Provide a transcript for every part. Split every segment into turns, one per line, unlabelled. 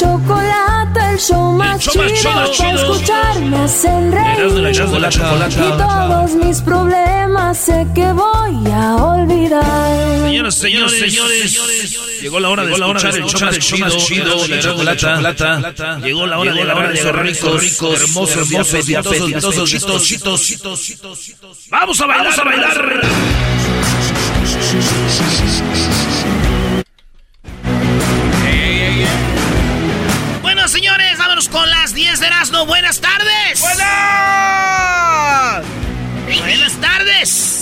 Chocolate, el show más
show más
chido. Para hacen
y
reír. todos mis problemas sé que voy a olvidar.
Señoras, señores, señores, llegó la hora de escuchar el show más chido, chido de la chocolata. Llegó la hora de la hora de ser ricos, ricos, hermosos, hermosos, apetitosos, chitos, chitos, chitos. Vamos a bailar, vamos a bailar. Con las 10 de Erasmo. Buenas tardes.
¡Buenas!
Buenas tardes.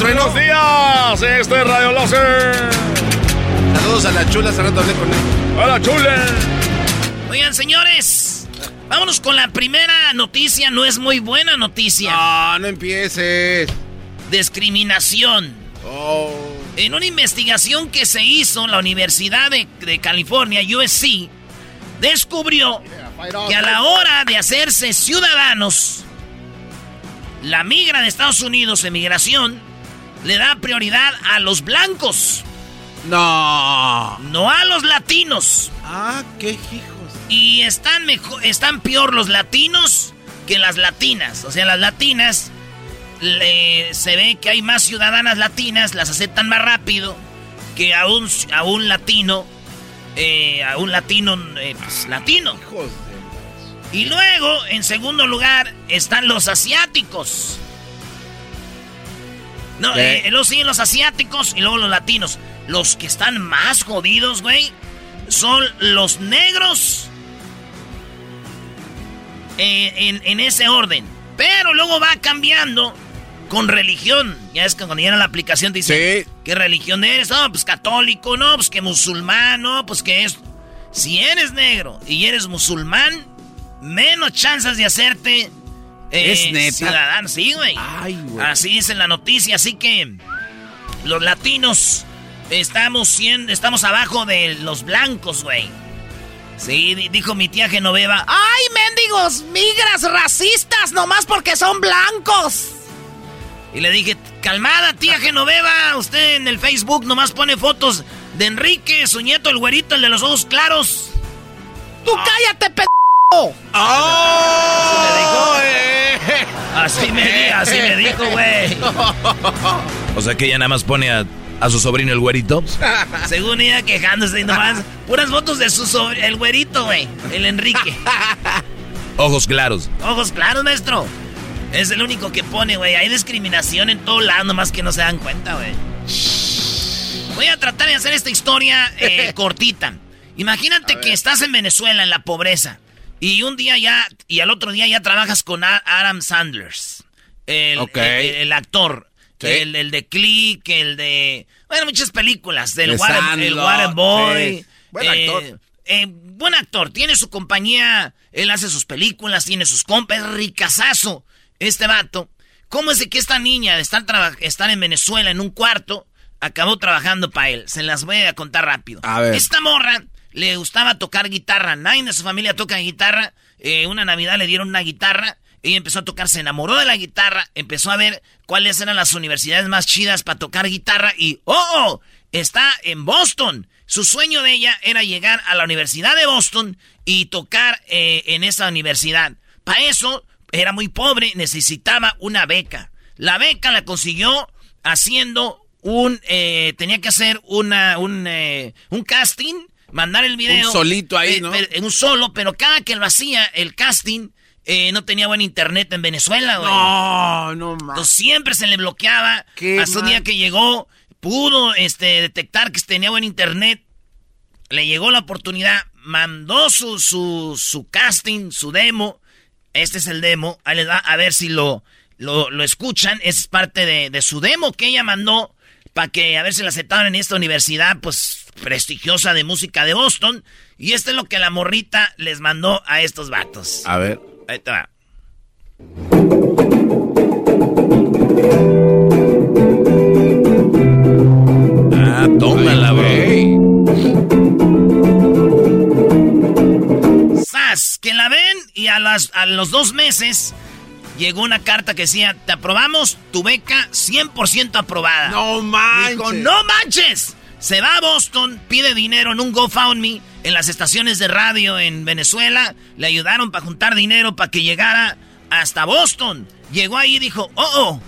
Buenos días, esto es Radio Láser.
Saludos a la chula, hace rato hablé con él.
Hola, chule.
Oigan, señores, vámonos con la primera noticia. No es muy buena noticia.
No, no empieces.
Discriminación.
Oh.
En una investigación que se hizo en la Universidad de, de California, USC, descubrió que a la hora de hacerse ciudadanos, la migra de Estados Unidos, emigración, le da prioridad a los blancos,
No.
no a los latinos.
Ah, qué hijos.
Y están, mejor, están peor los latinos que las latinas. O sea, las latinas le- se ve que hay más ciudadanas latinas, las aceptan más rápido que a un, a un latino, eh, a un latino, eh, pues, latino. Y luego, en segundo lugar, están los asiáticos. No, eh, luego siguen los asiáticos y luego los latinos. Los que están más jodidos, güey, son los negros. eh, en, en ese orden. Pero luego va cambiando con religión. Ya es que cuando llega la aplicación dice,
Sí.
¿qué religión eres? No, pues católico, no, pues que musulmán, no, pues que es... Si eres negro y eres musulmán, menos chances de hacerte eh,
¿Es neta?
ciudadano. Sí, güey.
Ay, güey.
Así dice la noticia, así que los latinos estamos siendo, estamos abajo de los blancos, güey. Sí, di- dijo mi tía Genoveva. ¡Ay, mendigos, migras racistas, nomás porque son blancos! Y le dije, calmada, tía Genoveva, usted en el Facebook nomás pone fotos de Enrique, su nieto, el güerito, el de los ojos claros. ¡Tú cállate, p***!
¡Oh!
eh. Así me dijo, así me dijo, güey.
O sea que ella nada más pone a, a su sobrino el güerito.
Según ella quejándose y nomás. Puras fotos de su sobre, el güerito, güey. El Enrique.
Ojos claros.
Ojos claros, maestro. Es el único que pone, güey. Hay discriminación en todo lado, nomás que no se dan cuenta, güey. Voy a tratar de hacer esta historia eh, cortita. Imagínate que estás en Venezuela, en la pobreza. Y un día ya, y al otro día ya trabajas con Adam Sanders. El,
Ok.
el- el actor.
Sí.
El, el de Click, el de... Bueno, muchas películas. Del
De
Water, Waterboy.
sí. Buen actor.
eh, buen actor. Tiene su compañía Él hace sus películas, tiene sus compas, es ricazazo. Este vato. ¿Cómo es de que esta niña de estar, estar en Venezuela en un cuarto acabó trabajando para él? Se las voy a contar rápido.
A ver.
Esta morra le gustaba tocar guitarra. Nadie de su familia toca guitarra. Eh, una Navidad le dieron una guitarra. Ella empezó a tocar, se enamoró de la guitarra, empezó a ver cuáles eran las universidades más chidas para tocar guitarra y ¡oh! Está en Boston. Su sueño de ella era llegar a la Universidad de Boston y tocar eh, en esa universidad. Para eso era muy pobre, necesitaba una beca. La beca la consiguió haciendo un... Eh, tenía que hacer una, un, eh, un casting, mandar el video.
Un solito ahí, ¿no?
En un solo, pero cada que lo hacía, el casting... no tenía buen internet en Venezuela, güey.
No, no mames.
Entonces siempre se le bloqueaba. Hasta un día que llegó, pudo este, detectar que tenía buen internet. Le llegó la oportunidad, mandó su, su, su casting, su demo. Este es el demo. Ahí les va a ver si lo, lo, lo escuchan. Es parte de, de, su demo que ella mandó para que a ver si la aceptaron en esta universidad, pues prestigiosa de música de Boston. Y esto es lo que la morrita les mandó a estos vatos.
A ver.
Ahí te va.
Ah, tómala, bro.
Que la ven y a, las, a los dos meses llegó una carta que decía, te aprobamos tu beca 100% aprobada.
No manches.
Dijo, no manches. Se va a Boston, pide dinero en un GoFundMe en las estaciones de radio en Venezuela. Le ayudaron para juntar dinero para que llegara hasta Boston. Llegó ahí y dijo, oh, oh,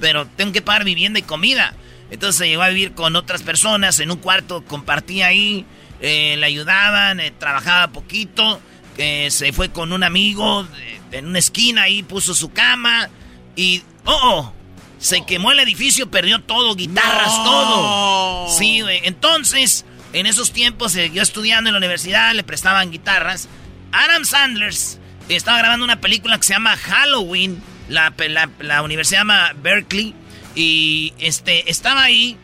pero tengo que pagar vivienda y comida. Entonces se llegó a vivir con otras personas en un cuarto, compartía ahí, eh, le ayudaban, eh, trabajaba poquito. Eh, se fue con un amigo en una esquina ahí, puso su cama y, oh, oh, se quemó el edificio, perdió todo, guitarras,
No.
todo. Sí, güey. Entonces, en esos tiempos siguió estudiando en la universidad, le prestaban guitarras. Adam Sanders estaba grabando una película que se llama Halloween. La, la, la universidad se llama Berkeley. Y este, estaba ahí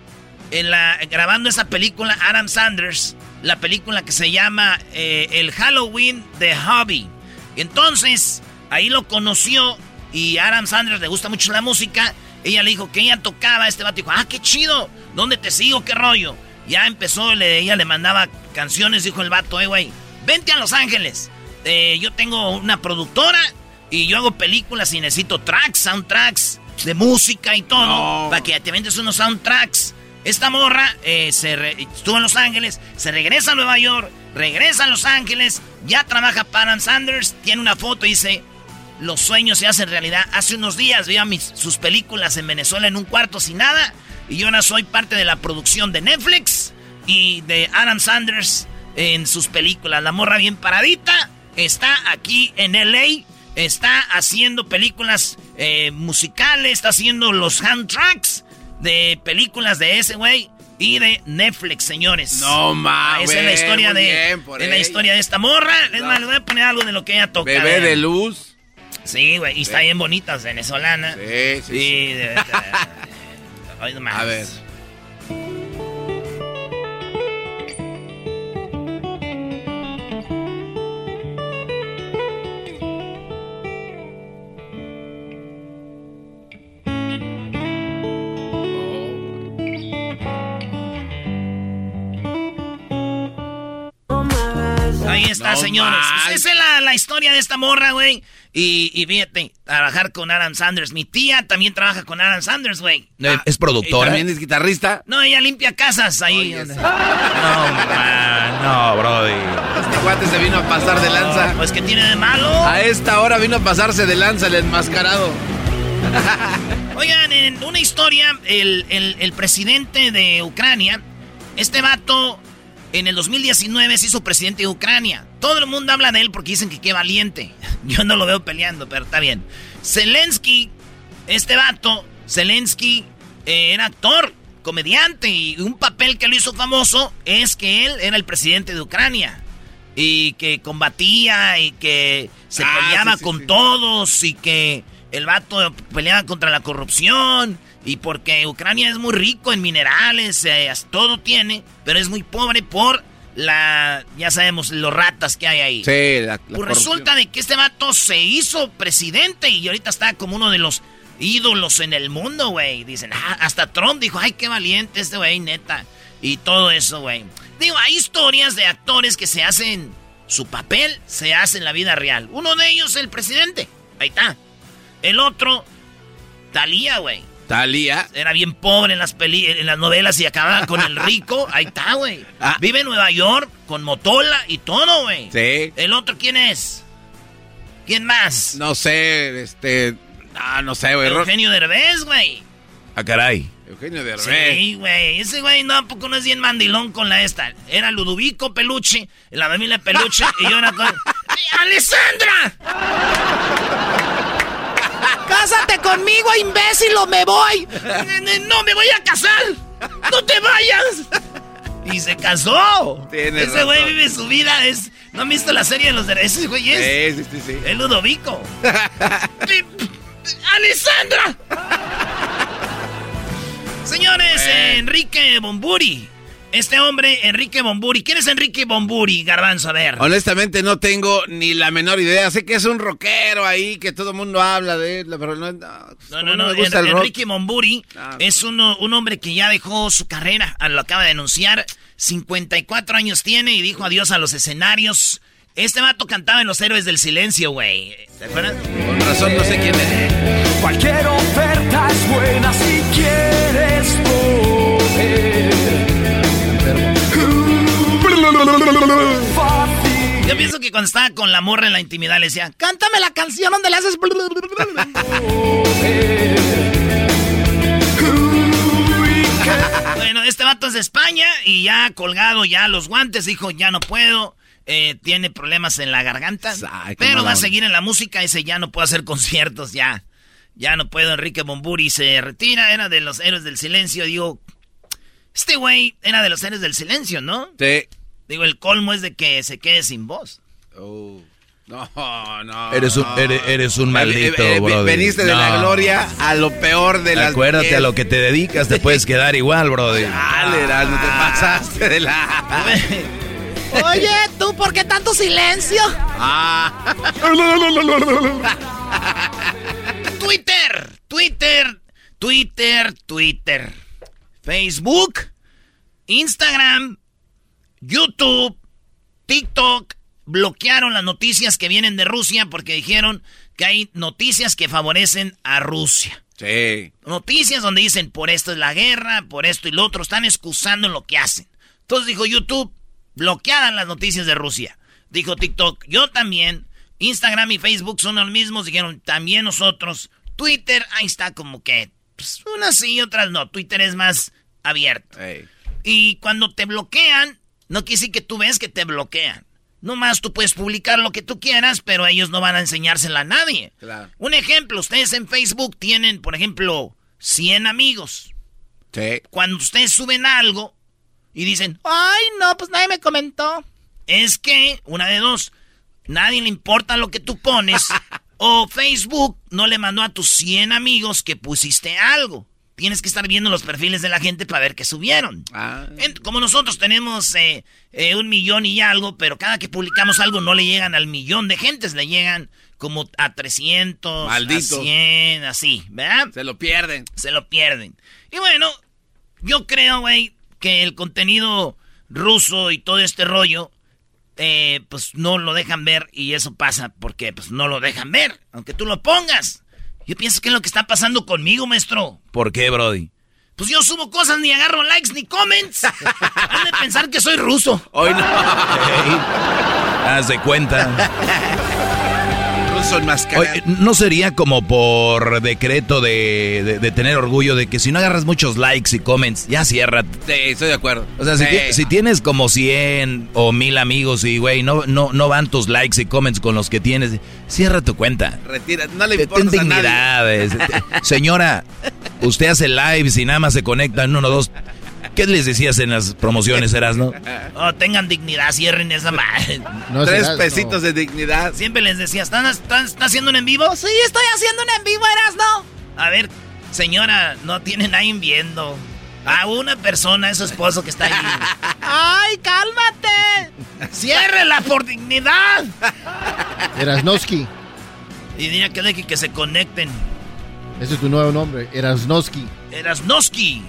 en la, grabando esa película, Adam Sanders. La película que se llama eh, El Halloween de Hobby. Entonces, ahí lo conoció. Y a Adam Sanders le gusta mucho la música. Ella le dijo que ella tocaba. Este vato dijo, ah, qué chido. ¿Dónde te sigo? ¿Qué rollo? Ya empezó, le, ella le mandaba canciones. Dijo el vato, eh, güey, vente a Los Ángeles. Eh, yo tengo una productora y yo hago películas y necesito tracks, soundtracks de música y todo.
No.
Para que te vendes unos soundtracks. Esta morra eh, se estuvo en Los Ángeles, se regresa a Nueva York, regresa a Los Ángeles, ya trabaja para Sanders, tiene una foto y dice, los sueños se hacen realidad. Hace unos días vi mis, sus películas en Venezuela en un cuarto sin nada y yo ahora soy parte de la producción de Netflix y de Adam Sanders en sus películas. La morra bien paradita está aquí en LA, está haciendo películas eh, musicales, está haciendo los hand tracks de películas de ese güey y de Netflix, señores.
No mames.
Esa es la historia de,
bien
la historia de esta morra. Es más, le voy a poner algo de lo que ella toca.
Bebé de luz.
Sí, güey, y está bien bonita, venezolana.
Sí, sí,
Sí,
sí.
de.
A ver.
Ahí está,
No
señores. Esa es la, la historia de esta morra, güey. Y, y fíjate, trabajar con Adam Sanders. Mi tía también trabaja con Adam Sanders, güey.
Eh, ¿Es
¿Y
productora?
también es guitarrista?
No, ella limpia casas ahí.
Oye,
No, man, no, brody.
Este cuate se vino a pasar de lanza.
Pues que tiene de malo.
A esta hora vino a pasarse de lanza el enmascarado.
Oigan, en una historia, el, el- el presidente de Ucrania, este vato, en el 2019 se hizo presidente de Ucrania. Todo el mundo habla de él porque dicen que qué valiente. Yo no lo veo peleando, pero está bien. Zelensky, este vato, Zelensky, eh, era actor, comediante, y un papel que lo hizo famoso es que él era el presidente de Ucrania. Y que combatía y que se
Ah,
peleaba
sí, sí,
con
sí.
todos y que el vato peleaba contra la corrupción y porque Ucrania es muy rico en minerales, eh, todo tiene, pero es muy pobre por la, ya sabemos, los ratas que hay ahí.
Sí, la, la
Pues resulta de que este vato se hizo presidente y ahorita está como uno de los ídolos en el mundo, güey. Dicen, ah, hasta Trump dijo, ay, qué valiente este güey, neta. Y todo eso, güey. Digo, hay historias de actores que se hacen su papel, se hace en la vida real. Uno de ellos, el presidente. Ahí está. El otro, Talía, güey.
Talía.
Era bien pobre en las peli en las novelas y acababa con el rico. Ahí está, güey.
Ah.
Vive en Nueva York con motola y todo, güey.
Sí.
¿El otro quién es? ¿Quién más?
No sé, este. Ah, no sé, güey.
Eugenio Derbez, güey.
Ah, caray.
Eugenio de
Sí, güey. Ese güey no, ¿a poco no es bien mandilón con la esta. Era Ludovico Peluche, la familia Peluche, y yo era con... ¡Alessandra! ¡Cásate conmigo, imbécil, o me voy! ¡No, me voy a casar! ¡No te vayas! Y se casó.
Tienes
Ese güey vive su vida. Es... ¿No han visto la serie de los derechos? Ese güey es...
Sí, sí, sí, sí.
Es Ludovico. ¡Alessandra! Señores, eh, Enrique Bomburi. Este hombre, Enrique Bomburi. ¿Quién es Enrique Bomburi, Garbanzo? A ver.
Honestamente no tengo ni la menor idea. Sé que es un rockero ahí, que todo el mundo habla de él, pero no... No,
No, no, no.
me gusta
En-
el rock.
Enrique Bomburi
Ah,
es uno- un hombre que ya dejó su carrera. Lo acaba de denunciar. 54 años tiene y dijo adiós a los escenarios. Este vato cantaba en Los Héroes del Silencio, güey. ¿Te acuerdas?
Con razón no sé quién es.
Cualquier oferta es buena si quieres
Yo pienso que cuando estaba con la morra en la intimidad le decía, cántame la canción donde le haces... bueno, este vato es de España y ya colgado ya los guantes, dijo, ya no puedo. eh, tiene problemas en la garganta,
Ay,
pero va a seguir en la música. Ese ya no puede hacer conciertos, ya. Ya no puedo. Enrique Bomburi se retira, era de los héroes del silencio. Digo, este güey era de los héroes del silencio, ¿no?
Sí.
Digo, el colmo es de que se quede sin voz.
Oh. No, no.
Eres un, eres, eres un maldito,
Eh, eh,
brody.
Veniste de la
No.
gloria a lo peor de las...
Acuérdate a lo que te dedicas, te puedes quedar igual, brody.
Dale, Erasmo, te pasaste de la...
Oye, ¿tú por qué tanto silencio?
Ah.
Twitter, Twitter, Twitter, Twitter. Facebook, Instagram, YouTube, TikTok bloquearon las noticias que vienen de Rusia porque dijeron que hay noticias que favorecen a Rusia.
Sí.
Noticias donde dicen por esto es la guerra, por esto y lo otro, están excusando lo que hacen. Entonces dijo YouTube, bloquearan las noticias de Rusia. Dijo TikTok, yo también. Instagram y Facebook son los mismos, dijeron también nosotros. Twitter, ahí está como que, pues, unas sí y otras no. Twitter es más abierto. Y cuando te bloquean, no quiere decir que tú ves que te bloquean. Nomás tú puedes publicar lo que tú quieras, pero ellos no van a enseñársela a nadie.
Claro.
Un ejemplo, ustedes en Facebook tienen, por ejemplo, 100 amigos.
Sí.
Cuando ustedes suben algo y dicen, ay, no, pues nadie me comentó. Es que, una de dos, nadie le importa lo que tú pones, o Facebook no le mandó a tus 100 amigos que pusiste algo. Tienes que estar viendo los perfiles de la gente para ver qué subieron.
Ah.
Como nosotros tenemos eh, eh, un millón y algo, pero cada que publicamos algo no le llegan al millón de gentes, le llegan como a 300,
Maldito.
a 100, así, ¿verdad?
Se lo pierden.
se lo pierden. Y bueno, yo creo, güey, que el contenido ruso y todo este rollo, eh, pues no lo dejan ver y eso pasa porque pues no lo dejan ver, aunque tú lo pongas. Yo pienso que es lo que está pasando conmigo, maestro.
¿Por qué, brody?
Pues yo subo cosas, ni agarro likes ni comments. Han de pensar que soy ruso.
Hoy no.
Haz de cuenta.
Enmascarado.
Oye, ¿no sería como por decreto de, de- de tener orgullo de que si no agarras muchos likes y comments, ya cierra?
Sí, estoy de acuerdo.
O sea, si,
Sí.
ti- si tienes como 100 o 1000 amigos y, güey, no, no, no van tus likes y comments con los que tienes, cierra tu cuenta.
Retira, no le
Ten
importa a nadie.
dignidad. es- te- Señora, usted hace lives y nada más se conectan uno o dos. ¿Qué les decías en las promociones, eras, no?
Oh, tengan dignidad, cierren esa madre.
No
Tres
será-
pesitos de dignidad.
Siempre les decía, ¿están, están, están haciendo un en vivo? Sí, estoy haciendo un en vivo, Erasno. A ver, señora, no tiene nadie viendo. A una persona, es su esposo que está ahí. ¡Ay, cálmate! ¡Ciérrela por dignidad!
Erasnoski.
Y diría que deje que se conecten.
Ese es tu nuevo nombre, Erasnoski.
Erasnoski.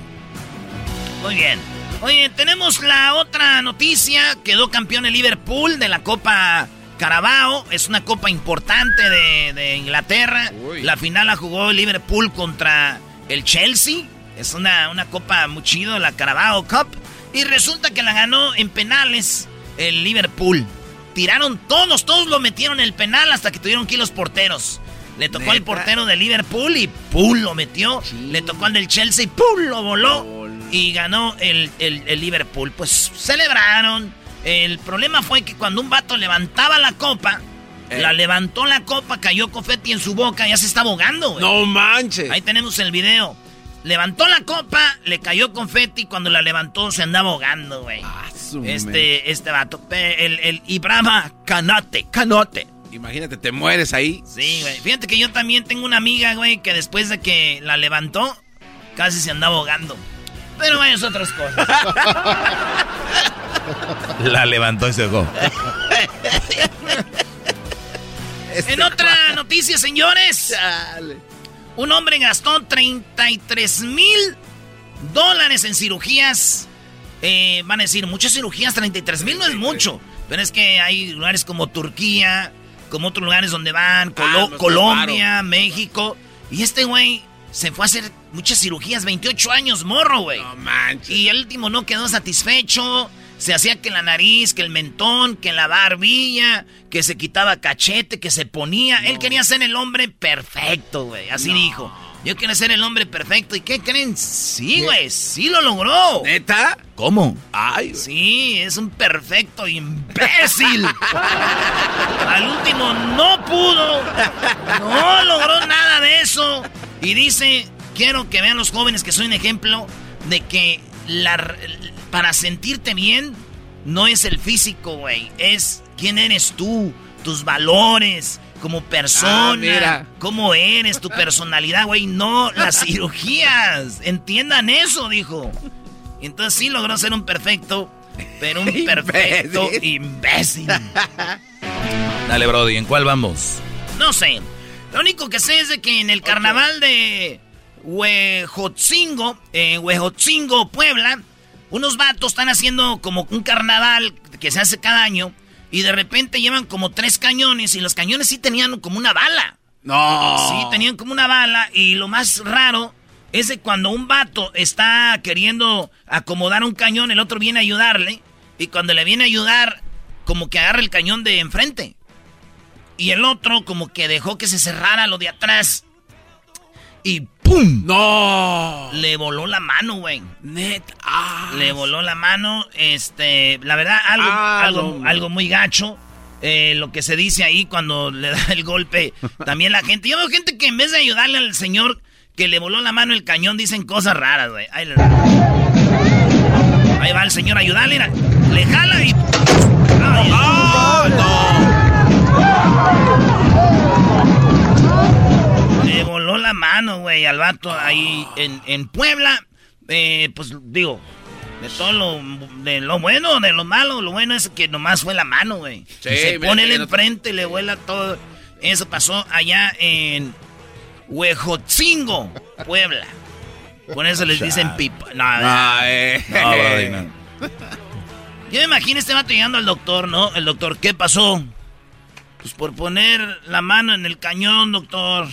Muy bien. Oye, tenemos la otra noticia. Quedó campeón el Liverpool de la Copa Carabao. Es una copa importante de, Inglaterra. La final la jugó el Liverpool contra el Chelsea. Es una, una copa muy chido, la Carabao Cup. Y resulta que la ganó en penales el Liverpool. Tiraron todos, todos lo metieron en el penal hasta que tuvieron que ir los porteros. Le tocó al portero de Liverpool y ¡pum! lo metió. Le tocó al del Chelsea y ¡pum! lo voló. Y ganó el, Liverpool. Pues celebraron. El problema fue que cuando un vato levantaba la copa, eh. la levantó la copa, cayó confeti en su boca, ya se está ahogando,
No manches.
Ahí tenemos el video. Levantó la copa, le cayó confeti, cuando la levantó se andaba ahogando, güey. Ah, este, este vato, el, el Ibrahima Canote, Canote.
Imagínate, te mueres ahí.
Sí, güey. Fíjate que yo también tengo una amiga, güey, que después de que la levantó, casi se andaba ahogando. Pero vayas otras cosas.
la levantó y se ahogó.
en otra noticia, señores. Un hombre gastó 33 mil dólares en cirugías. Eh, van a decir, muchas cirugías, 33 mil no es mucho. Pero es que hay lugares como Turquía, como otros lugares donde van, ah, Colombia, México. Y este güey se fue a hacer muchas cirugías, 28 años, morro, güey. No manches. Y el último no quedó satisfecho. Se hacía que la nariz, que el mentón, que la barbilla, que se quitaba cachete, que se ponía. Él quería ser el hombre perfecto, güey. Así dijo. Yo quiero ser el hombre perfecto. ¿Y qué creen? Sí, güey, sí lo logró.
¿Neta?
¿Cómo?
Ay, sí, es un perfecto imbécil. Al último no pudo. No logró nada de eso. Y dice, quiero que vean los jóvenes que soy un ejemplo de que la, para sentirte bien no es el físico, güey. Es quién eres tú, tus valores, como persona, ah, cómo eres, tu personalidad, güey, no las cirugías. Entiendan eso, dijo. Entonces sí logró ser un perfecto, pero un perfecto imbécil.
Dale, Brody, ¿en cuál vamos?
No sé. Lo único que sé es de que en el carnaval de Huejotzingo, en Huejotzingo, Puebla, unos vatos están haciendo como un carnaval que se hace cada año y de repente llevan como tres cañones y los cañones sí tenían como una bala.
No.
Sí, tenían como una bala y lo más raro es de cuando un vato está queriendo acomodar un cañón, el otro viene a ayudarle y cuando le viene a ayudar como que agarra el cañón de enfrente. Y el otro como que dejó que se cerrara lo de atrás. Y ¡pum!
¡No!
Le voló la mano, güey.
Net.
Ah. Le voló la mano. Este, la verdad, algo, ah, algo, algo muy gacho. Eh, lo que se dice ahí cuando le da el golpe. También la gente. Yo veo gente que en vez de ayudarle al señor que le voló la mano el cañón, dicen cosas raras, güey. Ahí, va el señor a ayudarle. Le jala y. ¡Ah, no! Le voló la mano, güey, al vato ahí en, en Puebla. Eh, pues digo, de todo lo, de lo bueno, de lo malo, lo bueno es que nomás fue la mano, güey. Se pone el enfrente y le vuela todo. Eso pasó allá en Huejotzingo, Puebla. Con eso les dicen pipa. No, eh. no, Yo me imagino este vato llegando al doctor, ¿no? El doctor, ¿qué pasó? Pues por poner la mano en el cañón, doctor.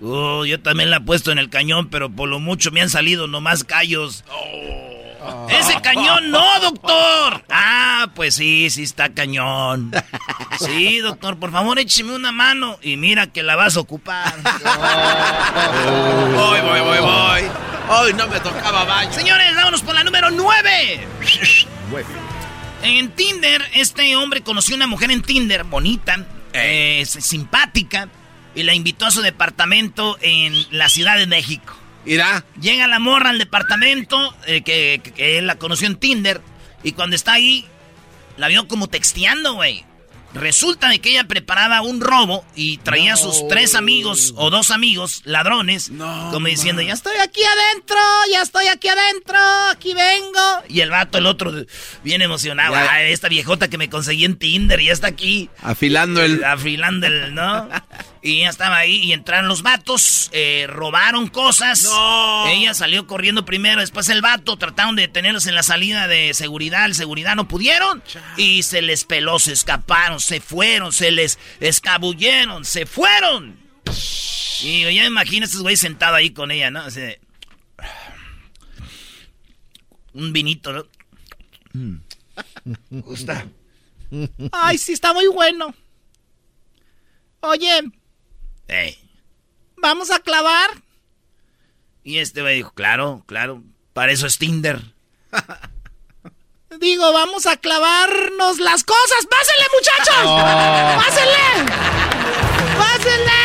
Oh, yo también la he puesto en el cañón, pero por lo mucho me han salido nomás callos. Oh. Ese cañón no, doctor. Ah, pues sí, sí está cañón. Sí, doctor, por favor écheme una mano y mira que la vas a ocupar.
Voy, voy, voy, voy. Hoy no me tocaba baño.
Señores, vámonos por la número 9. En Tinder, este hombre conoció una mujer en Tinder bonita, eh, simpática y la invitó a su departamento en la Ciudad de México.
Irá.
Llega la morra al departamento, eh, que, él la conoció en Tinder, y cuando está ahí, la vio como texteando, güey. Resulta de que ella preparaba un robo y traía a sus tres amigos o dos amigos, ladrones, como diciendo, ya estoy aquí adentro, ya estoy aquí adentro, aquí vengo. Y el vato, el otro, bien emocionado. "Ah, esta viejota que me conseguí en Tinder ya está aquí.
Afilando el...
Afilando el, ¿no? Y ella estaba ahí y entraron los vatos, eh, robaron cosas.
No.
Ella salió corriendo primero, después el vato, trataron de detenerlos en la salida de seguridad, el seguridad no pudieron. Y se les peló, se escaparon, se fueron, se les escabulleron, se fueron. Y ya me imagino a estos güeyes sentados ahí con ella, ¿no? Un vinito, ¿no? Gusta. Ay, sí, está muy bueno. Oye, ¿vamos a clavar? Y este güey dijo, claro, claro, para eso es Tinder. Digo, vamos a clavarnos las cosas. ¡Pásenle, muchachos! ¡Pásenle! ¡Pásenle!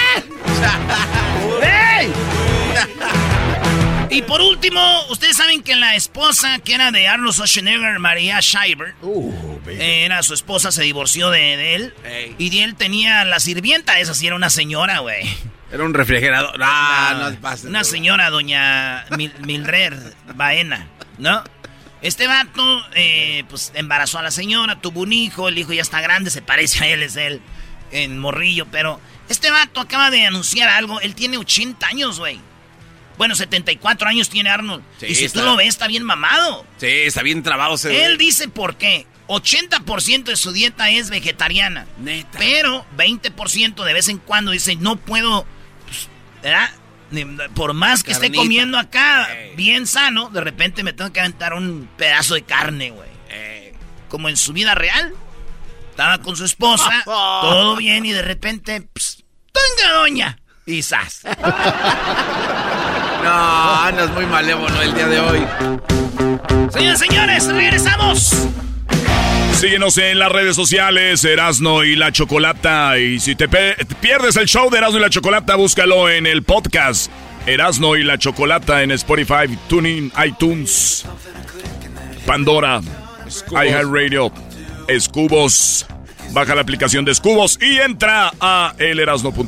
¡Ey! Y por último, ustedes saben que la esposa que era de Arnold Schwarzenegger, María Schreiber, eh, era su esposa, se divorció de, de él. Y él tenía la sirvienta, esa sí era una señora, güey.
Era un refrigerador. Ah, no pases.
Una señora, doña Mil- Mildred Baena, ¿no? Este vato, eh, pues embarazó a la señora, tuvo un hijo, el hijo ya está grande, se parece a él, es él, en morrillo, pero este vato acaba de anunciar algo, él tiene 80 años, güey. Bueno, 74 años tiene Arnold.
Sí,
y si
está-
tú lo ves, está bien mamado.
Sí, está bien trabado ese...
Él dice por qué. 80% de su dieta es vegetariana.
Neta.
Pero 20% de vez en cuando dice, no puedo, pues, ¿verdad? Por más que esté comiendo acá
Ey.
bien sano, de repente me tengo que aventar un pedazo de carne, güey. Como en su vida real. Estaba con su esposa, todo bien, y de repente, pss, ¡tenga doña! Y ¡zas!
No, andas muy malévolo el día de hoy.
Señoras y señores, regresamos.
Síguenos en las redes sociales, Erasno y la Chocolata. Y si te, pe- te pierdes el show de Erasno y la Chocolata, búscalo en el podcast Erasno y la Chocolata en Spotify, Tuning, iTunes, Pandora, iHeartRadio, Escubos. Baja la aplicación de Escubos y entra a elerasno.com.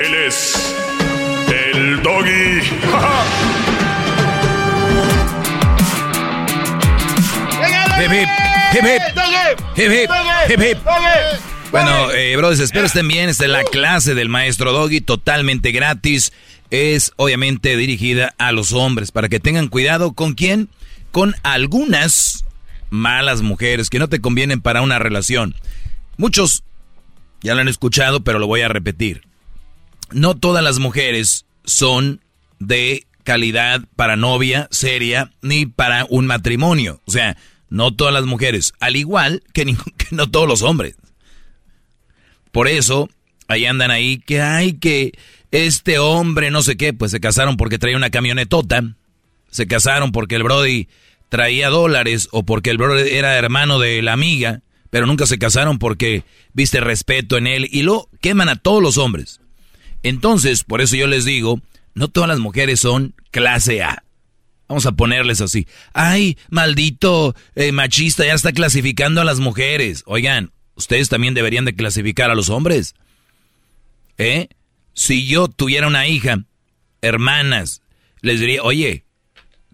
Él es. El doggy.
Hip, hip, hip, hip. Hip, hip, hip. Bueno, eh, brothers, espero estén bien. Esta es la clase del maestro Doggy, totalmente gratis. Es obviamente dirigida a los hombres, para que tengan cuidado con quién, con algunas malas mujeres que no te convienen para una relación. Muchos ya lo han escuchado, pero lo voy a repetir. No todas las mujeres son de calidad para novia seria ni para un matrimonio. O sea, no todas las mujeres, al igual que, no todos los hombres. Por eso, ahí andan ahí que hay que este hombre no sé qué, pues se casaron porque traía una camionetota, se casaron porque el Brody traía dólares o porque el Brody era hermano de la amiga, pero nunca se casaron porque viste respeto en él y lo queman a todos los hombres. Entonces, por eso yo les digo, no todas las mujeres son clase A. Vamos a ponerles así. Ay, maldito eh, machista, ya está clasificando a las mujeres. Oigan, ustedes también deberían de clasificar a los hombres. ¿Eh? Si yo tuviera una hija, hermanas, les diría, oye,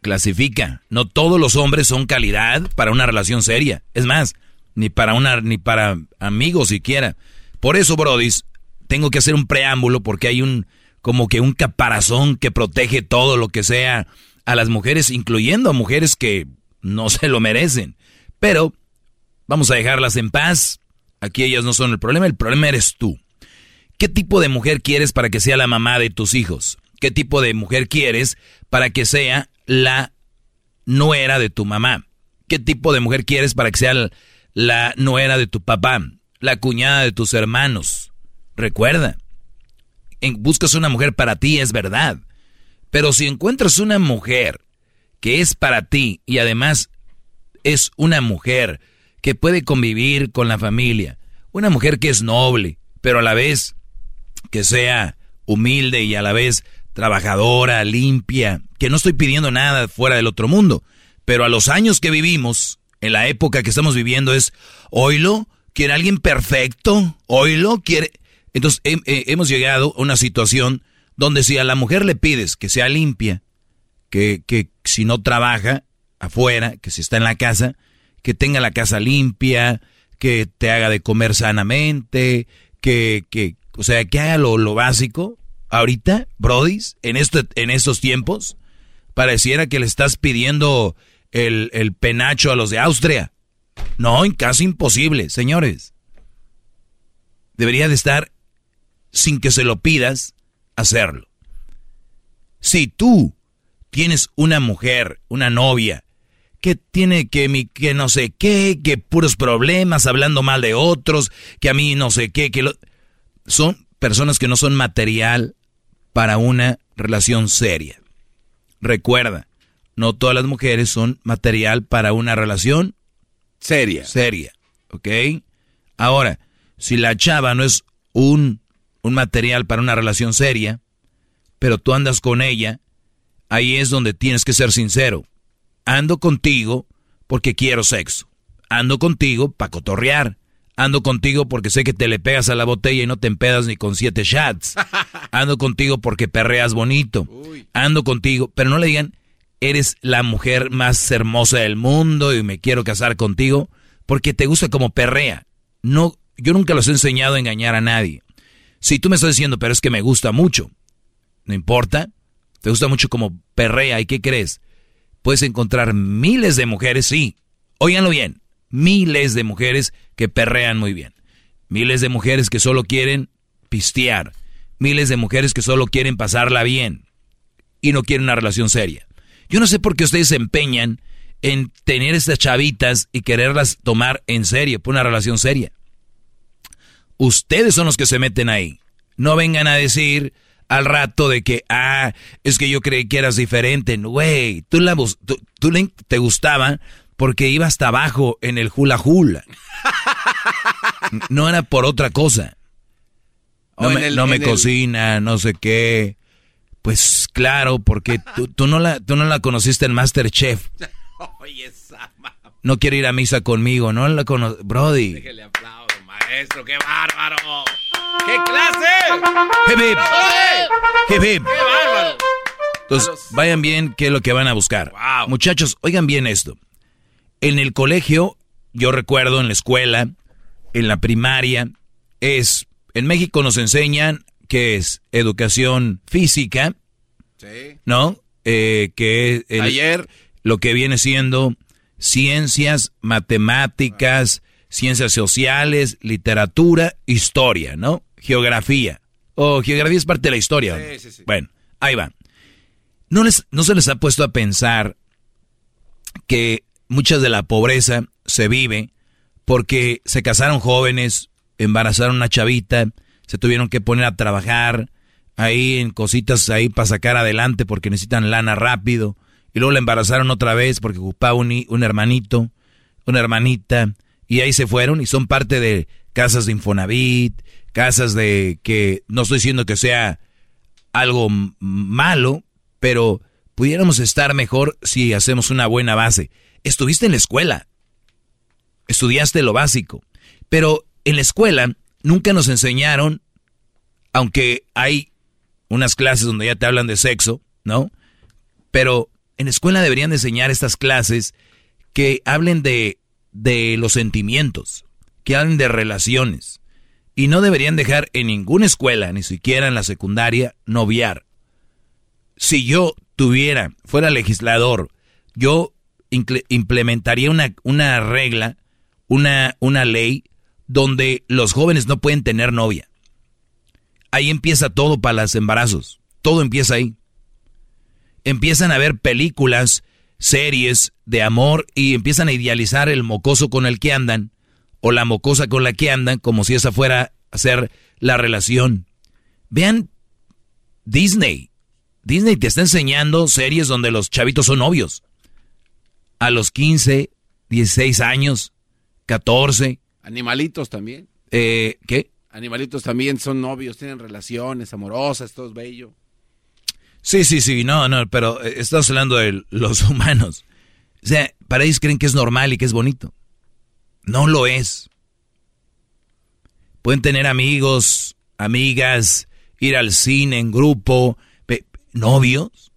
clasifica. No todos los hombres son calidad para una relación seria. Es más, ni para una, ni para amigos siquiera. Por eso, Brodis, tengo que hacer un preámbulo porque hay un, como que un caparazón que protege todo lo que sea a las mujeres, incluyendo a mujeres que no se lo merecen. Pero vamos a dejarlas en paz. Aquí ellas no son el problema, el problema eres tú. ¿Qué tipo de mujer quieres para que sea la mamá de tus hijos? ¿Qué tipo de mujer quieres para que sea la nuera de tu mamá? ¿Qué tipo de mujer quieres para que sea la nuera de tu papá, la cuñada de tus hermanos. Recuerda, en, buscas una mujer para ti, es verdad. Pero si encuentras una mujer que es para ti y además es una mujer que puede convivir con la familia, una mujer que es noble, pero a la vez que sea humilde y a la vez trabajadora, limpia, que no estoy pidiendo nada fuera del otro mundo, pero a los años que vivimos, en la época que estamos viviendo es, oílo, quiere alguien perfecto, oílo, quiere... Entonces hemos llegado a una situación donde si a la mujer le pides que sea limpia, que, que si no trabaja afuera, que si está en la casa, que tenga la casa limpia, que te haga de comer sanamente, que, que o sea, que haga lo, lo básico. Ahorita, Brodis, en, esto, en estos tiempos, pareciera que le estás pidiendo el, el penacho a los de Austria. No, casi imposible, señores. Debería de estar sin que se lo pidas, hacerlo. Si tú tienes una mujer, una novia, que tiene que mi, que no sé qué, que puros problemas, hablando mal de otros, que a mí no sé qué, que lo, son personas que no son material para una relación seria. Recuerda, no todas las mujeres son material para una relación
seria.
Seria, ¿ok? Ahora, si la chava no es un un material para una relación seria, pero tú andas con ella, ahí es donde tienes que ser sincero. Ando contigo porque quiero sexo. Ando contigo para cotorrear. Ando contigo porque sé que te le pegas a la botella y no te empedas ni con siete shots. Ando contigo porque perreas bonito. Ando contigo, pero no le digan, eres la mujer más hermosa del mundo y me quiero casar contigo porque te gusta como perrea. No, yo nunca los he enseñado a engañar a nadie. Si tú me estás diciendo, pero es que me gusta mucho, no importa, te gusta mucho como perrea, ¿y qué crees? Puedes encontrar miles de mujeres, sí, óiganlo bien, miles de mujeres que perrean muy bien, miles de mujeres que solo quieren pistear, miles de mujeres que solo quieren pasarla bien y no quieren una relación seria. Yo no sé por qué ustedes se empeñan en tener estas chavitas y quererlas tomar en serio, por una relación seria. Ustedes son los que se meten ahí. No vengan a decir al rato de que, ah, es que yo creí que eras diferente. Güey, tú, la, tú, te gustaba porque iba hasta abajo en el hula hula. No era por otra cosa. No me, no me cocina, no sé qué. Pues claro, porque tú, tú, no, la, tú no la conociste en Masterchef. No quiere ir a misa conmigo, no la conoce. Brody.
Maestro, qué bárbaro. ¡Qué clase!
¡Hip, ¡Qué bárbaro! Entonces, vayan bien qué es lo que van a buscar. Muchachos, oigan bien esto. En el colegio, yo recuerdo en la escuela, en la primaria, es, en México nos enseñan que es educación física,
sí.
¿no? Eh, que
ayer
lo que viene siendo ciencias, matemáticas, ciencias sociales, literatura, historia, ¿no? Geografía. O geografía es parte de la historia. Sí, sí, sí. Bueno, ahí va. ¿No, les, ¿No se les ha puesto a pensar que mucha de la pobreza se vive porque se casaron jóvenes, embarazaron a una chavita, se tuvieron que poner a trabajar ahí en cositas ahí para sacar adelante porque necesitan lana rápido, y luego la embarazaron otra vez porque ocupaba un, un hermanito, una hermanita, y ahí se fueron y son parte de casas de Infonavit, casas de que no estoy diciendo que sea algo malo, pero pudiéramos estar mejor si hacemos una buena base. Estuviste en la escuela, estudiaste lo básico, pero en la escuela nunca nos enseñaron, aunque hay unas clases donde ya te hablan de sexo, ¿no? Pero en la escuela deberían de enseñar estas clases que hablen de de los sentimientos, que hablen de relaciones. Y no deberían dejar en ninguna escuela, ni siquiera en la secundaria, noviar. Si yo tuviera, fuera legislador, yo implementaría una, una regla, una, una ley donde los jóvenes no pueden tener novia. Ahí empieza todo para los embarazos. Todo empieza ahí. Empiezan a ver películas series de amor y empiezan a idealizar el mocoso con el que andan o la mocosa con la que andan como si esa fuera a ser la relación. Vean Disney. Disney te está enseñando series donde los chavitos son novios. A los 15, 16 años, 14.
Animalitos también.
Eh, ¿Qué?
Animalitos también son novios, tienen relaciones amorosas, todo es bello.
Sí, sí, sí, no, no, pero eh, estamos hablando de los humanos. O sea, para ellos creen que es normal y que es bonito. No lo es. Pueden tener amigos, amigas, ir al cine en grupo, novios.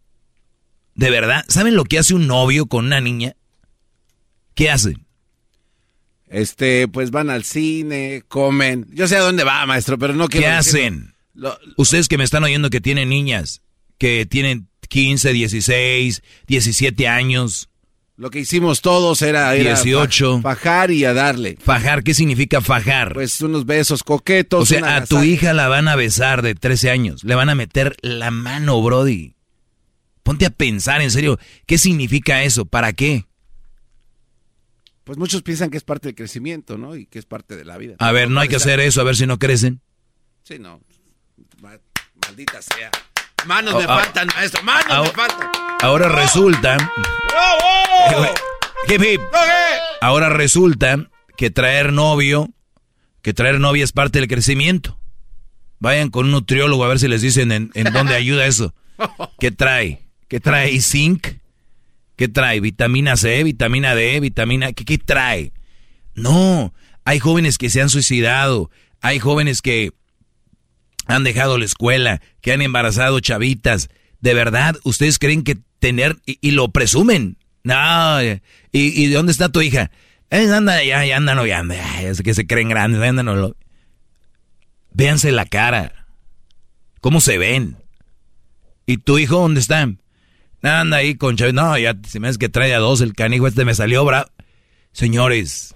¿De verdad? ¿Saben lo que hace un novio con una niña? ¿Qué hacen?
Este, pues van al cine, comen. Yo sé a dónde va, maestro, pero no quiero.
¿Qué hacen? Ustedes que me están oyendo que tienen niñas, que tienen 15, 16, 17 años.
Lo que hicimos todos era,
18.
fajar y a darle.
¿Fajar? ¿Qué significa fajar?
Pues unos besos coquetos.
O sea, a tu hija la van a besar de 13 años. Le van a meter la mano, Brody. Ponte a pensar, en serio, ¿qué significa eso? ¿Para qué?
Pues muchos piensan que es parte del crecimiento, ¿no? Y que es parte de la vida.
A ver, no hay que hacer eso, a ver si no crecen.
Sí, no. Maldita sea. Manos me ah, faltan, maestro. Manos me faltan.
Ahora resulta. Ahora resulta que traer novio, que traer novia es parte del crecimiento. Vayan con un nutriólogo a ver si les dicen en, dónde ayuda eso. ¿Qué trae? ¿Qué trae? ¿Zinc? ¿Qué trae? ¿Vitamina C? ¿Vitamina D? ¿Vitamina? ¿Qué, qué trae? No, hay jóvenes que se han suicidado, hay jóvenes que han dejado la escuela, que han embarazado chavitas. ¿De verdad ustedes creen que tener y, lo presumen? No, ¿y, ¿y, dónde está tu hija? Eh, anda, ya, ya andan, ya es que se creen grandes, andan. Véanse la cara. ¿Cómo se ven? ¿Y tu hijo dónde está? Anda ahí con chavitas. No, ya se me es que trae a dos, el canijo este me salió bravo. Señores,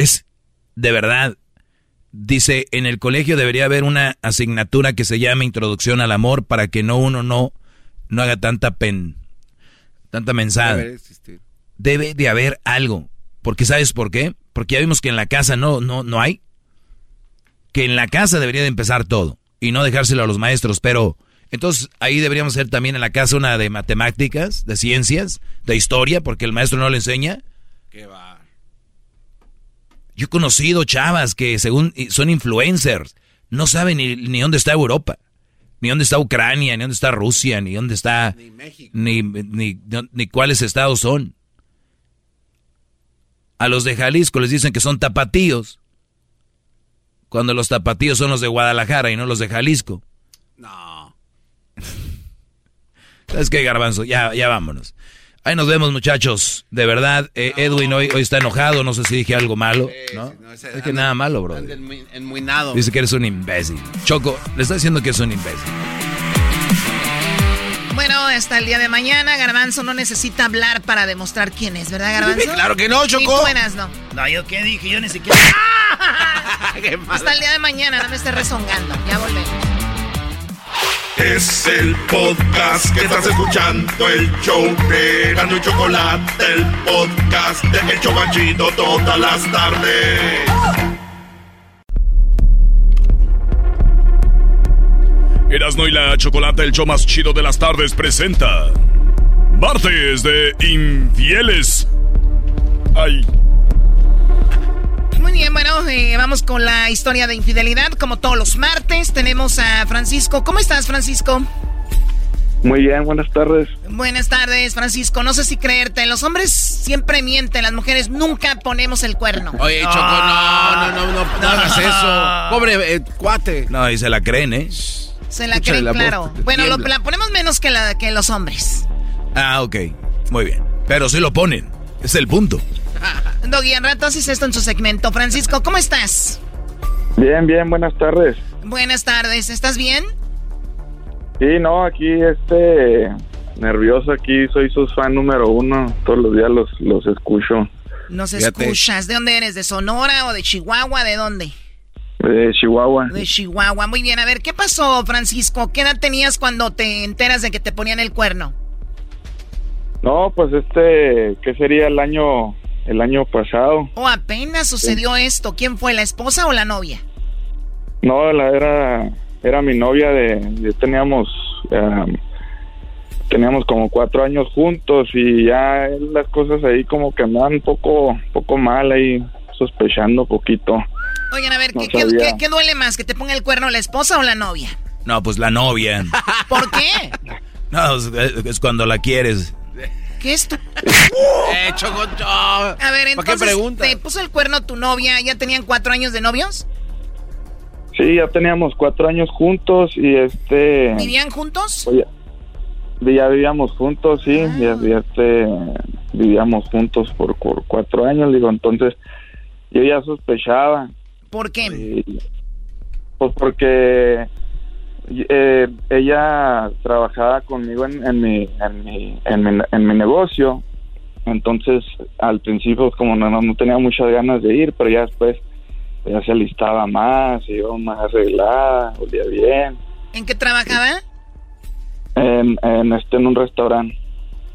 Es de verdad. Dice, en el colegio debería haber una asignatura que se llame Introducción al Amor para que no uno no, no haga tanta pen, tanta mensada. Debe de haber algo. Porque ¿sabes por qué? Porque ya vimos que en la casa no, no, no hay. Que en la casa debería de empezar todo. Y no dejárselo a los maestros. Pero entonces ahí deberíamos hacer también en la casa una de matemáticas, de ciencias, de historia, porque el maestro no le enseña.
¿Qué va?
Yo he conocido chavas que según son influencers, no saben ni, dónde está Europa, ni dónde está Ucrania, ni dónde está Rusia, ni dónde está... Ni México. Ni, ni, cuáles estados son. A los de Jalisco les dicen que son tapatíos, cuando los tapatíos son los de Guadalajara y no los de Jalisco.
No.
¿Sabes qué, Garbanzo? Ya, ya vámonos. Ahí nos vemos, muchachos. De verdad, eh, Edwin hoy, hoy está enojado. No sé si dije algo malo. ¿no? es que nada malo, bro. Dice que eres un imbécil. Choco, le está diciendo que es un imbécil.
bueno, hasta el día de mañana. Garbanzo no necesita hablar para demostrar quién es, ¿verdad, Garbanzo?
claro que no, Choco.
Y tú, buenas, no.
No, ¿yo qué dije? Yo ni siquiera...
hasta el día de mañana, no me estés rezongando. Ya volvemos.
Es el podcast que estás escuchando, el show de Gano y Chocolate, el podcast de El Chobachito todas las tardes.
Erasno y la Chocolate, el show más chido de las tardes, presenta. Martes de Infieles. Ay.
Muy bien, bueno, eh, vamos con la historia de infidelidad. Como todos los martes, tenemos a Francisco. ¿Cómo estás, Francisco?
Muy bien, buenas tardes.
Buenas tardes, Francisco. No sé si creerte. Los hombres siempre mienten, las mujeres nunca ponemos el cuerno.
Oye, Choco, no, no, no, no, no hagas eso. Pobre eh, cuate.
No, y se la creen, ¿eh?
Se la creen, claro. Bueno, lo, la ponemos menos que, la, que los hombres.
Ah, ok. Muy bien. Pero sí lo ponen. Es el punto.
Doggy, al rato haces esto en su segmento. Francisco, ¿cómo estás?
Bien, bien, buenas tardes.
Buenas tardes. ¿Estás bien?
Sí, no, aquí este nervioso aquí, soy su fan número uno, todos los días los, los escucho.
Nos escuchas, ¿de dónde eres? ¿De Sonora o de Chihuahua? ¿De dónde?
De Chihuahua.
De Chihuahua, muy bien. A ver, ¿qué pasó, Francisco? ¿Qué edad tenías cuando te enteras de que te ponían el cuerno?
No, pues este, ¿qué sería el año, el año pasado?
¿O apenas sucedió esto? ¿Quién fue, la esposa o la novia?
No, la era, era mi novia de, teníamos, um, teníamos como cuatro años juntos y ya las cosas ahí como que andaban un poco, poco mal ahí, sospechando poquito.
Oigan, a ver, ¿qué, qué, duele más? ¿Que te ponga el cuerno la esposa o la novia?
No, pues la novia.
¿Por qué?
No, es, cuando la quieres.
¿Qué es tu...?
eh, Choco,
A ver, entonces, ¿te puso el cuerno tu novia? ¿Ya tenían cuatro años de novios?
Sí, ya teníamos cuatro años juntos y este...
¿Vivían juntos?
Pues ya, vivíamos juntos, sí, ah. ya, este, vivíamos juntos por, por cuatro años, digo, entonces yo ya sospechaba
¿Por qué?
pues porque eh, ella trabajaba conmigo en, mi, en, mi, en, mi, negocio. Entonces, al principio, como no, no, tenía muchas ganas de ir, pero ya después ya se alistaba más, iba más arreglada, olía bien.
¿En qué trabajaba?
En, en, este, en un restaurante.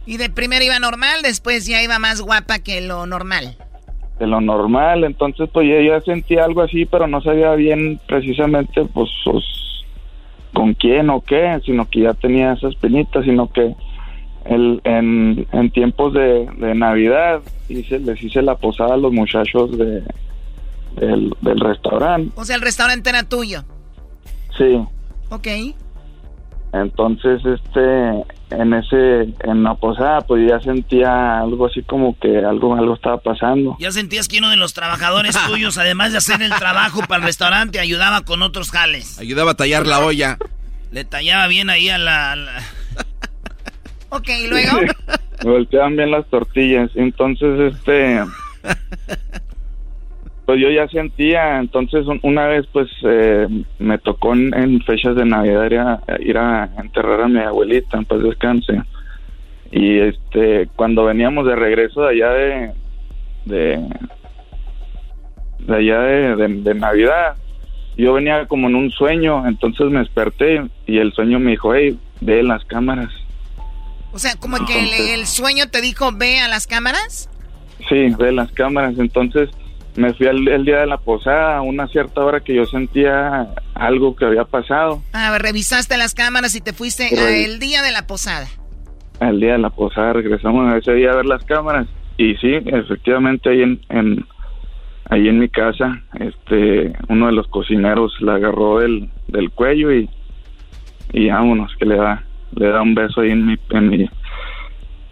¿Y de primero iba normal, después ya iba más guapa que lo normal?
de lo normal, entonces pues yo ya sentía algo así, pero no sabía bien precisamente pues, pues, con quién o qué, sino que ya tenía esas penitas, sino que el, en, en tiempos de, Navidad hice, les hice la posada a los muchachos de, del, del restaurante.
O sea, el restaurante era tuyo.
Sí.
Ok.
Entonces, este, en ese, en la posada, pues ya sentía algo así como que algo, algo estaba pasando.
Ya sentías que uno de los trabajadores tuyos, además de hacer el trabajo para el restaurante, ayudaba con otros jales.
Ayudaba a tallar la olla.
Le tallaba bien ahí a la...
ok, ¿y luego?
volteaban bien las tortillas. Entonces, este pues yo ya sentía, entonces una vez pues eh, me tocó en, fechas de Navidad ir a, enterrar a mi abuelita, en paz descanse. Y este, cuando veníamos de regreso de allá de, de, de allá de, Navidad, yo venía como en un sueño, entonces me desperté y el sueño me dijo, hey, ve las cámaras.
O sea, como que el, el sueño te dijo, ve a las cámaras.
Sí, ve las cámaras, entonces me fui el, día de la posada a una cierta hora que yo sentía algo que había pasado.
Ah, revisaste las cámaras y te fuiste el día de la posada.
El día de la posada regresamos a ese día a ver las cámaras y sí, efectivamente ahí en, en ahí en mi casa, este, uno de los cocineros la agarró del, del cuello y y vámonos que le da le da un beso ahí en mi en mi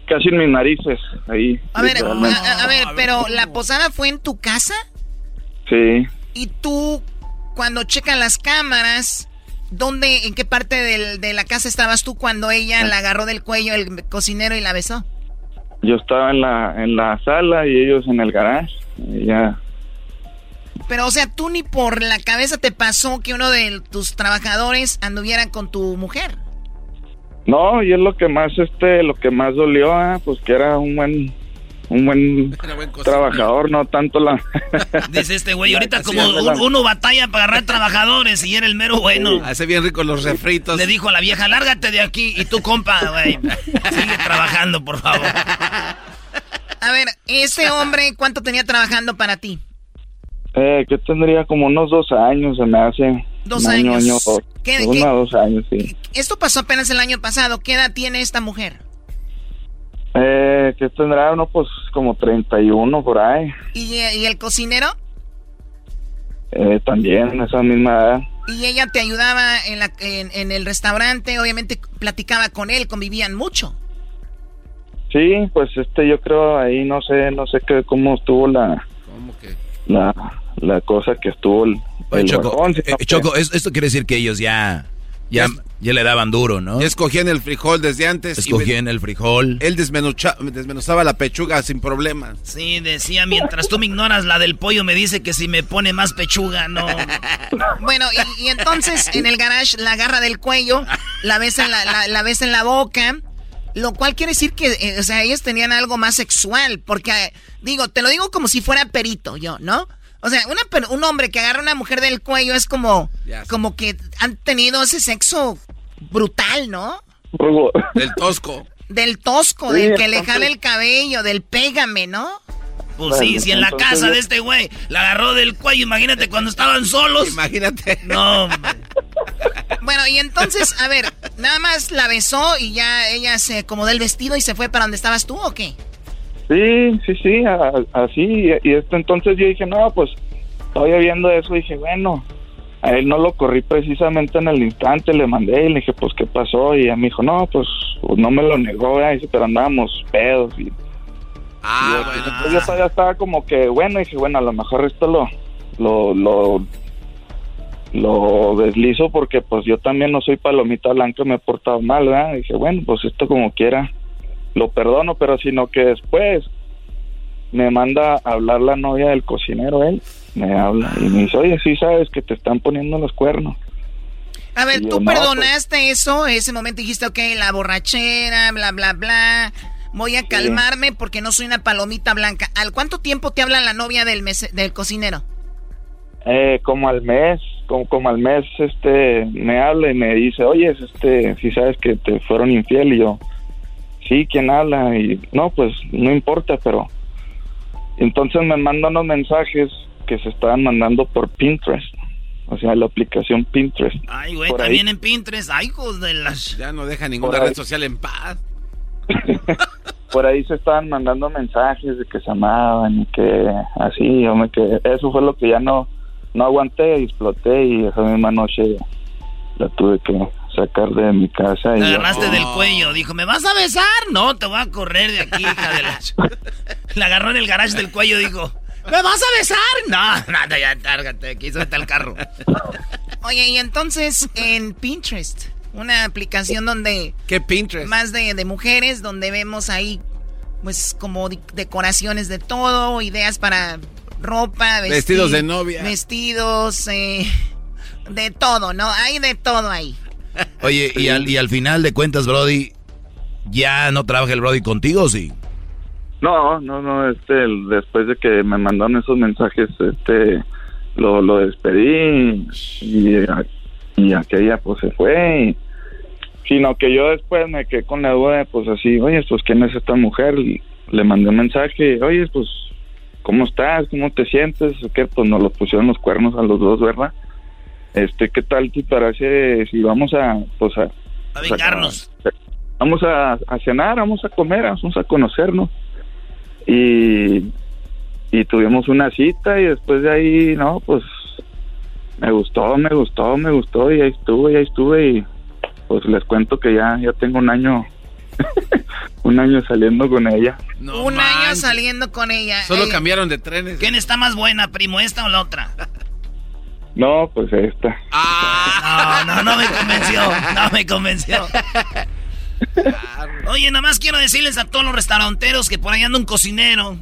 casi en mis narices, ahí.
A ver, a, ver, pero ¿la posada fue en tu casa?
Sí.
¿Y tú, cuando checan las cámaras, dónde, en qué parte de la casa estabas tú cuando ella la agarró del cuello el cocinero y la besó?
Yo estaba en la, en la sala y ellos en el garage. ya.
Pero, o sea, tú ni por la cabeza te pasó que uno de tus trabajadores anduviera con tu mujer.
No, y es lo que más, este, lo que más dolió, ah, pues que era un buen, un buen trabajador, no tanto la...
Dice este güey, ahorita como un- uno batalla para agarrar trabajadores y era el mero bueno.
Hace bien rico los refritos.
Le dijo a la vieja, lárgate de aquí y tú, compa, güey, sigue trabajando, por favor.
A ver, ese hombre, ¿cuánto tenía trabajando para ti?
Eh, que tendría como unos dos años, se me hace.
Dos años.
año, dos.
¿Qué-
Uno
qué-
a dos años, sí.
Esto pasó apenas el año pasado. ¿Qué edad tiene esta mujer?
Eh, que tendrá uno, pues, como 31 por ahí.
¿Y, y el cocinero?
Eh, también, esa misma edad.
¿Y ella te ayudaba en, la, en, en el restaurante? Obviamente platicaba con él, convivían mucho.
Sí, pues, este, yo creo ahí, no sé, no sé qué, cómo estuvo la... La, la cosa que estuvo el,
Oye,
el
Choco,
bajón,
eh, Choco, es- esto quiere decir que ellos ya, ya, ya le daban duro, ¿no?
Ya escogían el frijol desde antes. y
Escogían el frijol.
Él desmenuzaba la pechuga sin problemas.
Sí, decía, mientras tú me ignoras, la del pollo me dice que si me pone más pechuga, no.
Bueno, y, y entonces en el garage la agarra del cuello, la besa en la, la, la besa en la boca, lo cual quiere decir que, eh, o sea, ellos tenían algo más sexual, porque, eh, digo, te lo digo como si fuera perito yo, ¿no? O sea, una un hombre que agarra a una mujer del cuello es como, como que han tenido ese sexo brutal, ¿no?
Del tosco.
Del tosco,
Sí,
del que le jale el cabello, del pégame, ¿no?
Pues sí, si en la casa
yo-
de este güey la agarró del cuello, imagínate cuando estaban solos.
Imagínate.
No.
Bueno, y entonces, a ver, nada más la besó y ya ella se acomodó el vestido y se fue para donde estabas tú, ¿o qué?
Sí, sí, sí, a- así. Y, y este, entonces yo dije, no, pues, todavía viendo eso, dije, bueno, a él no lo corrí precisamente en el instante, le mandé y le dije, pues, ¿qué pasó? Y ella me dijo, no, pues, pues, no me lo negó, ¿verdad? Dice, pero andábamos pedos. Y,
Ah,
y entonces yo todavía estaba como que, bueno, dije, bueno, a lo mejor esto lo, lo, lo, lo deslizo porque, pues, yo también no soy palomita blanca, me he portado mal, ¿verdad? Dije, bueno, pues, esto como quiera, lo perdono, pero sino que después me manda a hablar la novia del cocinero, él, me habla y me dice, oye, sí sabes que te están poniendo los cuernos.
A ver,
Y yo,
tú
no, pues.
perdonaste eso, ese momento dijiste, ok, la borrachera, bla, bla, bla, voy a calmarme porque no soy una palomita blanca. ¿Al cuánto tiempo te habla la novia del, mese- del cocinero?
Eh, como al mes, como, como al mes, este, me habla y me dice, oye, este, si sabes que te fueron infiel y yo, sí, ¿quién habla? Y no, pues no importa, pero entonces me manda unos mensajes que se estaban mandando por Pinterest, o sea, la aplicación Pinterest.
Ay, güey,
ahí.
también en Pinterest. Ay, hijos de las...
Ya no deja ninguna red social en paz.
por ahí se estaban mandando mensajes de que se amaban y que así, yo me quedé, eso fue lo que ya no, no aguanté y exploté y esa misma noche la tuve que sacar de mi casa y ya-
agarraste del cuello. Dijo, ¿me vas a besar? No, te voy a correr de aquí, hija de la... La agarró en el garage del cuello, dijo, ¿me vas a besar? No, nada, ya, tárgate, aquí suelta el carro.
Oye, y entonces en Pinterest, una aplicación donde...
¿Qué Pinterest?
Más de, de mujeres, donde vemos ahí, pues, como decoraciones de todo, ideas para ropa, vestir-
Vestidos de novia.
Vestidos, eh, de todo, ¿no? Hay de todo ahí.
Oye, y al, y al final de cuentas, Brody, ¿ya no trabaja el Brody contigo o sí?
No, no, no, este, después de que me mandaron esos mensajes, este, lo, lo despedí y, y aquella pues se fue y, sino que yo después me quedé con la duda de, pues así, oye, pues quién es esta mujer, Y le mandé un mensaje, oye, pues, ¿cómo estás? ¿Cómo te sientes? Que pues nos los pusieron los cuernos a los dos, ¿verdad? Este, ¿qué tal te parece si vamos a, pues a...
A vengarnos.
Vamos a, a cenar, vamos a comer, vamos a conocernos. Y, y tuvimos una cita y después de ahí, no, pues me gustó, me gustó, me gustó y ahí estuve, y ahí estuve y pues les cuento que ya, ya tengo un año, un año saliendo con ella.
Un año saliendo con ella.
Solo
Eh,
cambiaron de trenes.
¿Quién está más buena, primo, esta o la otra?
No, pues esta.
No, no, no me convenció, no me convenció. Oye, nada más quiero decirles a todos los restauranteros que por ahí anda un cocinero.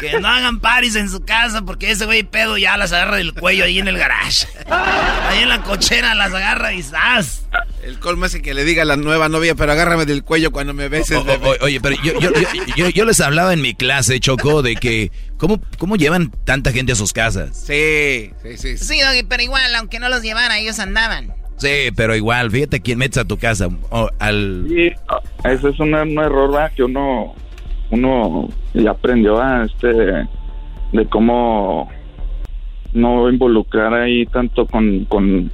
Que no hagan paris en su casa porque ese güey pedo ya las agarra del cuello ahí en el garage. Ahí en la cochera las agarra y ¡zas!
El colmo es que le diga a la nueva novia, pero agárrame del cuello cuando me beses,
oye, pero yo, yo, yo, yo, les hablaba en mi clase, Choco, de que ¿cómo, cómo llevan tanta gente a sus casas.
Sí, sí, sí.
Sí, pero igual, aunque no los llevara, ellos andaban.
Sí, pero igual, fíjate quién metes a tu casa. al...
Sí, eso es un, error, ¿verdad? Que uno, uno ya aprendió a este, de cómo no involucrar ahí tanto con, con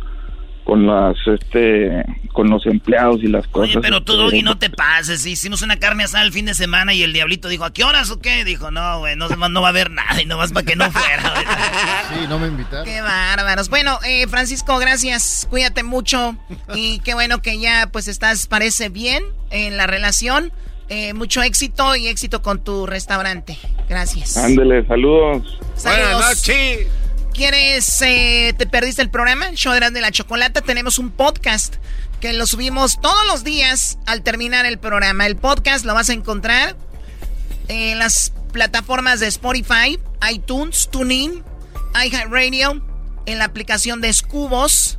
con las este con los empleados y las cosas.
Oye, pero tú, Doggy,
este,
no te pases. Hicimos una carne asada el fin de semana y el diablito dijo, ¿a qué horas o qué? Dijo, no, güey, no, no va a haber nada y nomás para que no fuera.
sí, no me invitaron.
Qué bárbaros. Bueno, eh, Francisco, gracias. Cuídate mucho y qué bueno que ya pues estás, parece bien en la relación. Eh, mucho éxito y éxito con tu restaurante. Gracias.
Ándele, saludos.
Saludos. Buenas noches. ¿Quieres, eh, te perdiste el programa? Show de la chocolata. Tenemos un podcast que lo subimos todos los días al terminar el programa. El podcast lo vas a encontrar en las plataformas de Spotify, iTunes, TuneIn, iHeartRadio, en la aplicación de Scubos.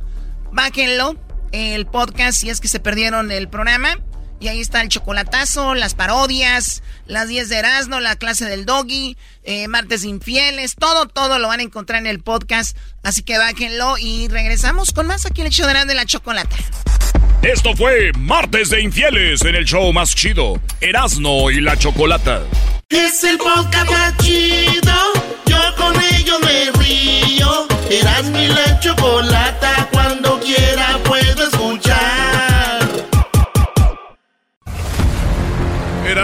Bájenlo, el podcast, si es que se perdieron el programa. Y ahí está el chocolatazo, las parodias, las 10 de Erasmo, la clase del doggy, eh, martes infieles, todo, todo lo van a encontrar en el podcast. Así que bájenlo y regresamos con más aquí en el show de la chocolata.
Esto fue Martes de Infieles en el show más chido, Erasmo y la Chocolata.
Es el podcast más chido, yo con ello me río. Erasmo y la Chocolata,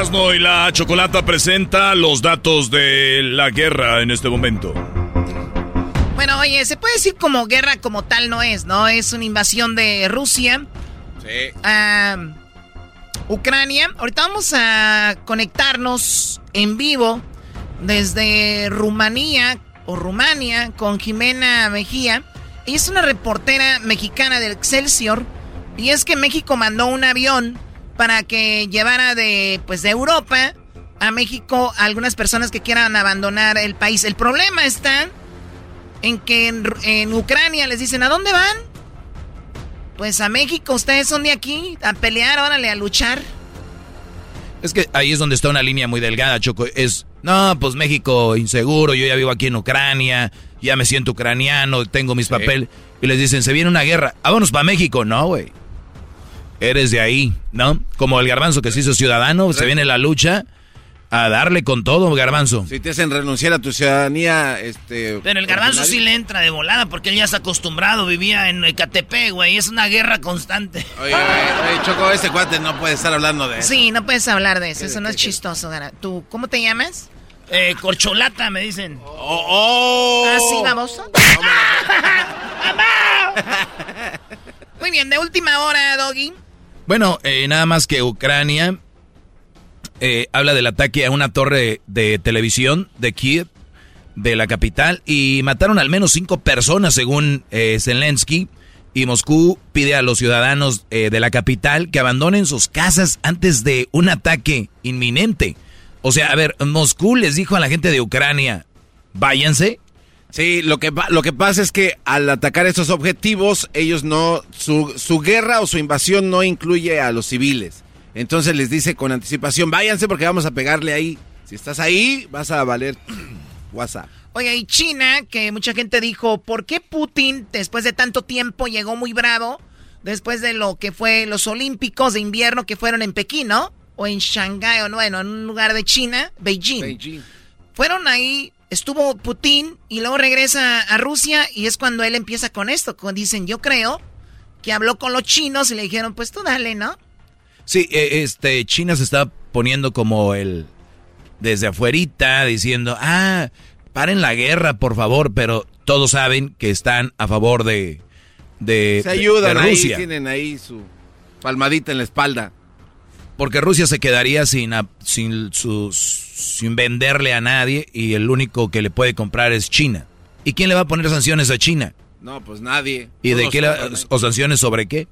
Erasmo y la Chocolata presenta los datos de la guerra en este momento.
Bueno, oye, se puede decir como guerra como tal no es, ¿no? Es una invasión de Rusia. Sí. A Ucrania. Ahorita vamos a conectarnos en vivo desde Rumanía o Rumania con Jimena Mejía. Ella es una reportera mexicana del Excelsior. Y es que México mandó un avión para que llevara de, pues, de Europa a México a algunas personas que quieran abandonar el país. El problema está en que en, Ucrania les dicen, ¿a dónde van? Pues a México, ustedes son de aquí, a pelear, órale, a luchar.
Es que ahí es donde está una línea muy delgada, Choco. Es, no, pues México inseguro, yo ya vivo aquí en Ucrania, ya me siento ucraniano, tengo mis papeles. Y les dicen, se viene una guerra, vámonos para México. No, güey eres de ahí, ¿no? Como el garbanzo que se hizo ciudadano, se viene la lucha a darle con todo, garbanzo.
Si te hacen renunciar a tu ciudadanía, este...
Pero el garbanzo sí le entra de volada porque él ya está acostumbrado, vivía en Ecatepec, güey, es una guerra constante.
Oye, oye, Choco, ese cuate no puede estar hablando de eso.
Sí, no puedes hablar de eso, eso no es chistoso. ¿Tú, cómo te llamas?
Eh, corcholata, me dicen.
¡Oh! oh.
Así ah, vamos. Muy bien, de última hora, Doggy.
Bueno, eh, nada más que Ucrania eh, habla del ataque a una torre de televisión de Kiev, de la capital, y mataron al menos cinco personas según eh, Zelensky. Y Moscú pide a los ciudadanos de la capital que abandonen sus casas antes de un ataque inminente. O sea, a ver, Moscú les dijo a la gente de Ucrania, váyanse,
Sí, lo que, lo que pasa es que al atacar esos objetivos, ellos no, su, su guerra o su invasión no incluye a los civiles. Entonces les dice con anticipación, váyanse porque vamos a pegarle ahí. Si estás ahí, vas a valer WhatsApp.
Oye, y China, que mucha gente dijo, ¿por qué Putin, después de tanto tiempo, llegó muy bravo? Después de lo que fue los Olímpicos de invierno que fueron en Pekín, ¿no? O en Shanghái, o bueno, en un lugar de China, Beijing. Beijing. Fueron ahí estuvo Putin y luego regresa a Rusia y es cuando él empieza con esto. Dicen, yo creo que habló con los chinos y le dijeron, pues tú dale, ¿no?
Sí, e, este, China se está poniendo como el, desde afuerita, diciendo, ah, paren la guerra, por favor, pero todos saben que están a favor de, de,
se ayudan Rusia. Ahí, tienen ahí su palmadita en la espalda.
Porque Rusia se quedaría sin, sin, sus, sin venderle a nadie y el único que le puede comprar es China. ¿Y quién le va a poner sanciones a China?
No, pues nadie.
¿Y de qué o sanciones sobre qué?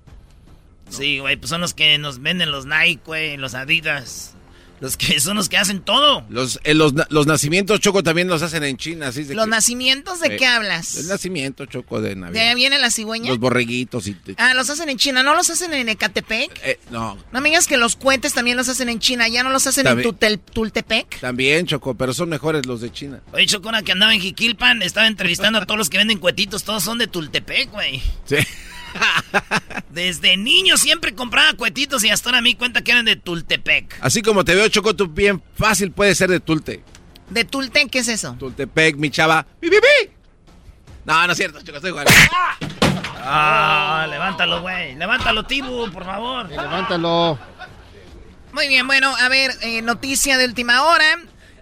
Sí, güey, pues son los que nos venden los Nike, güey, los Adidas. Los que son los que hacen todo.
Los, eh, los, los, nacimientos, Choco, también los hacen en China. Así
¿Los nacimientos de qué hablas?
El nacimiento, Choco, de Navidad.
¿De ahí viene la cigüeña?
Los borreguitos. Y,
ah, los hacen en China. ¿No los hacen en Ecatepec?
Eh, no.
No me digas que los cohetes también los hacen en China. ¿Ya no los hacen en Tultepec?
También, Choco, pero son mejores los de China.
Oye, Choco, una que andaba en Jiquilpan, estaba entrevistando a todos los que venden cuetitos. Todos son de Tultepec, güey.
Sí.
Desde niño siempre compraba cuetitos y hasta ahora me di cuenta que eran de Tultepec.
Así como te veo, Choco, tú bien fácil puede ser de Tulte.
¿De Tulte qué es eso?
Tultepec, mi chava. ¡Pi, pi, pi! No, no es cierto, Choco, estoy jugando.
Ah, levántalo, güey. Levántalo, Tibu, por favor.
levántalo.
Muy bien, bueno, a ver, eh, noticia de última hora.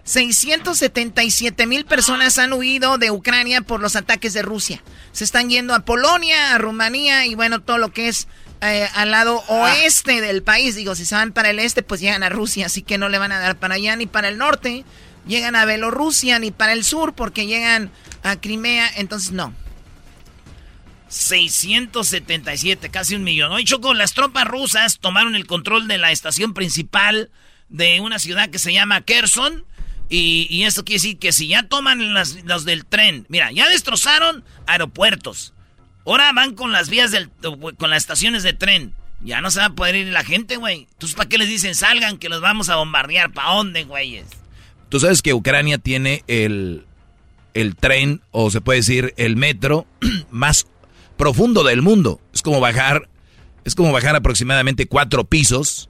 677 mil personas han huido de Ucrania por los ataques de Rusia. Se están yendo a Polonia, a Rumanía y bueno, todo lo que es eh, al lado oeste del país. Digo, si se van para el este, pues llegan a Rusia, así que no le van a dar para allá ni para el norte. Llegan a Bielorrusia ni para el sur porque llegan a Crimea, entonces no.
677, casi un millón. Hoy Choco, las tropas rusas tomaron el control de la estación principal de una ciudad que se llama Kherson y, esto quiere decir que si ya toman las, los del tren, mira, ya destrozaron aeropuertos. Ahora van con las vías del, con las estaciones de tren. Ya no se va a poder ir la gente, güey. Entonces, ¿para qué les dicen salgan que los vamos a bombardear? ¿Para dónde, güeyes?
Tú sabes que Ucrania tiene el, el tren, o se puede decir el metro, más profundo del mundo. Es como bajar, es como bajar aproximadamente cuatro pisos.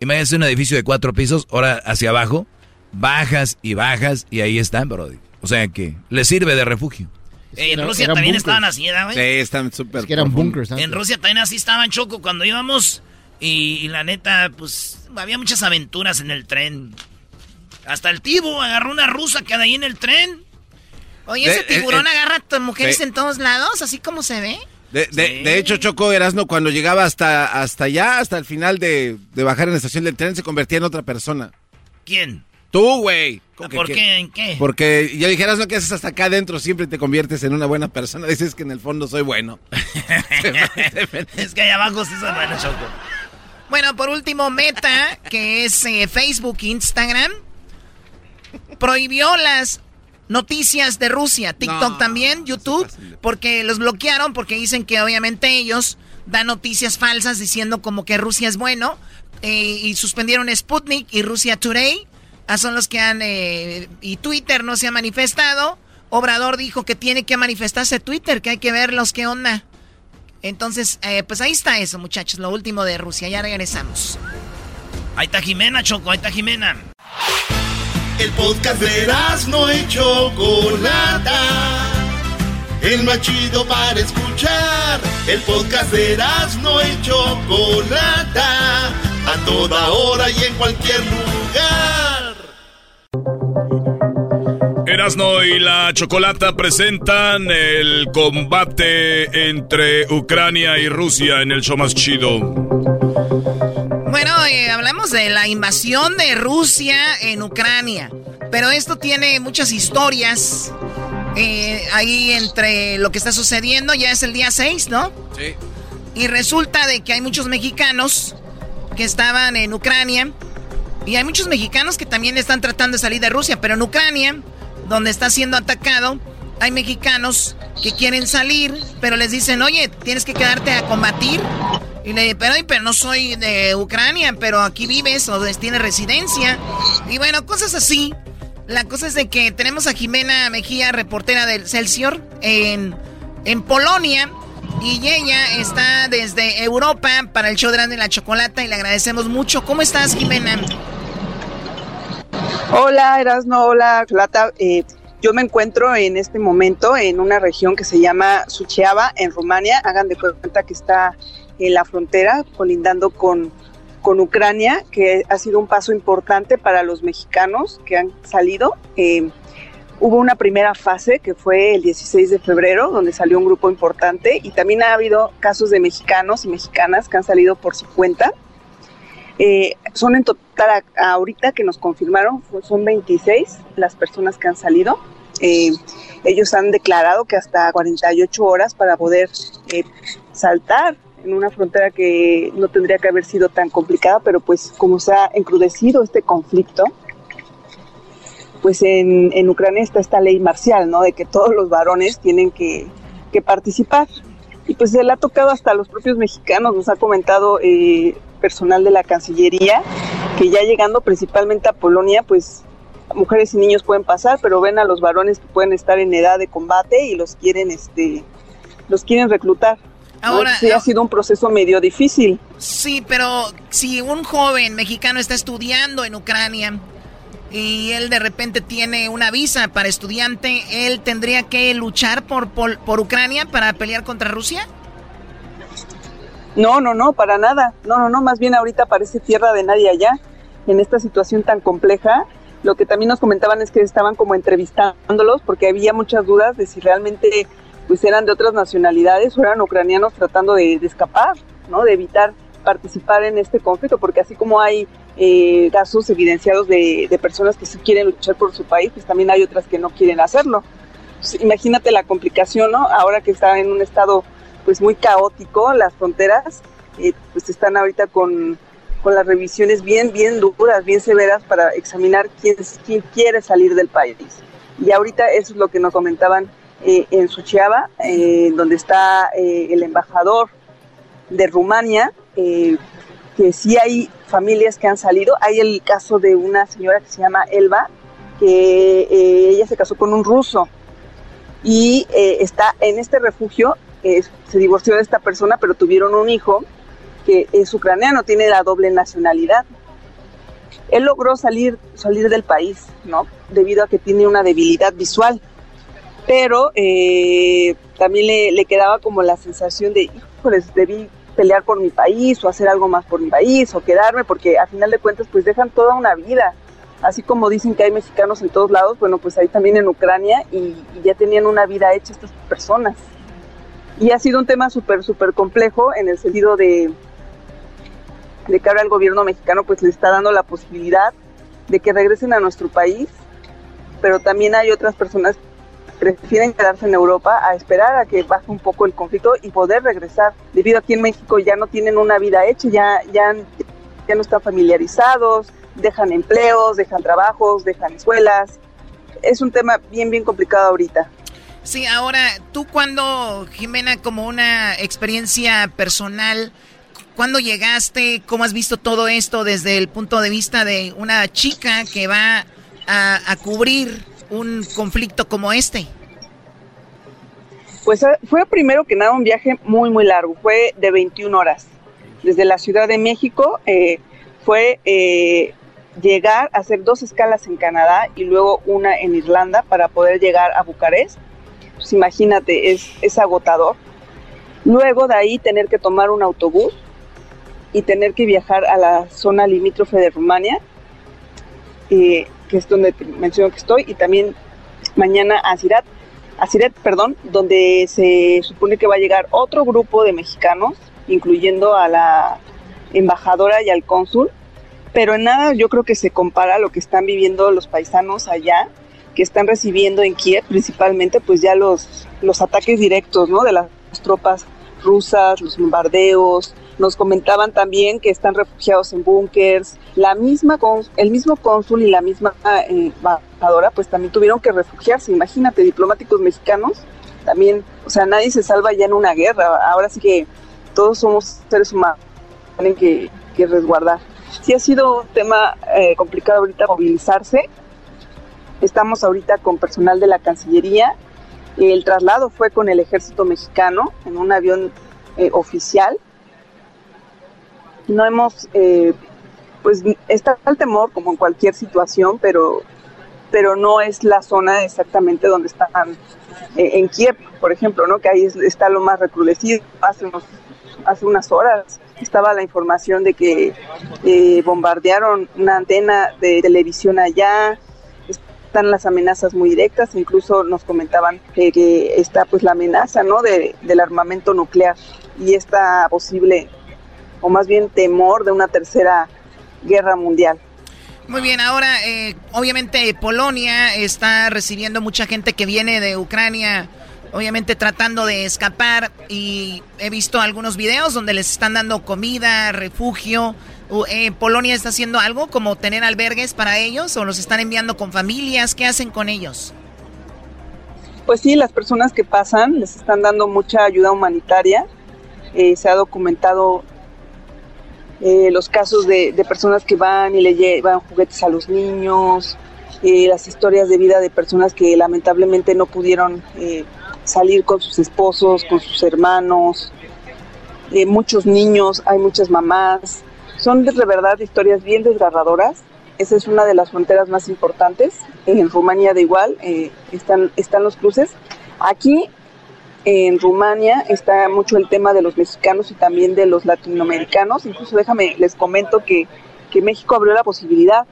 Imagínense un edificio de cuatro pisos, ahora hacia abajo bajas y bajas y ahí están, Brody. O sea que le sirve de refugio.
en Rusia también estaban así, güey?
Sí, están súper.
Es que eran bunkers.
En Rusia también así estaban choco cuando íbamos y, la neta, pues había muchas aventuras en el tren. Hasta el tibo agarró una rusa que hay ahí en el tren.
Oye, ese tiburón agarra a mujeres en todos lados, así como se ve.
De, de, hecho, Choco Erasno, cuando llegaba hasta, hasta allá, hasta el final de, de bajar en la estación del tren, se convertía en otra persona.
¿Quién?
Tú, güey.
¿Por qué? ¿En qué?
Porque ya dijeras lo que haces hasta acá adentro, siempre te conviertes en una buena persona. Dices que en el fondo soy bueno.
es que allá abajo sí soy bueno, Choco.
Bueno, por último, Meta, que es eh, Facebook, Instagram, prohibió las noticias de Rusia. TikTok también, YouTube, porque los bloquearon porque dicen que obviamente ellos dan noticias falsas diciendo como que Rusia es bueno. Eh, y suspendieron Sputnik y Rusia Today Ah, son los que han... Eh, y Twitter no se ha manifestado. Obrador dijo que tiene que manifestarse Twitter, que hay que ver los que onda. Entonces, eh, pues ahí está eso, muchachos, lo último de Rusia. Ya regresamos.
Ahí está Jimena, Choco, ahí está Jimena.
El podcast de no hecho Chocolata. El más chido para escuchar. El podcast de no hecho Chocolata. A toda hora y en cualquier lugar.
Erasno y la Chocolata presentan el combate entre Ucrania y Rusia en el show más chido.
Bueno, eh, hablamos de la invasión de Rusia en Ucrania, pero esto tiene muchas historias eh, ahí entre lo que está sucediendo. Ya es el día 6, ¿no?
Sí.
Y resulta de que hay muchos mexicanos que estaban en Ucrania y hay muchos mexicanos que también están tratando de salir de Rusia, pero en Ucrania donde está siendo atacado, hay mexicanos que quieren salir, pero les dicen, oye, tienes que quedarte a combatir. Y le pero, pero no soy de Ucrania, pero aquí vives o tienes residencia. Y bueno, cosas así. La cosa es de que tenemos a Jimena Mejía, reportera del Celsior, en, en Polonia. Y ella está desde Europa para el show de la chocolata y le agradecemos mucho. ¿Cómo estás, Jimena?
Hola, Erasno, hola, Plata. Eh, yo me encuentro en este momento en una región que se llama Sucheava, en Rumania. Hagan de cuenta que está en la frontera, colindando con, con Ucrania, que ha sido un paso importante para los mexicanos que han salido. Eh, hubo una primera fase que fue el 16 de febrero, donde salió un grupo importante, y también ha habido casos de mexicanos y mexicanas que han salido por su cuenta. Eh, son en total, ahorita que nos confirmaron, son 26 las personas que han salido. Eh, ellos han declarado que hasta 48 horas para poder eh, saltar en una frontera que no tendría que haber sido tan complicada, pero pues como se ha encrudecido este conflicto, pues en, en Ucrania está esta ley marcial, ¿no? De que todos los varones tienen que, que participar. Y pues se le ha tocado hasta a los propios mexicanos, nos ha comentado eh, personal de la Cancillería, que ya llegando principalmente a Polonia, pues mujeres y niños pueden pasar, pero ven a los varones que pueden estar en edad de combate y los quieren, este, los quieren reclutar. Ahora sí ha sido un proceso medio difícil.
Sí, pero si un joven mexicano está estudiando en Ucrania y él de repente tiene una visa para estudiante, él tendría que luchar por, por, por Ucrania para pelear contra Rusia.
No, no, no, para nada. No, no, no, más bien ahorita parece tierra de nadie allá en esta situación tan compleja. Lo que también nos comentaban es que estaban como entrevistándolos porque había muchas dudas de si realmente pues eran de otras nacionalidades o eran ucranianos tratando de, escapar, ¿no? De evitar participar en este conflicto, porque así como hay eh, casos evidenciados de, personas que sí quieren luchar por su país, pues también hay otras que no quieren hacerlo. Pues, imagínate la complicación, ¿no? Ahora que está en un estado pues muy caótico, las fronteras, eh, pues están ahorita con, con, las revisiones bien, bien duras, bien severas para examinar quién, quién quiere salir del país. Y ahorita eso es lo que nos comentaban eh, en Suchiaba, eh, donde está eh, el embajador de Rumania, que sí hay familias que han salido. Hay el caso de una señora que se llama Elba, que ella se casó con un ruso y está en este refugio. Se divorció de esta persona, pero tuvieron un hijo que es ucraniano, tiene la doble nacionalidad. Él logró salir, salir del país, ¿no? Debido a que tiene una debilidad visual pero eh, también le, quedaba como la sensación de, híjoles, debí pelear por mi país o hacer algo más por mi país o quedarme, porque a final de cuentas pues dejan toda una vida. Así como dicen que hay mexicanos en todos lados, bueno, pues ahí también en Ucrania y, ya tenían una vida hecha estas personas. Y ha sido un tema súper, súper complejo en el sentido de, que ahora el gobierno mexicano pues le está dando la posibilidad de que regresen a nuestro país, pero también hay otras personas prefieren quedarse en Europa a esperar a que baje un poco el conflicto y poder regresar, debido a que en México ya no tienen una vida hecha, ya, ya, ya no están familiarizados, dejan empleos, dejan trabajos, dejan escuelas. Es un tema bien, bien complicado ahorita.
Sí, ahora, tú cuando, Jimena, como una experiencia personal, ¿cuándo llegaste? ¿Cómo has visto todo esto desde el punto de vista de una chica que va a, cubrir un conflicto como este?
Pues eh, fue primero que nada un viaje muy, muy largo, fue de 21 horas. Desde la Ciudad de México eh, fue eh, llegar a hacer dos escalas en Canadá y luego una en Irlanda para poder llegar a Bucarest. Pues imagínate, es, es agotador. Luego de ahí tener que tomar un autobús y tener que viajar a la zona limítrofe de Rumania, que es donde menciono que estoy, y también mañana a Sirat a Siret, perdón, donde se supone que va a llegar otro grupo de mexicanos, incluyendo a la embajadora y al cónsul, pero en nada yo creo que se compara a lo que están viviendo los paisanos allá, que están recibiendo en Kiev principalmente pues ya los, los ataques directos, ¿no? De las tropas rusas, los bombardeos, nos comentaban también que están refugiados en búnkers. La misma el mismo cónsul y la misma embajadora, pues también tuvieron que refugiarse. Imagínate, diplomáticos mexicanos también, o sea, nadie se salva ya en una guerra. Ahora sí que todos somos seres humanos, tienen que, resguardar. Sí ha sido un tema eh, complicado ahorita movilizarse. Estamos ahorita con personal de la Cancillería. El traslado fue con el ejército mexicano en un avión eh, oficial no hemos, eh, pues está el temor como en cualquier situación, pero, pero no es la zona exactamente donde están eh, en Kiev, por ejemplo, ¿no? que ahí está lo más recrudecido. Hace, hace unas horas estaba la información de que eh, bombardearon una antena de televisión allá, están las amenazas muy directas, incluso nos comentaban que, está pues la amenaza ¿no? de, del armamento nuclear y esta posible o más bien temor de una tercera guerra mundial.
Muy bien, ahora eh, obviamente Polonia está recibiendo mucha gente que viene de Ucrania obviamente tratando de escapar y he visto algunos videos donde les están dando comida, refugio. Eh, ¿Polonia está haciendo algo como tener albergues para ellos o los están enviando con familias? ¿Qué hacen con ellos?
Pues sí, las personas que pasan les están dando mucha ayuda humanitaria. Eh, se ha documentado eh, los casos de, personas que van y le llevan juguetes a los niños, eh, las historias de vida de personas que lamentablemente no pudieron salir con sus esposos, con sus hermanos, muchos niños, hay muchas mamás. Son de verdad historias bien desgarradoras. Esa es una de las fronteras más importantes. En Rumanía de igual están, están los cruces. Aquí en Rumania está mucho el tema de los mexicanos y también de los latinoamericanos. Incluso déjame, les comento que, México abrió la posibilidad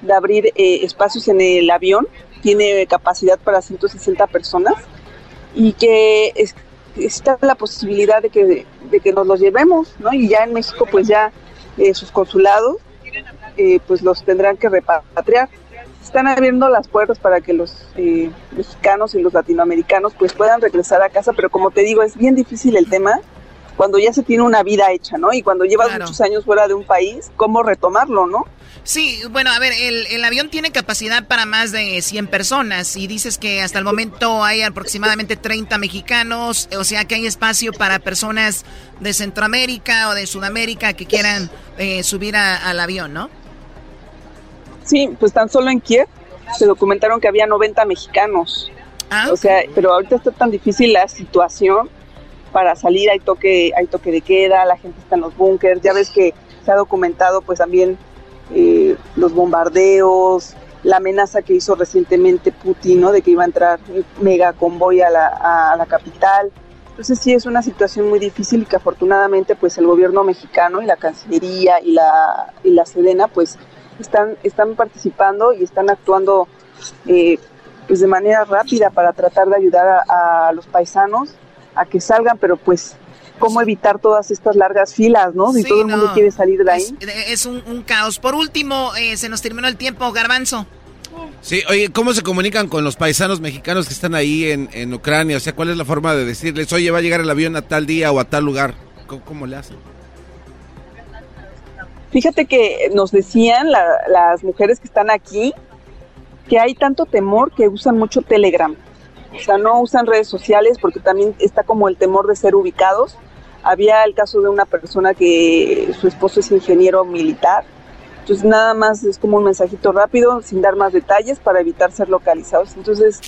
de abrir eh, espacios en el avión. Tiene capacidad para 160 personas y que está la posibilidad de que, de que nos los llevemos, ¿no? Y ya en México pues ya eh, sus consulados eh, pues los tendrán que repatriar están abriendo las puertas para que los eh, mexicanos y los latinoamericanos pues puedan regresar a casa, pero como te digo, es bien difícil el tema cuando ya se tiene una vida hecha, ¿no? Y cuando llevas muchos años fuera de un país, ¿cómo retomarlo, no?
Sí, bueno, a ver, el, el, avión tiene capacidad para más de 100 personas y dices que hasta el momento hay aproximadamente 30 mexicanos, o sea que hay espacio para personas de Centroamérica o de Sudamérica que quieran eh, subir al avión, ¿no?
Sí, pues tan solo en Kiev se documentaron que había 90 mexicanos. Ah, o sea, pero ahorita está tan difícil la situación para salir, hay toque, hay toque de queda, la gente está en los búnkers, ya ves que se ha documentado pues también eh, los bombardeos, la amenaza que hizo recientemente Putin, ¿no? De que iba a entrar mega convoy a la, a la capital. Entonces sí es una situación muy difícil y que afortunadamente pues el gobierno mexicano y la Cancillería y la, y la Sedena pues están, están participando y están actuando eh, pues de manera rápida para tratar de ayudar a, los paisanos a que salgan, pero pues cómo evitar todas estas largas filas, ¿no? Si todo el mundo quiere salir de ahí.
Es, un, caos. Por último, eh, se nos terminó el tiempo, Garbanzo.
Sí, oye, ¿cómo se comunican con los paisanos mexicanos que están ahí en, en Ucrania? O sea, ¿cuál es la forma de decirles, oye, va a llegar el avión a tal día o a tal lugar? cómo le hacen?
Fíjate que nos decían las mujeres que están aquí que hay tanto temor que usan mucho Telegram. O sea, no usan redes sociales porque también está como el temor de ser ubicados. Había el caso de una persona que su esposo es ingeniero militar. Entonces nada más es como un mensajito rápido, sin dar más detalles para evitar ser localizados. Entonces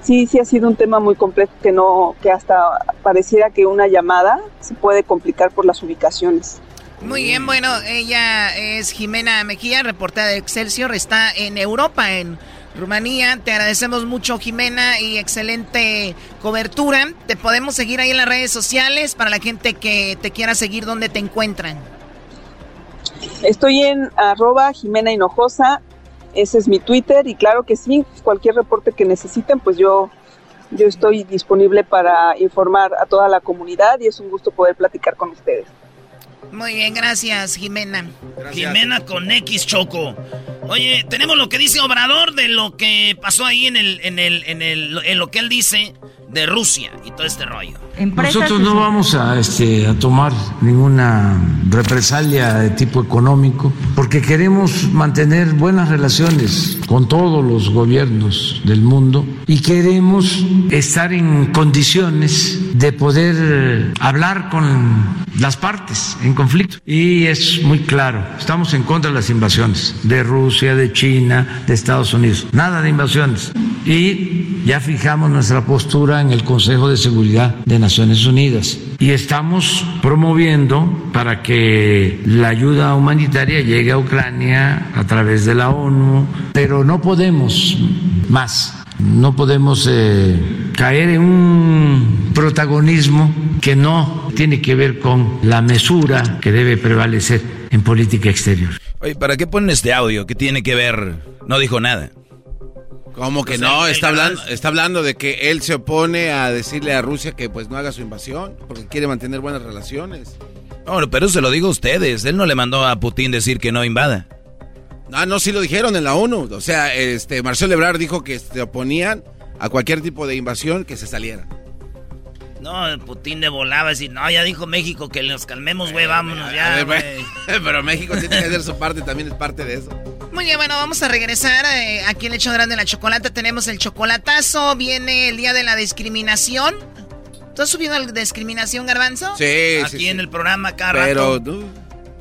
sí, sí ha sido un tema muy complejo que no, que hasta pareciera que una llamada se puede complicar por las ubicaciones.
Muy bien, bueno, ella es Jimena Mejía, reportera de Excelsior, está en Europa, en Rumanía. Te agradecemos mucho, Jimena, y excelente cobertura. Te podemos seguir ahí en las redes sociales para la gente que te quiera seguir, ¿dónde te encuentran?
Estoy en arroba Jimena Hinojosa, ese es mi Twitter, y claro que sí, cualquier reporte que necesiten, pues yo, yo estoy disponible para informar a toda la comunidad y es un gusto poder platicar con ustedes.
Muy bien, gracias, Jimena.
Jimena con X Choco. Oye, tenemos lo que dice Obrador de lo que pasó ahí en el, en el, en el, en lo que él dice de Rusia y todo este rollo.
Nosotros no vamos a, este, a tomar ninguna represalia de tipo económico porque queremos mantener buenas relaciones con todos los gobiernos del mundo y queremos estar en condiciones de poder hablar con las partes en conflicto. Y es muy claro, estamos en contra de las invasiones de Rusia, de China, de Estados Unidos. Nada de invasiones. Y ya fijamos nuestra postura en el Consejo de Seguridad de Naciones Unidas. Y estamos promoviendo para que la ayuda humanitaria llegue a Ucrania a través de la ONU, pero no podemos más no podemos eh, caer en un protagonismo que no tiene que ver con la mesura que debe prevalecer en política exterior.
Oye, ¿para qué ponen este audio? ¿Qué tiene que ver? No dijo nada.
¿Cómo que no? Está hablando, está hablando de que él se opone a decirle a Rusia que pues no haga su invasión porque quiere mantener buenas relaciones.
Bueno, pero se lo digo a ustedes. Él no le mandó a Putin decir que no invada.
Ah, no, sí lo dijeron en la ONU. O sea, este Marcelo Ebrard dijo que se oponían a cualquier tipo de invasión que se saliera.
No, el Putin de volaba decir, no, ya dijo México que nos calmemos, güey, vámonos ya.
Pero México tiene que hacer su parte, también es parte de eso.
Muy bien, bueno, vamos a regresar. eh, aquí en el hecho grande de la chocolate tenemos el chocolatazo. Viene el día de la discriminación. ¿Tú has subido la discriminación, Garbanzo?
Sí,
Aquí
sí,
en
sí.
el programa cada
Pero,
rato.
tú-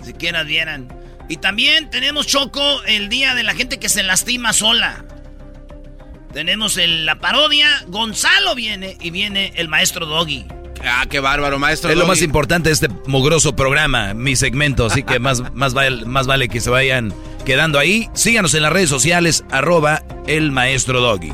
Si quieras vieran. Y también tenemos, Choco, el día de la gente que se lastima sola. Tenemos el- la parodia. Gonzalo viene y viene el maestro Doggy.
Ah, qué bárbaro, maestro.
Es lo más importante de este mugroso programa, mi segmento, así que más, más, vale, más vale que se vayan quedando ahí. Síganos en las redes sociales, arroba el maestro Doggy.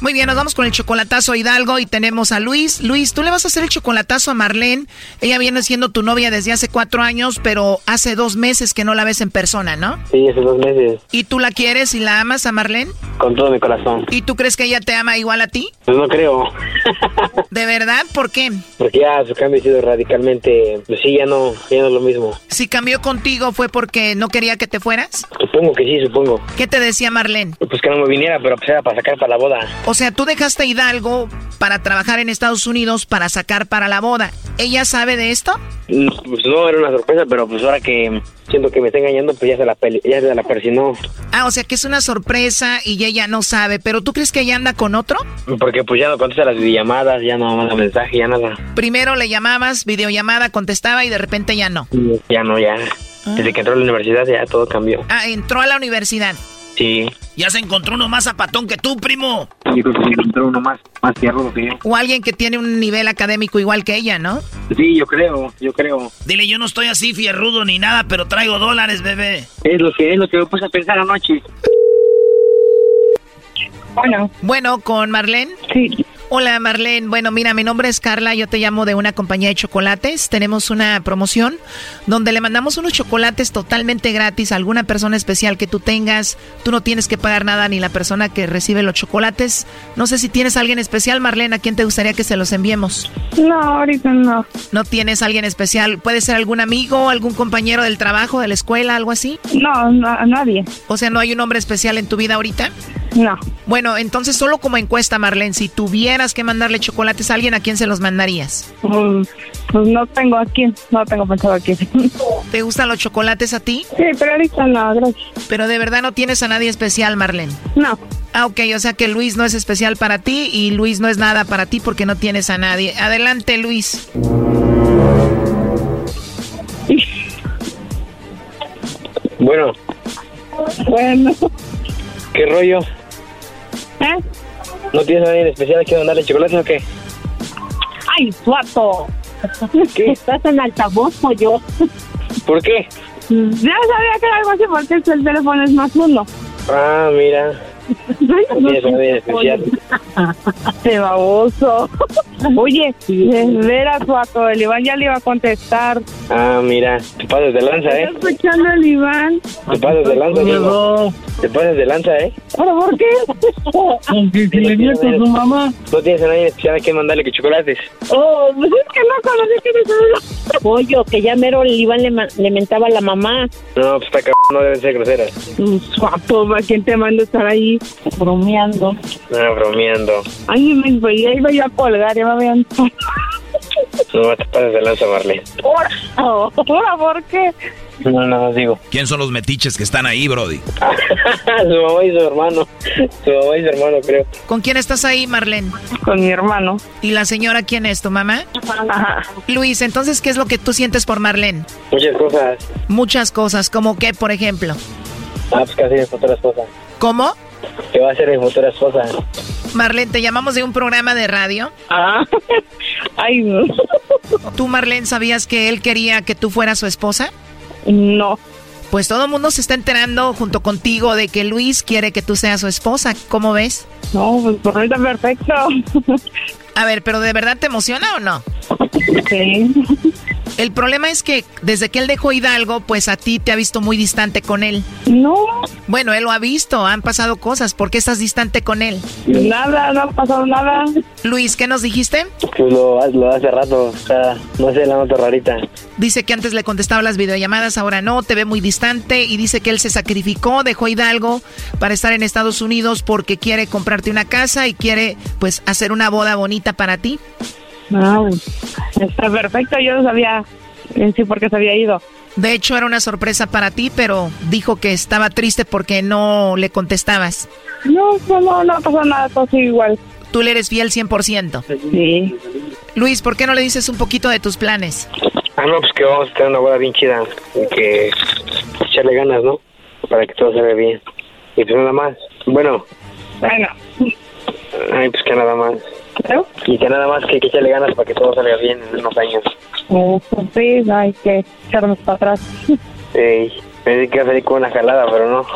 Muy bien, nos vamos con el chocolatazo a Hidalgo y tenemos a Luis. Luis, tú le vas a hacer el chocolatazo a Marlene. Ella viene siendo tu novia desde hace cuatro años, pero hace dos meses que no la ves en persona, ¿no?
Sí, hace dos meses,
¿Y tú la quieres y la amas a Marlene?
con todo mi corazón.
¿Y tú crees que ella te ama igual a ti?
Pues no creo,
¿De verdad? ¿Por qué?
porque ya su cambio ha sido radicalmente, pues sí, ya no, ya no es lo mismo.
Si cambió contigo fue porque no quería que te fueras.
Supongo que sí, supongo.
¿Qué te decía Marlene?
Pues que no me viniera, pero pues era para sacar para la boda.
O sea, tú dejaste a Hidalgo para trabajar en Estados Unidos para sacar para la boda. ¿Ella sabe de esto?
Mm, Pues no, era una sorpresa, pero pues ahora que siento que me está engañando, pues ya se la, peli- ya se la persinó.
Ah, o sea que es una sorpresa y ella no sabe. ¿Pero tú crees que ella anda con otro?
Porque pues ya no contesta las videollamadas, ya no manda mensaje, ya nada.
Primero le llamabas, videollamada, contestaba y de repente ya no.
Ya no, ya. Desde que entró a la universidad ya todo cambió.
Ah, entró a la universidad.
Sí.
Ya se encontró uno más zapatón que tú, primo.
Yo creo que sí encontró uno más, más fierro que yo.
O alguien que tiene un nivel académico igual que ella, ¿no?
Sí, yo creo, yo creo.
Dile, yo no estoy así fierrudo ni nada, pero traigo dólares, bebé.
Es lo que es lo que me puse a pensar anoche.
Bueno. Bueno, ¿con Marlene? Sí. Hola Marlene, bueno mira, mi nombre es Carla, yo te llamo de una compañía de chocolates, tenemos una promoción donde le mandamos unos chocolates totalmente gratis a alguna persona especial que tú tengas, tú no tienes que pagar nada ni la persona que recibe los chocolates, no sé si tienes a alguien especial Marlene, ¿a quién te gustaría que se los enviemos?
No, ahorita no.
¿No tienes a alguien especial? ¿Puede ser algún amigo, algún compañero del trabajo, de la escuela, algo así?
No, no, a nadie.
O sea, ¿no hay un hombre especial en tu vida ahorita?
No.
Bueno, entonces solo como encuesta, Marlene, si tuvieras que mandarle chocolates a alguien, ¿a quién se los mandarías?
Mm, Pues no tengo aquí, no tengo pensado aquí.
¿Te gustan los chocolates a ti?
Sí, pero ahorita no, gracias.
Pero de verdad no tienes a nadie especial, Marlene.
No.
Ah, ok, o sea que Luis no es especial para ti y Luis no es nada para ti porque no tienes a nadie. Adelante, Luis.
Bueno,
Bueno.
¿qué rollo?
¿Eh?
¿No tienes a nadie en especial que mandarle chocolate o qué?
¡Ay, suato! ¿Qué? ¿Estás en altavoz yo?
¿Por qué?
Ya sabía que era algo así porque el teléfono es más uno.
Ah, mira. ¿No tienes nadie en especial?
¡Qué baboso! Oye, de veras, suato, el Iván ya le iba a contestar.
Ah, mira. Te pasas de lanza, ¿eh?
¿Estás escuchando el Iván?
Te pasas de lanza, hijo. Te pasas de lanza, ¿eh?
¿Pero por qué?
Aunque si le miento a su mamá. ¿No tienes a nadie especial a quien mandarle que chocolates?
Oh, pues es que no conocí que eres Pollo, que ya mero el Iván le, le mentaba a la mamá.
No, pues está cabrón, no deben ser groseras.
Suato, ¿a quién te mando a estar ahí bromeando?
No, bromeando.
Ay, me, ya iba yo a colgar, ya habían...
No te pases de lanza, Marlene.
Ahora, ahora, ¿por qué?
No, no, digo.
¿Quién son los metiches que están ahí, Brody?
su mamá y su hermano. Su mamá y su hermano, creo.
¿Con quién estás ahí, Marlene?
Con mi hermano.
¿Y la señora quién es, tu mamá?
Ajá.
Luis, entonces, ¿qué es lo que tú sientes por Marlene?
Muchas cosas.
Muchas cosas, como qué, por ejemplo.
Ah, pues casi futura esposa.
¿Cómo?
Que va a ser mi futura esposa.
Marlene, te llamamos de un programa de radio.
Ah, ay, no.
¿Tú, Marlene, sabías que él quería que tú fueras su esposa?
No.
Pues todo el mundo se está enterando junto contigo de que Luis quiere que tú seas su esposa. ¿Cómo ves?
No, pues por ahorita perfecto.
A ver, pero ¿de verdad te emociona o no?
Sí.
El problema es que desde que él dejó Hidalgo, pues a ti te ha visto muy distante con él.
No.
Bueno, él lo ha visto, han pasado cosas. ¿Por qué estás distante con él?
Nada, no ha pasado nada.
Luis, ¿qué nos dijiste?
Pues lo, lo hace rato. O sea, no sé, la nota rarita.
Dice que antes le contestaba las videollamadas, ahora no, te ve muy distante y dice que él se sacrificó, dejó Hidalgo para estar en Estados Unidos porque quiere comprarte una casa y quiere pues hacer una boda bonita para ti.
No, está perfecto. Yo no sabía en sí por qué se había ido.
De hecho, era una sorpresa para ti, pero dijo que estaba triste porque no le contestabas.
No, no, no, no ha pasado nada, todo sigue igual.
Tú le eres fiel 100%.
Sí.
Luis, ¿por qué no le dices un poquito de tus planes?
Ah, no, pues que vamos a tener una boda bien chida. Y que echarle ganas, ¿no? Para que todo salga bien. Y pues nada más. Bueno.
Bueno.
Ay, pues que nada más. Y que nada más que, que echarle ganas para que todo salga bien en unos años.
Sí, hay que echarnos para atrás.
Ey, pensé que iba a salir con una jalada, pero no.